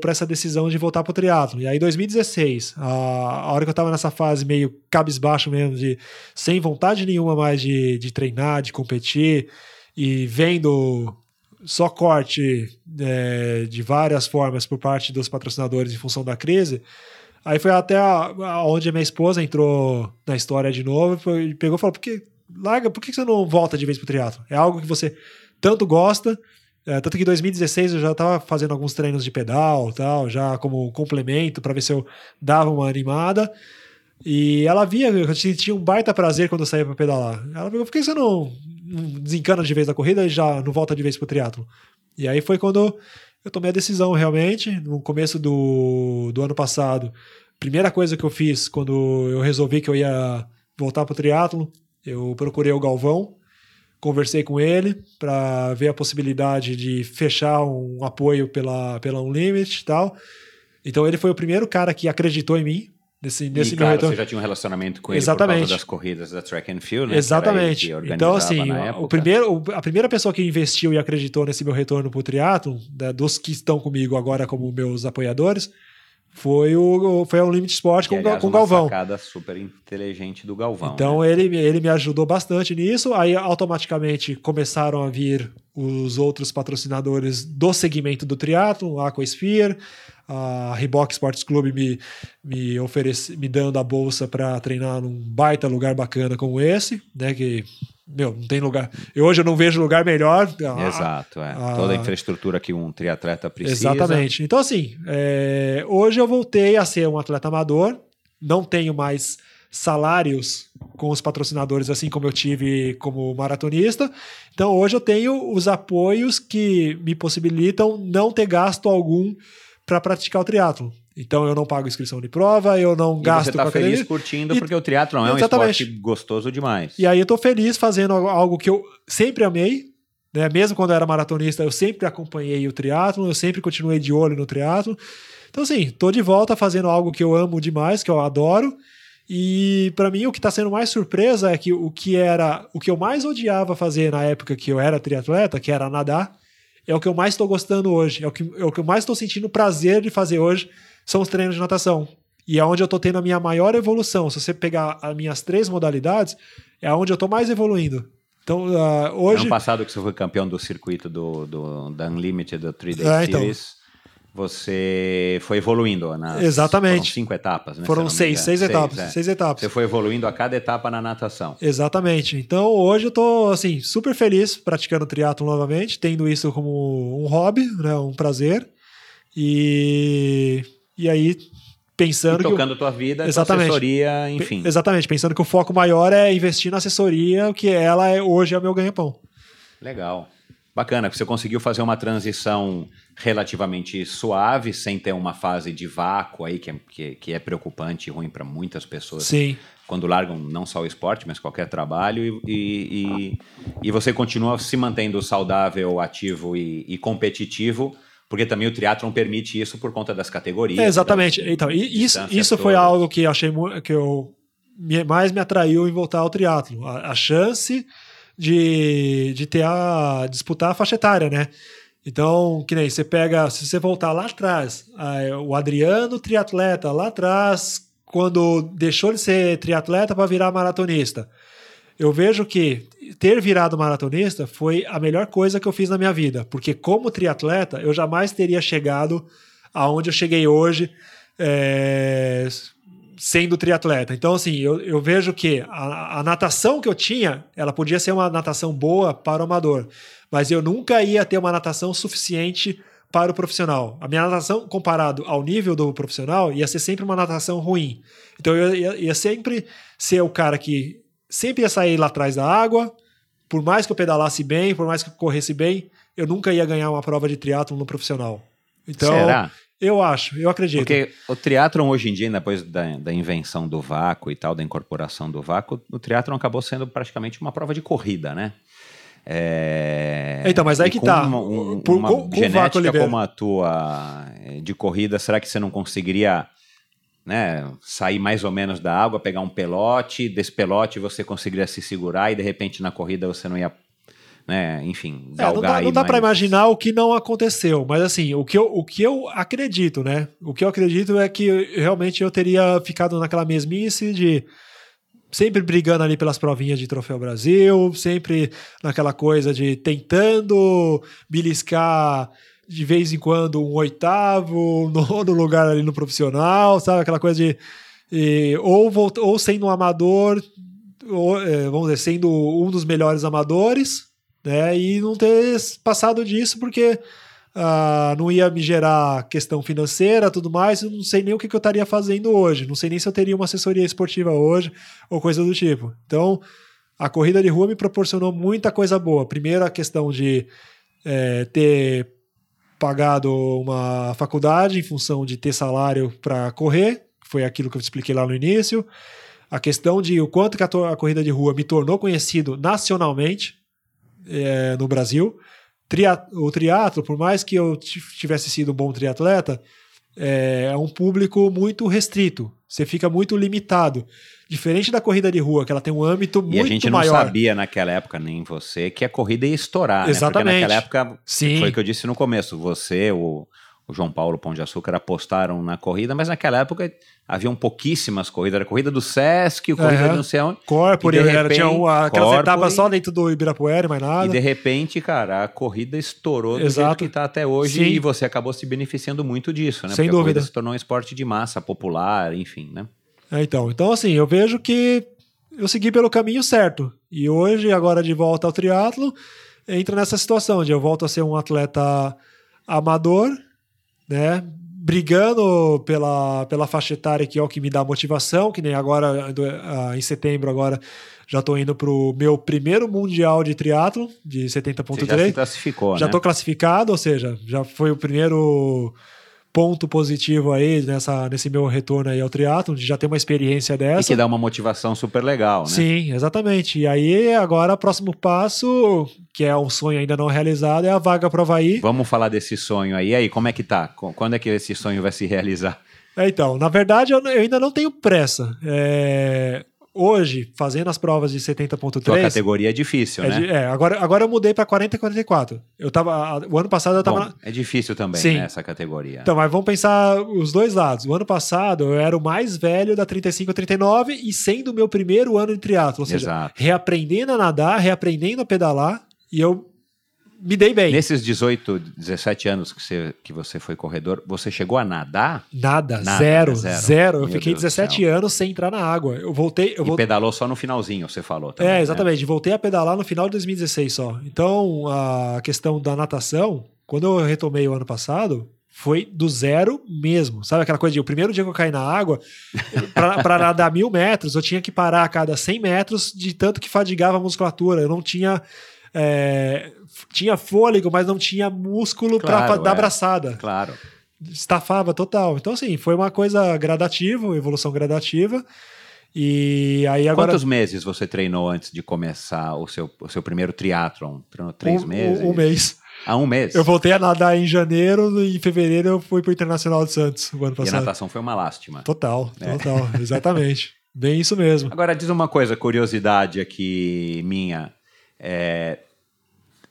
para essa decisão de voltar para o triatlo. E aí, 2016, a, a hora que eu estava nessa fase meio cabisbaixo mesmo, de sem vontade nenhuma mais de, de treinar, de competir, e vendo só corte é, de várias formas por parte dos patrocinadores em função da crise, aí foi até a, a onde a minha esposa entrou na história de novo foi- pegou e falou, por que, larga, por que você não volta de vez pro triatlo? É algo que você tanto gosta, é, tanto que em 2016 eu já estava fazendo alguns treinos de pedal, tal, já como complemento para ver se eu dava uma animada. E ela via eu tinha- um baita prazer quando eu saía para pedalar. Ela falou: por que você não desencana de vez da corrida e já não volta de vez pro triatlo? E aí foi quando eu tomei a decisão realmente, no começo do, do ano passado. Primeira coisa que eu fiz quando eu resolvi que eu ia voltar pro triatlo, eu procurei o Galvão, conversei com ele para ver a possibilidade de fechar um apoio pela, pela Unlimited e tal. Então ele foi o primeiro cara que acreditou em mim nesse, nesse e meu claro, retorno. você já tinha um relacionamento com ele por Exatamente. causa das corridas da Track and Field, né? Exatamente. Então, assim, o primeiro, a primeira pessoa que investiu e acreditou nesse meu retorno pro triatlo, né, dos que estão comigo agora como meus apoiadores, foi o foi o Limit Sport com, aliás, com o uma Galvão. sacada super inteligente do Galvão. Então né? ele, ele me ajudou bastante nisso. Aí automaticamente começaram a vir os outros patrocinadores do segmento do triatlo, a Aquasphere, a Reebok Sports Club me, me oferece, me dando a bolsa para treinar num baita lugar bacana como esse, né? Que meu, não tem lugar. Eu, hoje eu não vejo lugar melhor. Exato, é. a- Toda a infraestrutura que um triatleta precisa. Exatamente. Então, assim, é, hoje eu voltei a ser um atleta amador, não tenho mais salários com os patrocinadores, assim como eu tive como maratonista. Então, hoje eu tenho os apoios que me possibilitam não ter gasto algum para praticar o triatlo. Então, eu não pago inscrição de prova, eu não E gasto você tá com feliz academia. curtindo, E- porque o triatlon é um esporte gostoso demais. E aí eu tô feliz fazendo algo que eu sempre amei, né? Mesmo quando eu era maratonista, eu sempre acompanhei o triatlo, eu sempre continuei de olho no triatlo. Então assim, tô de volta fazendo algo que eu amo demais, que eu adoro. E para mim o que tá sendo mais surpresa é que o que era, o que eu mais odiava fazer na época que eu era triatleta, que era nadar, é o que eu mais estou gostando hoje, é o que, é o que eu mais estou sentindo prazer de fazer hoje, são os treinos de natação. E é onde eu tô tendo a minha maior evolução. Se você pegar as minhas três modalidades, é onde eu tô mais evoluindo. Então, ah, hoje. Ano passado que você foi campeão do circuito do, do, da Unlimited, do 3 Day É, então. Você foi evoluindo nas Exatamente. foram cinco etapas, né? foram seis, engano. seis etapas. é. Seis etapas. Você foi evoluindo a cada etapa na natação. Exatamente. Então hoje eu tô assim super feliz praticando triatlo novamente, tendo isso como um hobby, né, um prazer. E e aí pensando E que o- tocando tua vida, tua Exatamente. assessoria, enfim. exatamente, pensando que o foco maior é investir na assessoria, que ela é hoje é o meu ganha-pão. Legal. Bacana, você conseguiu fazer uma transição relativamente suave, sem ter uma fase de vácuo aí, que é, que, que é preocupante e ruim para muitas pessoas Sim. quando largam não só o esporte, mas qualquer trabalho, e, e, e- e você continua se mantendo saudável, ativo e, e competitivo, porque também o triatlon permite isso por conta das categorias. É, exatamente. Então, isso, isso foi algo que eu achei que eu mais me atraiu em voltar ao triatlo, a, a chance de, de ter a disputar a faixa etária, né? Então, que nem você pega, se você voltar lá atrás, o Adriano triatleta lá atrás, quando deixou de ser triatleta para virar maratonista. Eu vejo que ter virado maratonista foi a melhor coisa que eu fiz na minha vida, porque como triatleta eu jamais teria chegado aonde eu cheguei hoje é, sendo triatleta. Então, assim, eu, eu vejo que a, a natação que eu tinha, ela podia ser uma natação boa para o amador, mas eu nunca ia ter uma natação suficiente para o profissional. A minha natação, comparado ao nível do profissional, ia ser sempre uma natação ruim. Então, eu ia, ia sempre ser o cara que sempre ia sair lá atrás da água, por mais que eu pedalasse bem, por mais que eu corresse bem, eu nunca ia ganhar uma prova de triatlo no profissional. Então, Será? Eu acho, eu acredito. Porque o triatlon hoje em dia, depois da, da invenção do vácuo e tal, da incorporação do vácuo, o triatlon acabou sendo praticamente uma prova de corrida, né? É, Então, mas aí e que com tá. Uma, um- Por- uma com- com genética libera. como a tua eh, de corrida, será que você não conseguiria né, sair mais ou menos da água, pegar um pelote, desse pelote você conseguiria se segurar e de repente na corrida você não ia, né, enfim, É, não galgar dá, não dá para imaginar o que não aconteceu, mas assim, o que, eu, o que eu acredito, né? O que eu acredito é que realmente eu teria ficado naquela mesmice de sempre brigando ali pelas provinhas de Troféu Brasil, sempre naquela coisa de tentando beliscar de vez em quando um oitavo, nono lugar ali no profissional, sabe? Aquela coisa de. e- ou, ou sendo um amador, ou, é, vamos dizer, sendo um dos melhores amadores, né? E não ter passado disso porque ah, não ia me gerar questão financeira tudo mais. Eu não sei nem o que, que eu estaria fazendo hoje. Não sei nem se eu teria uma assessoria esportiva hoje ou coisa do tipo. Então, a corrida de rua me proporcionou muita coisa boa. Primeiro, a questão de é, ter pagado uma faculdade em função de ter salário para correr, foi aquilo que eu expliquei lá no início. A questão de o quanto que a, a corrida de rua me tornou conhecido nacionalmente é, no Brasil. Tria- o triatlo, por mais que eu ti- tivesse sido um bom triatleta, é, é um público muito restrito. Você fica muito limitado. Diferente da corrida de rua, que ela tem um âmbito muito E a gente não maior. sabia naquela época, nem você, que a corrida ia estaurar. Exatamente. Né? Porque naquela época, Sim. foi o que eu disse no começo, você, o, o João Paulo Pão de Açúcar apostaram na corrida, mas naquela época haviam pouquíssimas corridas. Era a corrida do Sesc, a corrida Uhum. do não sei onde. Corpore, E de era, tinha repente, uma, aquelas Corpore- etapas só dentro do Ibirapuera, mais nada. E de repente, cara, a corrida estourou do Exato. jeito que está até hoje Sim. e você acabou se beneficiando muito disso, né? Sem Porque a dúvida. corrida se tornou um esporte de massa, popular, enfim, né? É, então, então, assim, eu vejo que eu segui pelo caminho certo. E hoje, agora de volta ao triatlo, entra nessa situação de eu volto a ser um atleta amador, né? Brigando pela, pela faixa etária que é o que me dá motivação, que nem agora, ah, em setembro, agora já estou indo para o meu primeiro mundial de triatlo, de Você já 70.3. se classificou, Já né? estou classificado, ou seja, já foi o primeiro ponto positivo aí nessa, nesse meu retorno aí ao triatlo, de já ter uma experiência E dessa. que dá uma motivação super legal, né? Sim, exatamente. E aí, agora, o próximo passo, que é um sonho ainda não realizado, é a vaga para o Havaí. Vamos falar desse sonho aí. E aí, como é que tá? Qu- Quando é que esse sonho vai se realizar? É, então, na verdade, eu, eu ainda não tenho pressa. É, hoje, fazendo as provas de Tua 70.3... categoria é difícil, É, né? de- é, agora, agora eu mudei para 40 e 44. Eu tava, a- o ano passado eu tava... Bom, na- é difícil também, Sim. né, essa categoria. Então, mas vamos pensar os dois lados. O ano passado eu era o mais velho da 35 a 39 e sendo o meu primeiro ano de triatlo, ou seja, Exato. reaprendendo a nadar, reaprendendo a pedalar e eu me dei bem. Nesses 18, 17 anos que você, que você foi corredor, você chegou a nadar Nada, Nada, zero, zero. zero. Eu Meu fiquei Deus do 17 céu. anos sem entrar na água. Eu voltei, eu e voltei. pedalou só no finalzinho, você falou também. É, né? exatamente. Voltei a pedalar no final de 2016 só. Então, a questão da natação, quando eu retomei o ano passado, foi do zero mesmo. Sabe aquela coisa de o primeiro dia que eu caí na água, para nadar mil metros, eu tinha que parar a cada 100 metros de tanto que fadigava a musculatura. Eu não tinha. É, tinha fôlego, mas não tinha músculo Claro, para dar é. abraçada. Claro. Estafava total. Então, assim, foi uma coisa gradativa, evolução gradativa. E aí agora. Quantos meses você treinou antes de começar o seu, o seu primeiro triatlon? Treinou três um, meses? Um, um mês. Ah, um mês? Eu voltei a nadar em janeiro e em fevereiro eu fui pro Internacional de Santos o ano E a passado. natação foi uma lástima. Total, É. total, exatamente. Bem isso mesmo. Agora, diz uma coisa, curiosidade aqui minha. É,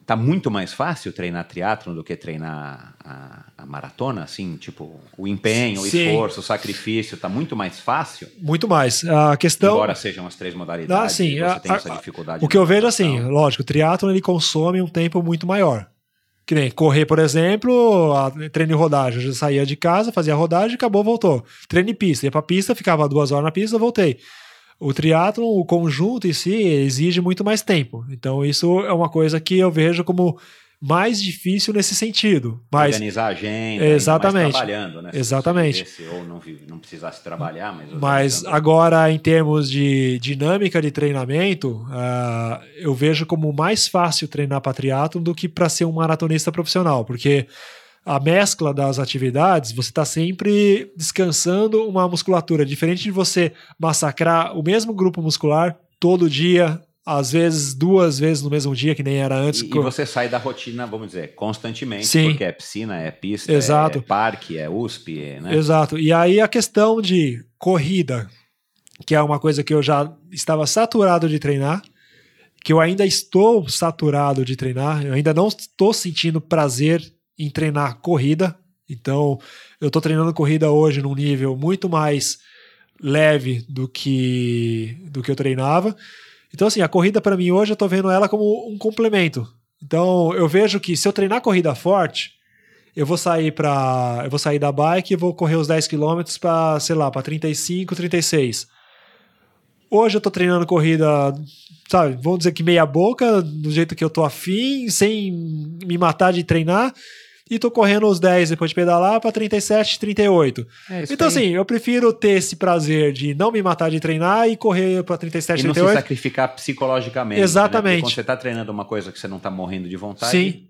tá muito mais fácil treinar triatlon do que treinar a, a maratona? Assim, tipo, o empenho, o Sim. esforço, o sacrifício, tá muito mais fácil? Muito mais. A questão. Embora sejam as três modalidades, Ah, sim, você a- tem a- essa dificuldade. O que eu vejo assim, lógico, o triatlon ele consome um tempo muito maior. Que nem correr, por exemplo, treino em rodagem. Eu já saía de casa, fazia rodagem, acabou, voltou. Treino em pista, ia pra pista, ficava duas horas na pista, voltei. O triatlon, o conjunto em si, exige muito mais tempo. Então, isso é uma coisa que eu vejo como mais difícil nesse sentido. Mas Organizar a agenda, Exatamente. trabalhando, né? Se Exatamente. vivesse ou não, não precisasse trabalhar, mas... Mas agora, em termos de dinâmica de treinamento, ah, eu vejo como mais fácil treinar para triatlon do que para ser um maratonista profissional, porque a mescla das atividades, você está sempre descansando uma musculatura, diferente de você massacrar o mesmo grupo muscular todo dia, às vezes duas vezes no mesmo dia, que nem era antes. E, e você sai da rotina, vamos dizer, constantemente, Sim. porque é piscina, é pista, Exato. é parque, é USP, é, né? Exato. E aí a questão de corrida, que é uma coisa que eu já estava saturado de treinar, que eu ainda estou saturado de treinar, eu ainda não estou sentindo prazer em treinar corrida. Então, eu estou treinando corrida hoje num nível muito mais leve do que do que eu treinava. Então, assim, a corrida para mim hoje eu estou vendo ela como um complemento. Então, eu vejo que se eu treinar corrida forte, eu vou sair para eu vou sair da bike e vou correr os 10 km para, sei lá, para 35, 36. Hoje eu tô treinando corrida, sabe, vamos dizer que meia boca, do jeito que eu tô afim, sem me matar de treinar, e tô correndo os 10 depois de pedalar para 37, 38. É Então aí. assim, eu prefiro ter esse prazer de não me matar de treinar e correr para 37, E não se 38. sacrificar psicologicamente. Exatamente. Né? Quando você está treinando uma coisa que você não está morrendo de vontade, Sim.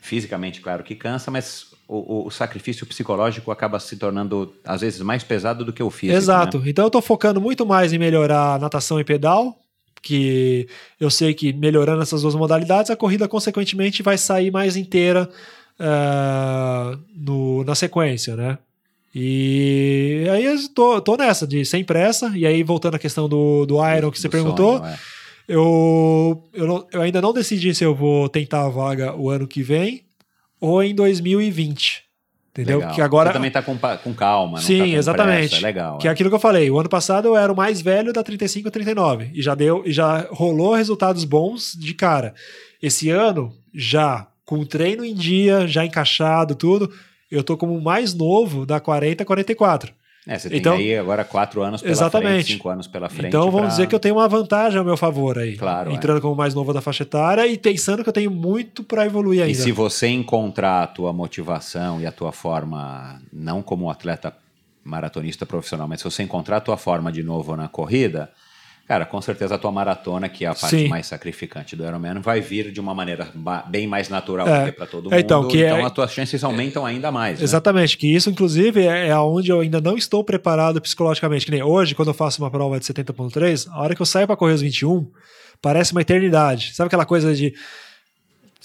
fisicamente, claro que cansa, mas o, o- o sacrifício psicológico acaba se tornando, às vezes, mais pesado do que o físico. Exato. né? Então eu tô focando muito mais em melhorar natação e pedal, que eu sei que melhorando essas duas modalidades, a corrida, consequentemente, vai sair mais inteira ah, no, na sequência, né? E aí eu tô, tô nessa, de sem pressa, e aí voltando à questão do, do Iron que você Do perguntou, sonho, é. eu, eu, não- eu ainda não decidi se eu vou tentar a vaga o ano que vem ou em 2020. Entendeu? Legal. Que agora Você também tá com, com calma, Sim, tá com exatamente. pressa, é legal. Que é é. aquilo que eu falei. O ano passado eu era o mais velho da 35 e 39 e já deu e já rolou resultados bons de cara. Esse ano já com o treino em dia, já encaixado tudo, eu tô como o mais novo da 40 a 44. É, você tem Então- aí agora quatro anos pela Exatamente. frente, cinco anos pela frente. então vamos pra- dizer que eu tenho uma vantagem ao meu favor aí, Claro, é. entrando como o mais novo da faixa etária e pensando que eu tenho muito para evoluir ainda. E se você encontrar a tua motivação e a tua forma, não como atleta maratonista profissional, mas se você encontrar a tua forma de novo na corrida, cara, com certeza a tua maratona, que é a parte Sim. mais sacrificante do Ironman, vai vir de uma maneira bem mais natural É. para todo É, mundo. então, que é- as tuas chances aumentam ainda mais. né? Exatamente, que isso, inclusive, é, é onde eu ainda não estou preparado psicologicamente. Que nem hoje, quando eu faço uma prova de 70.3, a hora que eu saio para correr os 21, parece uma eternidade. Sabe aquela coisa de.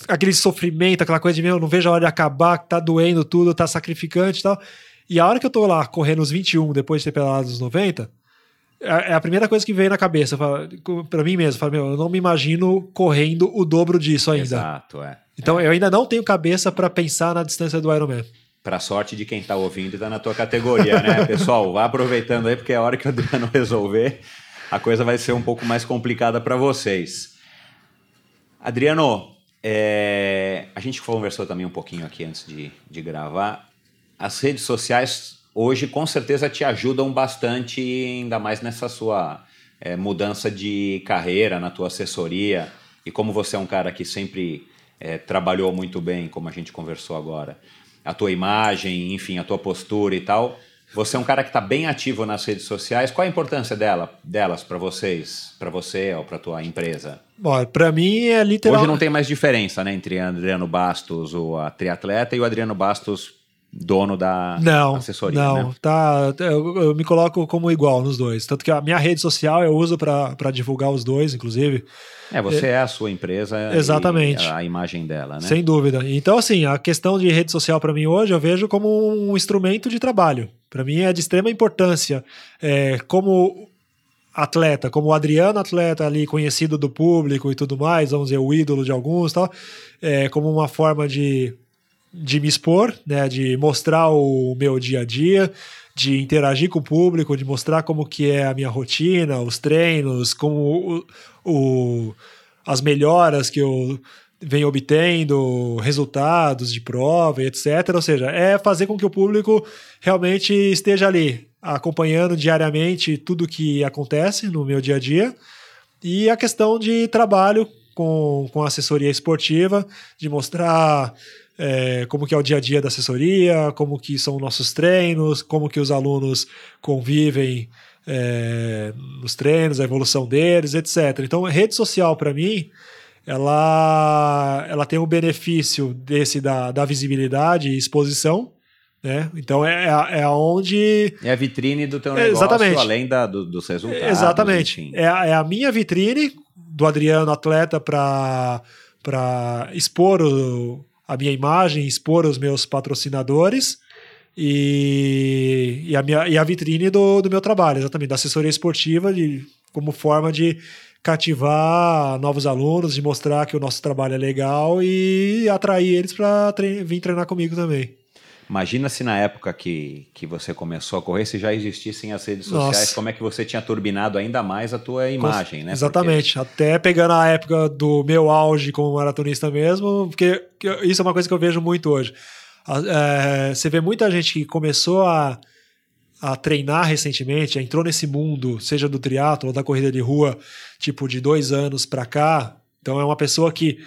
aquele sofrimento, aquela coisa de, meu, não vejo a hora de acabar, que tá doendo tudo, tá sacrificante e tal. E a hora que eu tô lá correndo os 21, depois de ter pedalado os 90, é é a primeira coisa que veio na cabeça. Pra mim mesmo, meu, eu não me imagino correndo o dobro disso ainda. Exato, é. Então eu ainda não tenho cabeça para pensar na distância do Ironman. Pra sorte de quem tá ouvindo e tá na tua categoria, né? Pessoal, vá aproveitando aí, porque a hora que o Adriano resolver, a coisa vai ser um pouco mais complicada para vocês. Adriano, é, a gente conversou também um pouquinho aqui antes de, de gravar. As redes sociais hoje com certeza te ajudam bastante, ainda mais nessa sua é, mudança de carreira, na tua assessoria. E como você é um cara que sempre é, trabalhou muito bem, como a gente conversou agora, a tua imagem, enfim, a tua postura e tal. Você é um cara que está bem ativo nas redes sociais. Qual a importância dela, delas para vocês, para você ou para tua empresa? Bom, pra mim é literal. Hoje não tem mais diferença, né, entre Adriano Bastos, o a triatleta, e o Adriano Bastos, dono da Não, assessoria. não, né? tá. Eu, eu me coloco como igual nos dois. Tanto que a minha rede social eu uso pra pra divulgar os dois, inclusive. É, você é, a sua empresa Exatamente. a imagem dela, né? Sem dúvida. Então, assim, a questão de rede social para mim hoje eu vejo como um instrumento de trabalho. Para mim é de extrema importância. É, como atleta, como o Adriano atleta ali, conhecido do público e tudo mais, vamos dizer, o ídolo de alguns e tal, é, como uma forma de, de me expor, né, de mostrar o meu dia a dia, de interagir com o público, de mostrar como que é a minha rotina, os treinos, como o, o- as melhoras que eu venho obtendo, resultados de prova, etc. Ou seja, é fazer com que o público realmente esteja ali, acompanhando diariamente tudo que acontece no meu dia a dia. E a questão de trabalho com, com assessoria esportiva, de mostrar é, como que é o dia a dia da assessoria, como que são nossos treinos, como que os alunos convivem é, nos treinos, a evolução deles, etc. Então, rede social para mim, ela, ela tem o benefício desse da, da visibilidade e exposição, né? Então é, é, é onde É a vitrine do teu negócio, exatamente. além da, do- dos resultados. Exatamente. enfim. É, a- é a minha vitrine do Adriano atleta para expor o- a minha imagem, expor os meus patrocinadores e, e, a, minha, e a vitrine do, do meu trabalho, exatamente, da assessoria esportiva de, como forma de cativar novos alunos, de mostrar que o nosso trabalho é legal e atrair eles para vir treinar comigo também. Imagina se na época que, que você começou a correr, se já existissem as redes sociais, Nossa. como é que você tinha turbinado ainda mais a tua imagem, né? Exatamente. Até pegando a época do meu auge como maratonista mesmo, porque isso é uma coisa que eu vejo muito hoje. É, você vê muita gente que começou a, a treinar recentemente, entrou nesse mundo, seja do triatlo ou da corrida de rua, tipo de dois anos pra cá. Então é uma pessoa que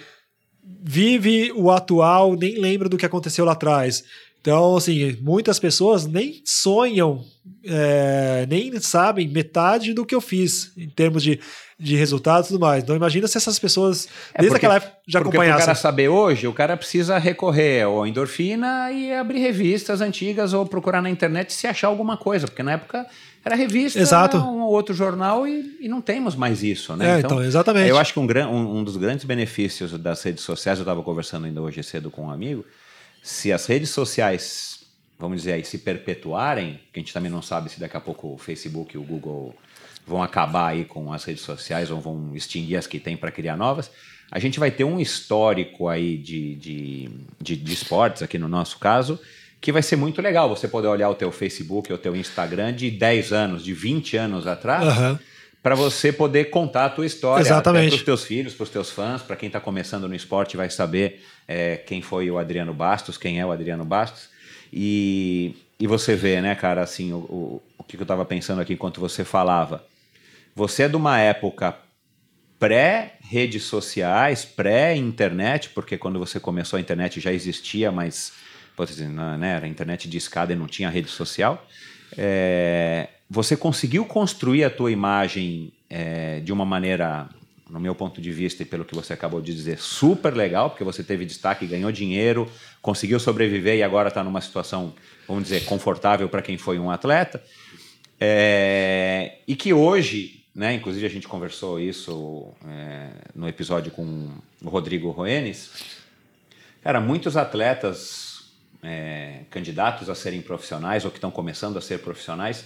vive o atual, nem lembra do que aconteceu lá atrás. Então, assim, muitas pessoas nem sonham, é, nem sabem metade do que eu fiz em termos de, de resultados e tudo mais. Então, imagina se essas pessoas, É desde porque- aquela época, já Porque para o acompanhassem. cara saber hoje, o cara precisa recorrer ao endorfina e abrir revistas antigas ou procurar na internet se achar alguma coisa, porque na época era revista, Exato. um ou outro jornal e, e não temos mais isso, né? É, então, exatamente. Eu acho que um, um, um dos grandes benefícios das redes sociais, eu estava conversando ainda hoje cedo com um amigo, se as redes sociais, vamos dizer aí, se perpetuarem, que a gente também não sabe se daqui a pouco o Facebook e o Google vão acabar aí com as redes sociais ou vão extinguir as que tem para criar novas, a gente vai ter um histórico aí de, de, de, de esportes, aqui no nosso caso, que vai ser muito legal você poder olhar o teu Facebook ou o teu Instagram de 10 anos, de 20 anos atrás, Aham. Para você poder contar a tua história para os teus filhos, para os teus fãs, para quem está começando no esporte vai saber é, quem foi o Adriano Bastos, quem é o Adriano Bastos. E, e você vê, né, cara, assim, o, o, o que eu estava pensando aqui enquanto você falava. Você é de uma época pré-redes sociais, pré-internet, porque quando você começou a internet já existia, mas dizer, não, né, era internet de escada e não tinha rede social. É, você conseguiu construir a tua imagem é, de uma maneira, no meu ponto de vista e pelo que você acabou de dizer, super legal, porque você teve destaque, ganhou dinheiro, conseguiu sobreviver e agora está numa situação, vamos dizer, confortável para quem foi um atleta. É, e que hoje, né, inclusive a gente conversou isso é, no episódio com o Rodrigo Roenes, cara, muitos atletas é, candidatos a serem profissionais ou que estão começando a ser profissionais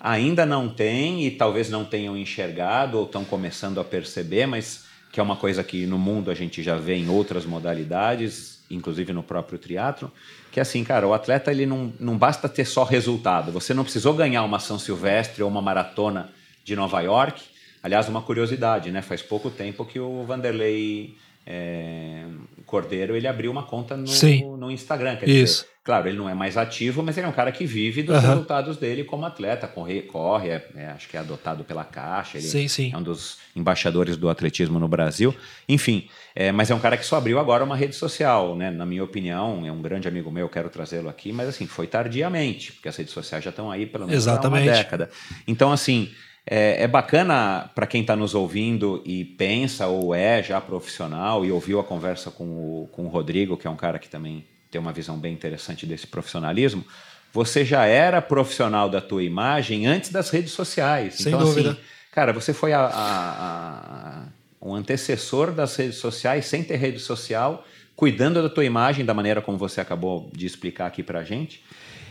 ainda não têm e talvez não tenham enxergado ou estão começando a perceber, mas que é uma coisa que no mundo a gente já vê em outras modalidades, inclusive no próprio triatlo, que é assim, cara, o atleta ele não, não basta ter só resultado. Você não precisou ganhar uma São Silvestre ou uma maratona de Nova York. Aliás, uma curiosidade, né? Faz pouco tempo que o Vanderlei é, Cordeiro ele abriu uma conta no, Sim. no Instagram. Quer Isso. dizer, claro, ele não é mais ativo, mas ele é um cara que vive dos Aham. resultados dele como atleta. Corre, corre é- é, acho que é adotado pela Caixa. Ele Sim, sim. é um dos embaixadores do atletismo no Brasil. Enfim, é, mas é um cara que só abriu agora uma rede social, né? Na minha opinião, é um grande amigo meu, quero trazê-lo aqui, mas assim, foi tardiamente, porque as redes sociais já estão aí pelo menos há uma Exatamente. década. Então, assim, é, é bacana para quem está nos ouvindo e pensa ou é já profissional e ouviu a conversa com o, com o Rodrigo, que é um cara que também tem uma visão bem interessante desse profissionalismo. Você já era profissional da tua imagem antes das redes sociais. Sem então, dúvida. assim, cara, você foi a, a- a- um antecessor das redes sociais, sem ter rede social, cuidando da tua imagem da maneira como você acabou de explicar aqui pra gente.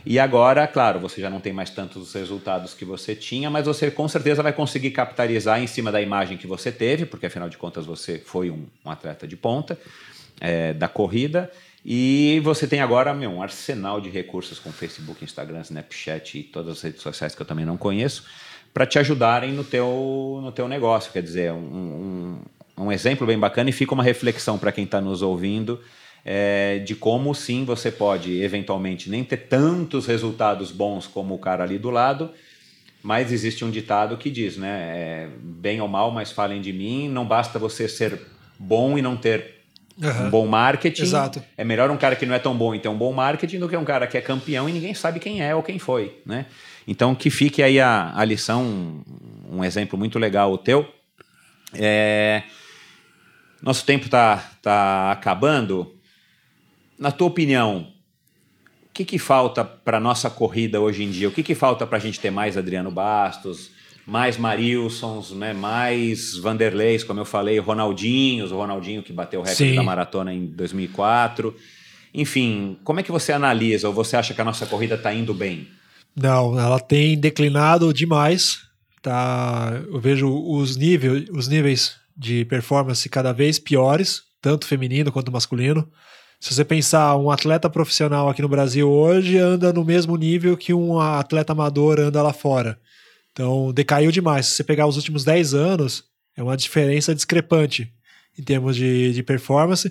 E agora, claro, você já não tem mais tantos resultados que você tinha, mas você com certeza vai conseguir capitalizar em cima da imagem que você teve, porque afinal de contas você foi um, um atleta de ponta é, da corrida. E você tem agora meu, um arsenal de recursos com Facebook, Instagram, Snapchat e todas as redes sociais que eu também não conheço, para te ajudarem no teu, no teu negócio. Quer dizer, um, um, um exemplo bem bacana e fica uma reflexão para quem está nos ouvindo é, de como sim você pode eventualmente nem ter tantos resultados bons como o cara ali do lado, mas existe um ditado que diz, né? é, bem ou mal, mas falem de mim. Não basta você ser bom e não ter Aham. um bom marketing. Exato. É melhor um cara que não é tão bom e ter um bom marketing do que um cara que é campeão e ninguém sabe quem é ou quem foi, né? Então que fique aí a, a lição, um, um exemplo muito legal o teu. É, nosso tempo tá, tá acabando. Na tua opinião, o que, que falta para nossa corrida hoje em dia? O que, que falta para a gente ter mais Adriano Bastos, mais Marilsons, né? mais Vanderleis, como eu falei, Ronaldinhos, o Ronaldinho que bateu o recorde Sim. da maratona em 2004. Enfim, como é que você analisa ou você acha que a nossa corrida está indo bem? Não, ela tem declinado demais. Tá, eu vejo os níveis, os níveis de performance cada vez piores, tanto feminino quanto masculino. Se você pensar, um atleta profissional aqui no Brasil hoje anda no mesmo nível que um atleta amador anda lá fora. Então, decaiu demais. Se você pegar os últimos 10 anos, é uma diferença discrepante em termos de, de performance.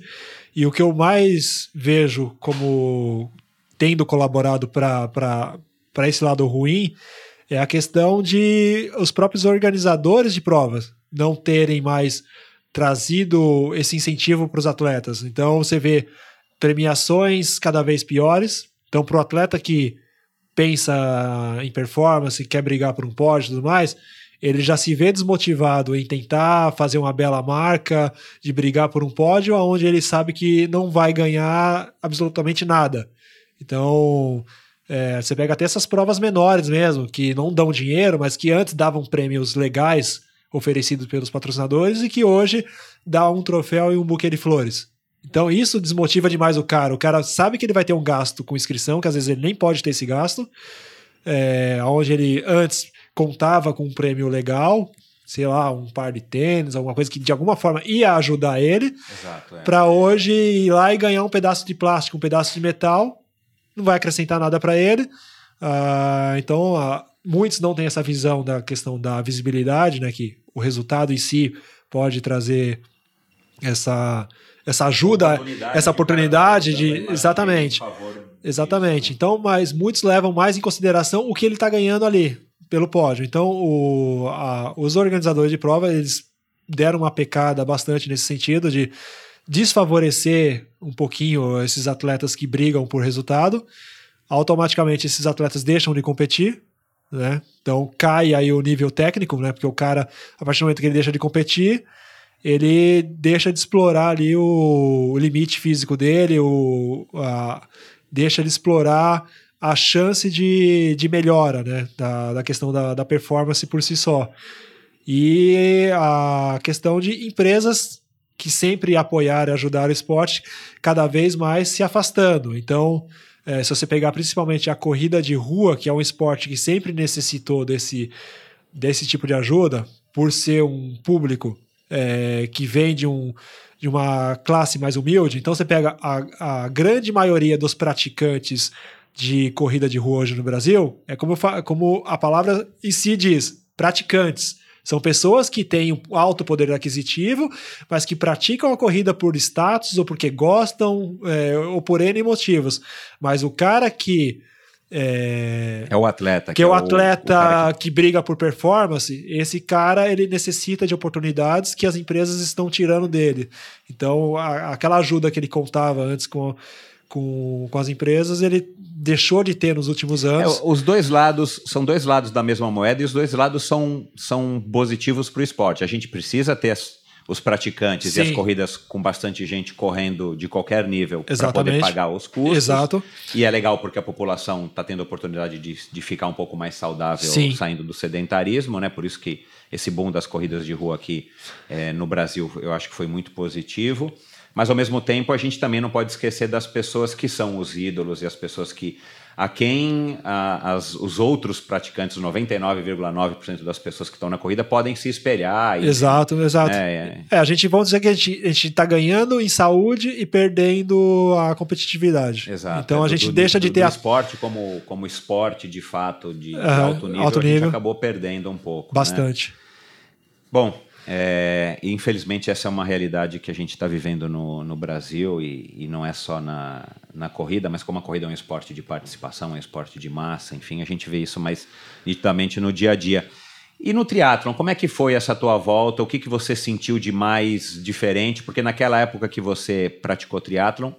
E o que eu mais vejo como tendo colaborado para esse lado ruim é a questão de os próprios organizadores de provas não terem mais trazido esse incentivo para os atletas. Então você vê premiações cada vez piores. Então, para o atleta que pensa em performance, quer brigar por um pódio e tudo mais, ele já se vê desmotivado em tentar fazer uma bela marca, de brigar por um pódio, onde ele sabe que não vai ganhar absolutamente nada. Então, é, você pega até essas provas menores mesmo, que não dão dinheiro, mas que antes davam prêmios legais oferecidos pelos patrocinadores e que hoje dá um troféu e um buquê de flores. Então isso desmotiva demais o cara. O cara sabe que ele vai ter um gasto com inscrição, que às vezes ele nem pode ter esse gasto, é, onde ele antes contava com um prêmio legal, sei lá, um par de tênis, alguma coisa que de alguma forma ia ajudar ele. É. para hoje ir lá e ganhar um pedaço de plástico, um pedaço de metal, não vai acrescentar nada para ele. Uh, então, uh, muitos não têm essa visão da questão da visibilidade, né? Que o resultado em si pode trazer essa, essa ajuda, oportunidade essa oportunidade de. Exatamente. Exatamente. Então, mas muitos levam mais em consideração o que ele está ganhando ali pelo pódio. Então, o, a, os organizadores de prova, eles deram uma pecada bastante nesse sentido de desfavorecer um pouquinho esses atletas que brigam por resultado. Automaticamente esses atletas deixam de competir, né? Então cai aí o nível técnico, né? Porque o cara, a partir do momento que ele deixa de competir, ele deixa de explorar ali o, o limite físico dele, o, a, deixa de explorar a chance de, de melhora, né? Da, da questão da, da performance por si só. E a questão de empresas que sempre apoiaram e ajudaram o esporte, cada vez mais se afastando. Então, é, se você pegar principalmente a corrida de rua, que é um esporte que sempre necessitou desse, desse tipo de ajuda, por ser um público é, que vem de, um, de uma classe mais humilde, então você pega a, a grande maioria dos praticantes de corrida de rua hoje no Brasil, é como, como a palavra em si diz, praticantes. São pessoas que têm um alto poder aquisitivo, mas que praticam a corrida por status ou porque gostam é, ou por N motivos. Mas o cara que. É, é o atleta. Que, que é o atleta o, que... que... briga por performance. Esse cara ele necessita de oportunidades que as empresas estão tirando dele. Então, a, aquela ajuda que ele contava antes com com, com as empresas, ele deixou de ter nos últimos anos. É, os dois lados são dois lados da mesma moeda e os dois lados são, são positivos para o esporte. A gente precisa ter as, os praticantes Sim. e as corridas com bastante gente correndo de qualquer nível para poder pagar os custos. Exato. E é legal porque a população está tendo a oportunidade de, de ficar um pouco mais saudável Sim. saindo do sedentarismo, né? Por isso que esse boom das corridas de rua aqui é, no Brasil eu acho que foi muito positivo. Mas ao mesmo tempo a gente também não pode esquecer das pessoas que são os ídolos e as pessoas que a quem a, as, os outros praticantes, 99,9% das pessoas que estão na corrida, podem se espelhar. E, exato, exato. É, é. é, a gente vamos dizer que a gente está ganhando em saúde e perdendo a competitividade. Exato. Então é, a gente do, deixa do, de ter. O a... esporte como, como esporte de fato de, de alto nível, alto nível, a gente acabou perdendo um pouco. Né? Bastante. Né? Bom, é, infelizmente, essa é uma realidade que a gente está vivendo no, no Brasil e, e, não é só na, na corrida, mas como a corrida é um esporte de participação, é um esporte de massa, enfim, a gente vê isso mais nitidamente no dia a dia. E no triatlon, como é que foi essa tua volta? O que, que você sentiu de mais diferente? Porque naquela época que você praticou triatlon,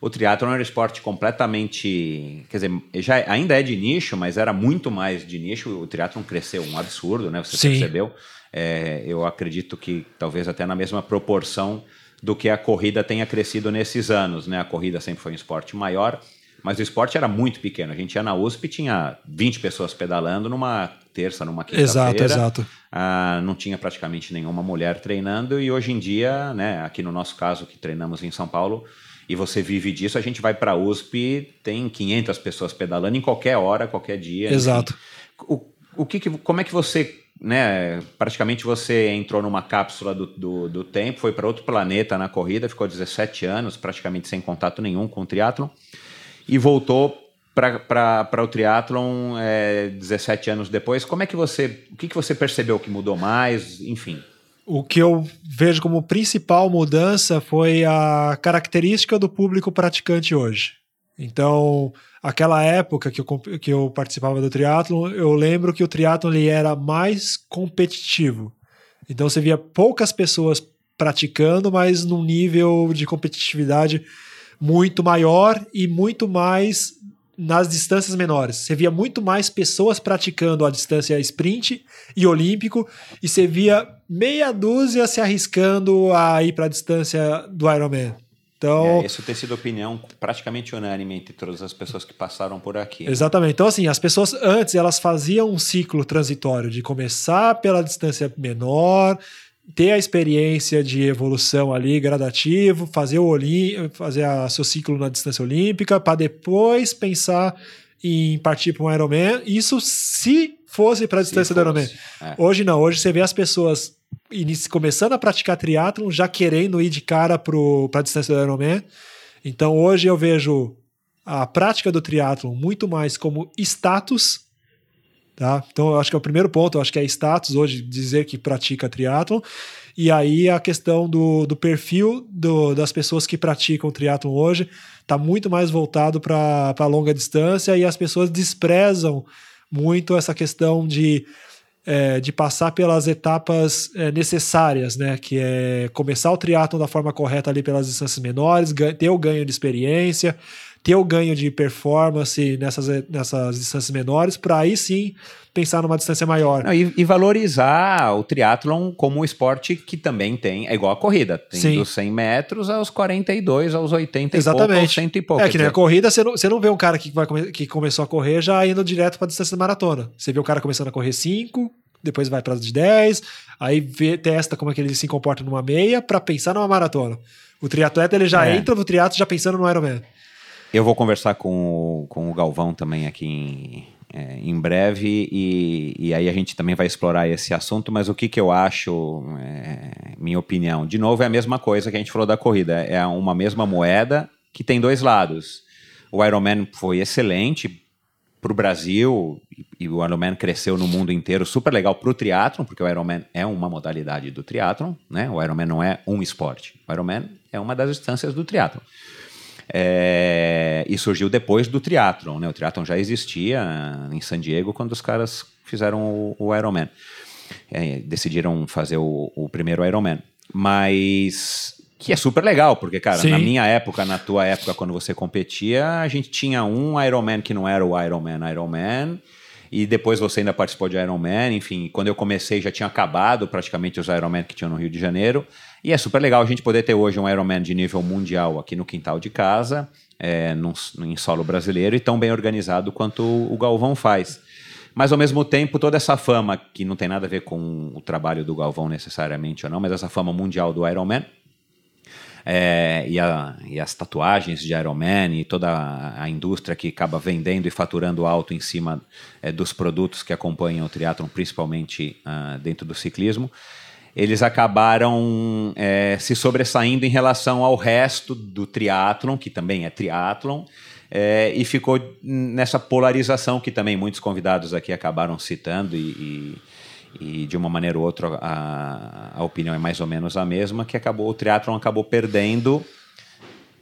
o triatlon era um esporte completamente, quer dizer, já ainda é de nicho, mas era muito mais de nicho. O triatlon cresceu um absurdo, né? Você Sim. percebeu? É, eu acredito que talvez até na mesma proporção do que a corrida tenha crescido nesses anos. Né? A corrida sempre foi um esporte maior, mas o esporte era muito pequeno. A gente ia na USP e tinha 20 pessoas pedalando numa terça, numa quinta-feira. Exato, exato. Ah, não tinha praticamente nenhuma mulher treinando e hoje em dia, né, aqui no nosso caso que treinamos em São Paulo, e você vive disso, a gente vai para a USP, tem 500 pessoas pedalando em qualquer hora, qualquer dia. Exato. Enfim. O, o que, que, como é que você né, praticamente você entrou numa cápsula do, do, do tempo, foi para outro planeta na corrida, ficou 17 anos praticamente sem contato nenhum com o triatlon e voltou para o triatlon é, 17 anos depois. Como é que você, o que, que você percebeu que mudou mais, enfim? O que eu vejo como principal mudança foi a característica do público praticante hoje. Então, aquela época que eu, que eu participava do triatlo, eu lembro que o triatlo ele era mais competitivo. Então você via poucas pessoas praticando, mas num nível de competitividade muito maior e muito mais nas distâncias menores. Você via muito mais pessoas praticando a distância sprint e olímpico e você via meia dúzia se arriscando a ir para a distância do Ironman. Então, é, isso tem sido opinião praticamente unânime entre todas as pessoas que passaram por aqui. Exatamente. Então, assim, as pessoas antes elas faziam um ciclo transitório de começar pela distância menor, ter a experiência de evolução ali gradativo, fazer o olim, fazer a seu ciclo na distância olímpica, para depois pensar em partir para um Ironman. Isso se fosse para a distância do Ironman. É. Hoje não. Hoje você vê as pessoas começando a praticar triatlon, já querendo ir de cara para a distância do Ironman. Então hoje eu vejo a prática do triatlon muito mais como status, tá? Então eu acho que é o primeiro ponto, eu acho que é status hoje dizer que pratica triatlon. E aí a questão do, do perfil do, das pessoas que praticam triatlon hoje está muito mais voltado para longa distância e as pessoas desprezam muito essa questão de é, de passar pelas etapas é, necessárias, né? Que é começar o triatlon da forma correta ali pelas distâncias menores, ter o ganho de experiência, ter o ganho de performance nessas, nessas distâncias menores, para aí sim pensar numa distância maior. Não, e, e, valorizar o triatlon como um esporte que também tem, é igual a corrida, tem sim. dos 100 metros aos 42, aos 80 Exatamente. e pouco, aos 100 e pouco. É que na corrida você não, você não vê um cara que, vai, que começou a correr já indo direto para distância da maratona. Você vê o cara começando a correr 5, depois vai para de 10, aí vê, testa como é que ele se comporta numa meia para pensar numa maratona. O triatleta ele já é. entra no triatlo já pensando no Ironman. Eu vou conversar com o, com o Galvão também aqui em, é, em breve e, e aí a gente também vai explorar esse assunto, mas o que, que eu acho, é, minha opinião, de novo é a mesma coisa que a gente falou da corrida, é uma mesma moeda que tem dois lados. O Ironman foi excelente para o Brasil e, o Ironman cresceu no mundo inteiro, super legal para o triatlon, porque o Ironman é uma modalidade do triatlon, né? O Ironman não é um esporte, o Ironman é uma das distâncias do triatlon. É, e surgiu depois do triatlon, né? O triatlon já existia em San Diego quando os caras fizeram o, o Ironman. É, decidiram fazer o, o, primeiro Ironman. Mas que é super legal, porque, cara, Sim. na minha época, na tua época, quando você competia, a gente tinha um Ironman que não era o Ironman Ironman, e depois você ainda participou de Ironman, enfim, quando eu comecei já tinha acabado praticamente os Ironman que tinham no Rio de Janeiro, e é super legal a gente poder ter hoje um Ironman de nível mundial aqui no quintal de casa, é, num, em solo brasileiro, e tão bem organizado quanto o Galvão faz. Mas ao mesmo tempo, toda essa fama, que não tem nada a ver com o trabalho do Galvão necessariamente ou não, mas essa fama mundial do Ironman, é, e, a, e, as tatuagens de Iron Man e toda a, a, indústria que acaba vendendo e faturando alto em cima é, dos produtos que acompanham o triatlon, principalmente uh, dentro do ciclismo, eles acabaram é, se sobressaindo em relação ao resto do triatlon, que também é triatlon, é, e ficou nessa polarização que também muitos convidados aqui acabaram citando e, e e de uma maneira ou outra a, a opinião é mais ou menos a mesma, que acabou o triatlon acabou perdendo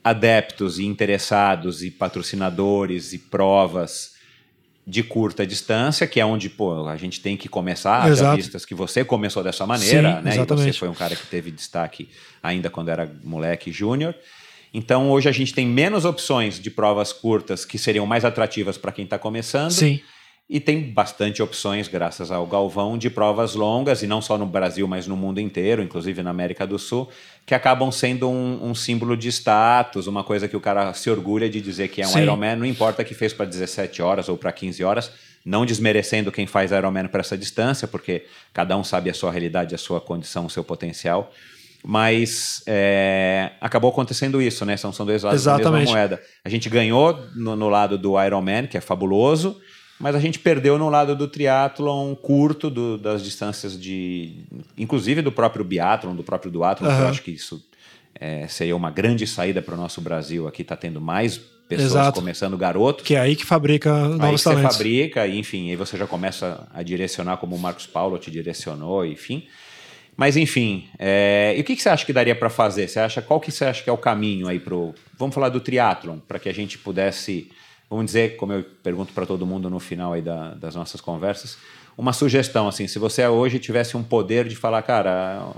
adeptos e interessados e patrocinadores e provas de curta distância, que é onde pô, a gente tem que começar, já vistas que você começou dessa maneira, Sim, né? Exatamente. E você foi um cara que teve destaque ainda quando era moleque júnior. Então hoje a gente tem menos opções de provas curtas que seriam mais atrativas para quem está começando. Sim. E tem bastante opções, graças ao Galvão, de provas longas, e não só no Brasil, mas no mundo inteiro, inclusive na América do Sul, que acabam sendo um, um símbolo de status, uma coisa que o cara se orgulha de dizer que é um Sim. Ironman, não importa que fez para 17 horas ou para 15 horas, não desmerecendo quem faz Ironman para essa distância, porque cada um sabe a sua realidade, a sua condição, o seu potencial. Mas é, acabou acontecendo isso, né? São, são dois lados Exatamente. da mesma moeda. A gente ganhou no, no lado do Ironman, que é fabuloso, mas a gente perdeu no lado do triatlon curto, do, das distâncias de. inclusive do próprio biatlon, do próprio duatlon, uhum. que eu acho que isso é, seria uma grande saída para o nosso Brasil. Aqui está tendo mais pessoas Exato. começando garoto. Que é aí que fabrica novos aí você talentos. fabrica, e, enfim, aí você já começa a direcionar como o Marcos Paulo te direcionou, enfim. Mas enfim, é... e o que, que você acha que daria para fazer? Você acha qual que você acha que é o caminho aí pro? Vamos falar do triatlon para que a gente pudesse vamos dizer, como eu pergunto para todo mundo no final aí da, das nossas conversas, uma sugestão, assim, se você hoje tivesse um poder de falar, cara,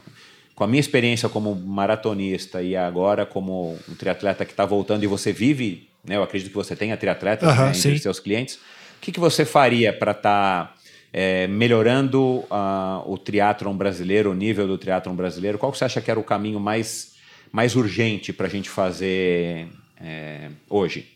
com a minha experiência como maratonista e agora como um triatleta que está voltando e você vive, né, eu acredito que você tenha triatletas uhum, né, entre sim. seus clientes, o que, que você faria para estar tá, é, melhorando uh, o triatlon brasileiro, o nível do triatlon brasileiro? Qual você acha que era o caminho mais, mais urgente para a gente fazer é, hoje?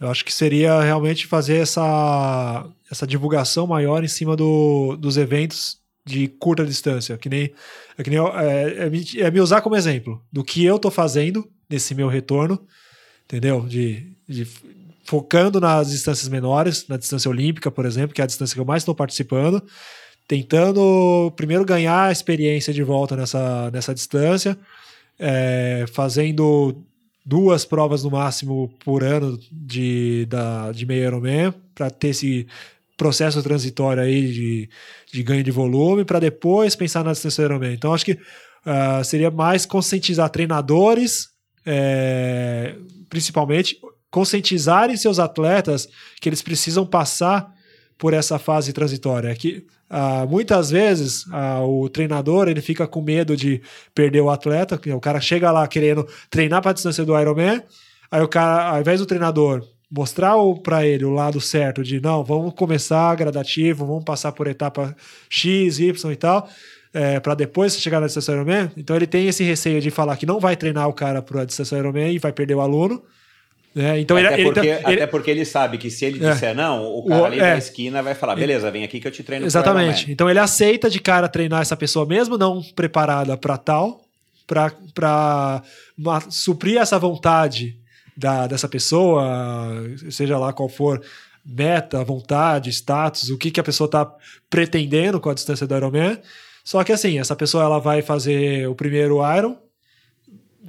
Eu acho que seria realmente fazer essa, essa divulgação maior em cima do, dos eventos de curta distância, que nem, é, que nem é, é, é me usar como exemplo do que eu estou fazendo nesse meu retorno, entendeu? De, de, focando nas distâncias menores, na distância olímpica, por exemplo, que é a distância que eu mais estou participando, tentando primeiro ganhar experiência de volta nessa, nessa distância, é, fazendo duas provas no máximo por ano de, da, de meio Ironman para ter esse processo transitório aí de, de ganho de volume para depois pensar na distância Ironman. Então acho que uh, seria mais conscientizar treinadores, é, principalmente conscientizarem seus atletas que eles precisam passar por essa fase transitória. Que ah, muitas vezes ah, o treinador ele fica com medo de perder o atleta, o cara chega lá querendo treinar para a distância do Ironman, aí o cara, ao invés do treinador mostrar para ele o lado certo de não, vamos começar gradativo, vamos passar por etapa X, Y e tal, é, para depois chegar na distância Ironman, então ele tem esse receio de falar que não vai treinar o cara para a distância Ironman e vai perder o aluno, é, então até, ele, porque, ele, até porque ele sabe que se ele é. disser não, o cara o, ali é, da esquina vai falar, beleza, vem aqui que eu te treino. Exatamente. Então ele aceita de cara treinar essa pessoa mesmo não preparada para tal, para suprir essa vontade da, dessa pessoa, seja lá qual for meta, vontade, status, o que, que a pessoa está pretendendo com a distância do Ironman. Só que assim, essa pessoa ela vai fazer o primeiro Iron,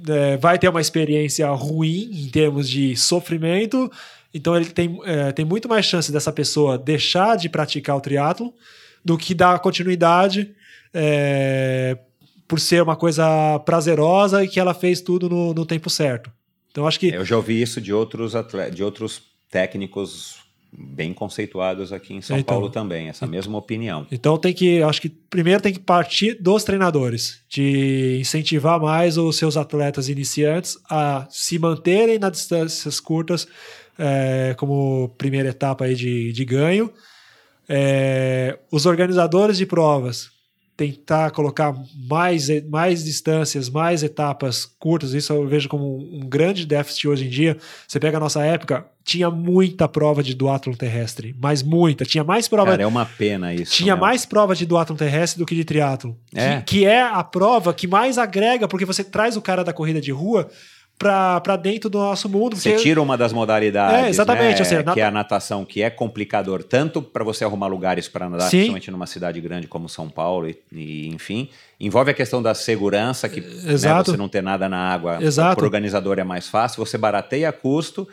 é, vai ter uma experiência ruim em termos de sofrimento, então ele tem, é, tem muito mais chance dessa pessoa deixar de praticar o triatlo do que dar continuidade é, por ser uma coisa prazerosa e que ela fez tudo no, no tempo certo. Então acho que eu já ouvi isso de outros atletas, de outros técnicos bem conceituados aqui em São então, Paulo também, essa mesma opinião. Então tem que, acho que primeiro tem que partir dos treinadores, de incentivar mais os seus atletas iniciantes a se manterem nas distâncias curtas é, como primeira etapa aí de, de ganho. É, os organizadores de provas tentar colocar mais, mais distâncias, mais etapas curtas, isso eu vejo como um, grande déficit hoje em dia. Você pega a nossa época, tinha muita prova de duatlon terrestre, mas muita. Tinha mais prova. Cara, é uma pena isso. Tinha mesmo. mais prova de duatlon terrestre do que de triatlon. É. Que, que é a prova que mais agrega, porque você traz o cara da corrida de rua para dentro do nosso mundo. Você tira uma das modalidades, é, exatamente, né, seja, que é a natação, que é complicador tanto para você arrumar lugares para nadar, Sim. principalmente numa cidade grande como São Paulo, e, e enfim, envolve a questão da segurança, que né, você não ter nada na água, para o organizador é mais fácil, você barateia custo.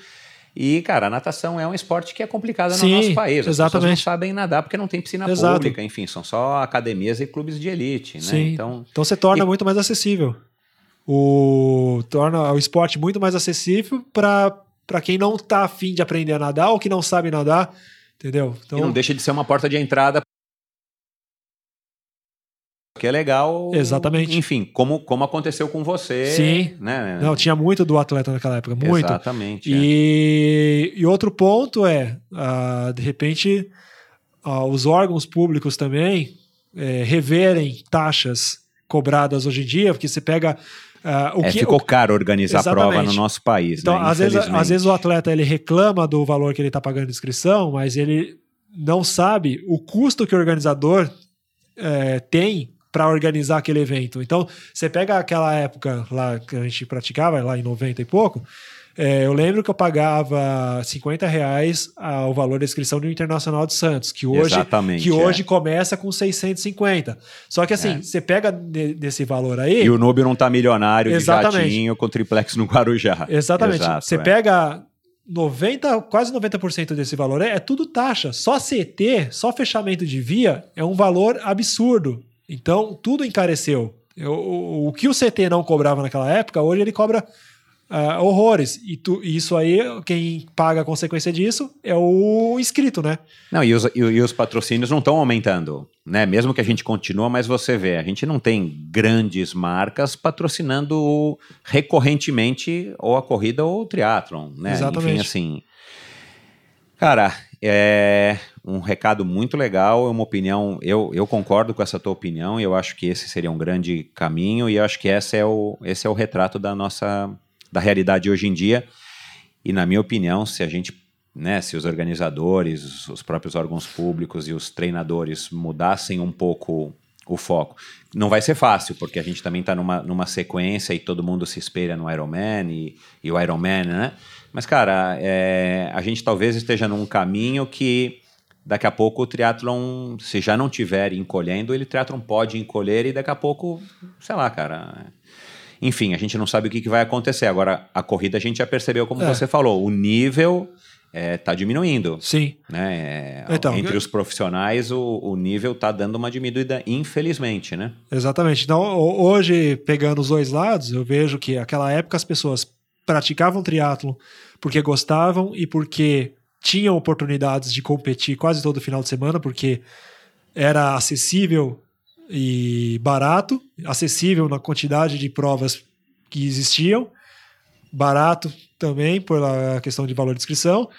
E, cara, a natação é um esporte que é complicado Sim, no nosso país. As exatamente. pessoas não sabem nadar porque não tem piscina Exato. pública, enfim, são só academias e clubes de elite, né? Sim. Então, então você torna e... muito mais acessível o torna o esporte muito mais acessível para quem não está afim de aprender a nadar ou que não sabe nadar, entendeu? Então, e não deixa de ser uma porta de entrada que é legal. Exatamente. Enfim, como, como aconteceu com você. Sim. Né? Não, tinha muito do atleta naquela época, muito. Exatamente. E, é. e outro ponto é, uh, de repente, uh, os órgãos públicos também é, reverem taxas cobradas hoje em dia, porque você pega Uh, o é, que, ficou o... caro organizar Exatamente. a prova no nosso país. Então, né? às, vezes, às vezes o atleta ele reclama do valor que ele está pagando de inscrição, mas ele não sabe o custo que o organizador é, tem para organizar aquele evento. Então, você pega aquela época lá que a gente praticava, lá em 90 e pouco, é, eu lembro que eu pagava 50 reais o valor da inscrição do Internacional de Santos, que hoje, que hoje é. começa com 650. Só que assim, é. você pega desse valor aí. E o Nubio não tá milionário Exatamente. de jatinho com triplex no Guarujá. Exatamente. Exato, você é. pega 90, quase 90% desse valor é, é tudo taxa. Só CT, só fechamento de via é um valor absurdo. Então, tudo encareceu. Eu, o, o que o CT não cobrava naquela época, hoje ele cobra uh, horrores. E, tu, isso aí, quem paga a consequência disso é o inscrito, né? Não, e os, e, e os patrocínios não estão aumentando, né? Mesmo que a gente continua, mas você vê, a gente não tem grandes marcas patrocinando recorrentemente ou a corrida ou o triatlon, né? Exatamente. Enfim, assim... Cara, é um recado muito legal, é uma opinião. Eu, eu concordo com essa tua opinião e eu acho que esse seria um grande caminho e eu acho que esse é o, esse é o retrato da nossa da realidade hoje em dia. E na minha opinião, se a gente, né, se os organizadores, os próprios órgãos públicos e os treinadores mudassem um pouco o foco, não vai ser fácil, porque a gente também está numa, numa sequência e todo mundo se espelha no Ironman e, e o Ironman, né? Mas, cara, é, a gente talvez esteja num caminho que daqui a pouco o triatlon, se já não tiver encolhendo, ele triatlon pode encolher e daqui a pouco, sei lá, cara, enfim, a gente não sabe o que, que vai acontecer. Agora, a corrida a gente já percebeu, como É. você falou, o nível está diminuindo. Sim. Né? É, Então, Entre os profissionais, o, o nível está dando uma diminuída, infelizmente, né? Exatamente. Então, ho- hoje, pegando os dois lados, eu vejo que naquela época as pessoas praticavam triatlo porque gostavam e porque tinham oportunidades de competir quase todo final de semana, porque era acessível e barato, acessível na quantidade de provas que existiam, barato também pela questão de valor de inscrição.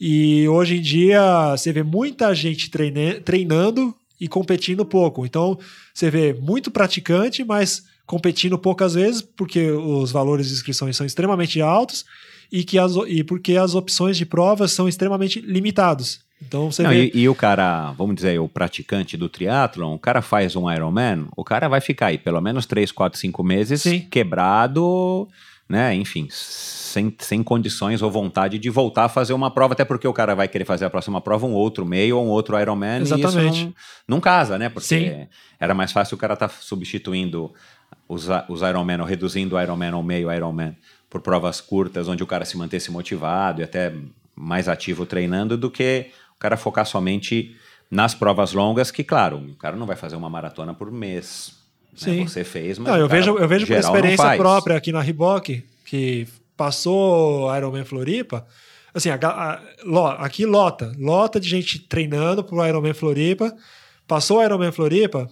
E hoje em dia você vê muita gente treine- treinando e competindo pouco. Então você vê muito praticante, mas competindo poucas vezes, porque os valores de inscrições são extremamente altos e, que as, e porque as opções de provas são extremamente limitados. Então você Não, vê. e, e o cara, vamos dizer, o praticante do triatlon, o cara faz um Ironman, o cara vai ficar aí pelo menos 3, 4, 5 meses Sim. quebrado, né? Enfim, sem, sem condições ou vontade de voltar a fazer uma prova, até porque o cara vai querer fazer a próxima prova um outro meio ou um outro Ironman, e Exatamente. isso não, não casa, né? Porque Sim. era mais fácil o cara estar substituindo os, os Ironman ou reduzindo o Ironman ou meio Ironman por provas curtas, onde o cara se mantesse motivado e até mais ativo treinando, do que cara focar somente nas provas longas, que, claro, o cara não vai fazer uma maratona por mês. né? Sim. Você fez, mas. Não, eu vejo, eu vejo por experiência própria aqui na Riboc, que passou Ironman Floripa. Assim, a a- aqui lota, lota de gente treinando pro Ironman Floripa. Passou o Ironman Floripa,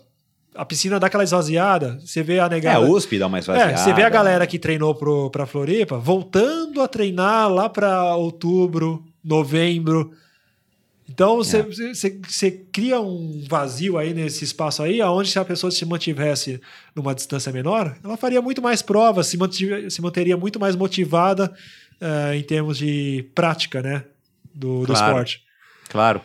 a piscina dá aquela esvaziada, você vê a É, negada. a USP dá uma esvaziada. É, você vê a galera que treinou pro, pra Floripa voltando a treinar lá para outubro, novembro. Então você, É. você, cria um vazio aí nesse espaço aí, aonde se a pessoa se mantivesse numa distância menor, ela faria muito mais provas, se, se manteria muito mais motivada eh, em termos de prática, né? Do, do Claro. esporte. Claro.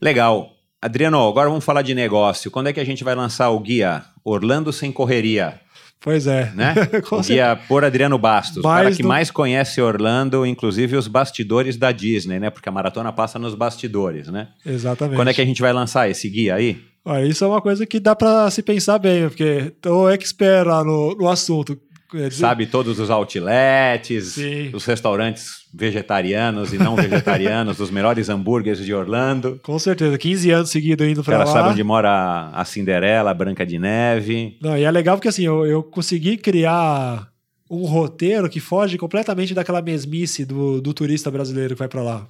Legal. Adriano, agora vamos falar de negócio. Quando é que a gente vai lançar o guia Orlando Sem Correria? Pois é. né? O guia por Adriano Bastos, o cara que do- mais conhece Orlando, inclusive os bastidores da Disney, né? Porque a maratona passa nos bastidores, né? Exatamente. Quando é que a gente vai lançar esse guia aí? Olha, isso é uma coisa que dá para se pensar bem, porque tô expert lá no, no assunto. Dizer, Sabe todos os outlets, Sim. os restaurantes vegetarianos e não vegetarianos, os melhores hambúrgueres de Orlando. Com certeza, 15 anos seguidos indo para lá. sabe onde mora a Cinderela, a Branca de Neve. Não, e é legal porque assim, eu, eu consegui criar um roteiro que foge completamente daquela mesmice do, do turista brasileiro que vai para lá.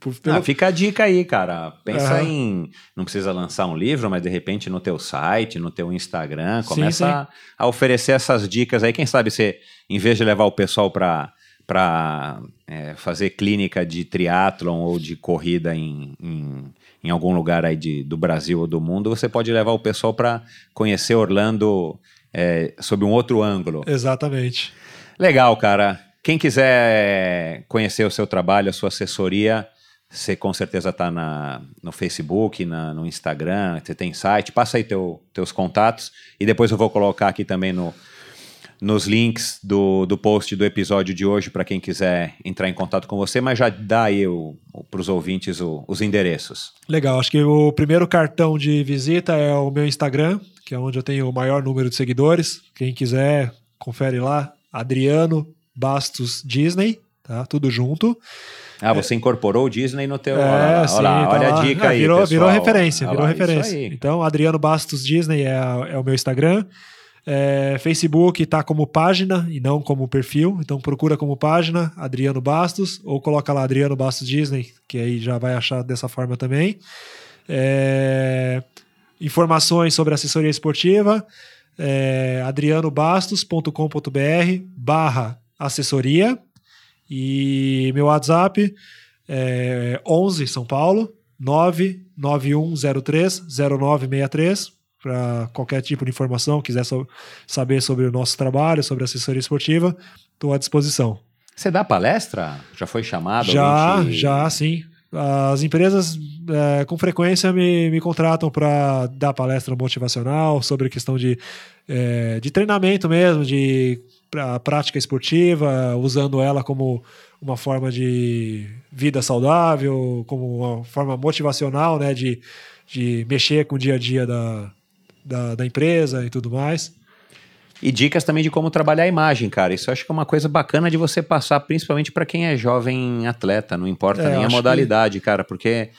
Por- pelo- Ah, fica a dica aí, cara. Pensa Aham. em. Não precisa lançar um livro, mas de repente no teu site, no teu Instagram, Sim, começa sim. A, a oferecer essas dicas aí. Quem sabe você, em vez de levar o pessoal para para fazer clínica de triatlon ou de corrida em, em, em algum lugar aí de, do Brasil ou do mundo, você pode levar o pessoal para conhecer Orlando é, sob um outro ângulo. Exatamente. Legal, cara. Quem quiser conhecer o seu trabalho, a sua assessoria, você com certeza está no Facebook, na- no Instagram, você tem site, passa aí teu, teus contatos e depois eu vou colocar aqui também no, nos links do, do post do episódio de hoje para quem quiser entrar em contato com você, mas já dá aí para os ouvintes o- os endereços. Legal, acho que o primeiro cartão de visita é o meu Instagram, que é onde eu tenho o maior número de seguidores. Quem quiser, confere lá. Adriano Bastos Disney, tá? Tudo junto. Ah, você incorporou o Disney no teu. É, olha lá, sim, olha, tá olha a dica Ah, aí. Virou, pessoal. virou referência, Olha virou lá, referência. Então, Adriano Bastos Disney é, é o meu Instagram. É, Facebook tá como página e não como perfil. Então procura como página Adriano Bastos ou coloca lá Adriano Bastos Disney, que aí já vai achar dessa forma também. É, informações sobre assessoria esportiva, é, adrianobastos.com.br barra assessoria e meu WhatsApp é 11 São Paulo 99103 0963 para qualquer tipo de informação, quiser so- saber sobre o nosso trabalho, sobre assessoria esportiva, estou à disposição. Você dá palestra? Já foi chamado? Já, já, sim. As empresas é, com frequência me, me contratam para dar palestra motivacional sobre questão de, é, de treinamento mesmo, de pra, prática esportiva, usando ela como uma forma de vida saudável, como uma forma motivacional, né, de, de mexer com o dia a dia da, da, da empresa e tudo mais. E dicas também de como trabalhar a imagem, cara. Isso eu acho que é uma coisa bacana de você passar, principalmente para quem é jovem atleta, não importa É, nem a modalidade, cara, porque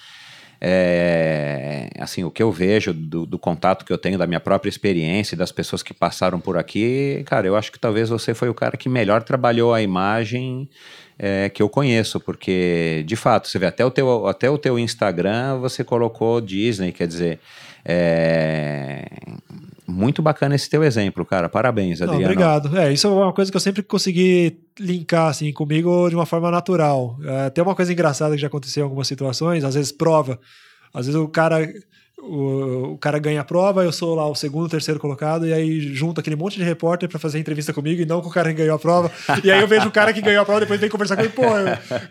é, assim, o que eu vejo do, do contato que eu tenho, da minha própria experiência, e das pessoas que passaram por aqui, cara, eu acho que talvez você foi o cara que melhor trabalhou a imagem é, que eu conheço, porque de fato, você vê até o teu, até o teu Instagram você colocou Disney, quer dizer, é, muito bacana esse teu exemplo, cara. Parabéns, Não, Adriano. obrigado. É, isso é uma coisa que eu sempre consegui linkar assim comigo de uma forma natural. É, tem uma coisa engraçada que já aconteceu em algumas situações, às vezes prova, às vezes o cara o, o cara ganha a prova, eu sou lá o segundo, terceiro colocado, e aí junto aquele monte de repórter para fazer entrevista comigo e não com o cara que ganhou a prova. E aí eu vejo o cara que ganhou a prova depois vem conversar comigo, pô,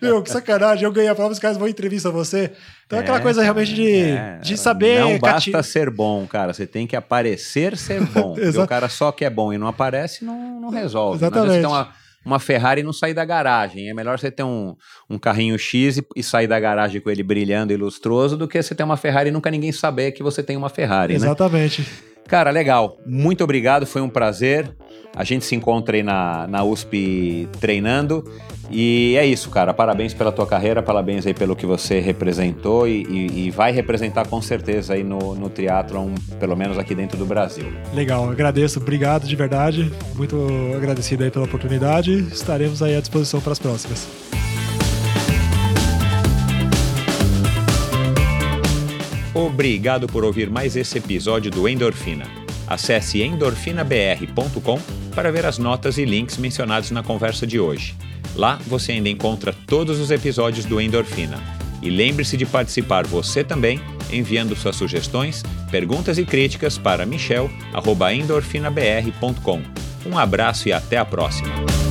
meu, que sacanagem, eu ganhei a prova, os caras vão em entrevista você. Então é aquela coisa realmente de, é, de saber. Não cati- basta ser bom, cara. Você tem que aparecer ser bom. Porque o cara só que é bom e não aparece, não, não resolve. Não Exatamente. ter uma, Ferrari não sair da garagem. É melhor você ter um, um carrinho X e, e sair da garagem com ele brilhando e lustroso do que você ter uma Ferrari e nunca ninguém saber que você tem uma Ferrari, né? Exatamente. Cara, legal. Muito obrigado, foi um prazer. A gente se encontra aí na, na USP treinando. E é isso, cara. Parabéns pela tua carreira, parabéns aí pelo que você representou e, e- e vai representar com certeza aí no, no triatlon, pelo menos aqui dentro do Brasil. Legal, agradeço, obrigado de verdade. Muito agradecido aí pela oportunidade. Estaremos aí à disposição para as próximas. Obrigado por ouvir mais esse episódio do Endorfina. Acesse endorfinabr.com para ver as notas e links mencionados na conversa de hoje. Lá você ainda encontra todos os episódios do Endorfina. E lembre-se de participar você também, enviando suas sugestões, perguntas e críticas para michel.endorfinabr.com. Um abraço e até a próxima!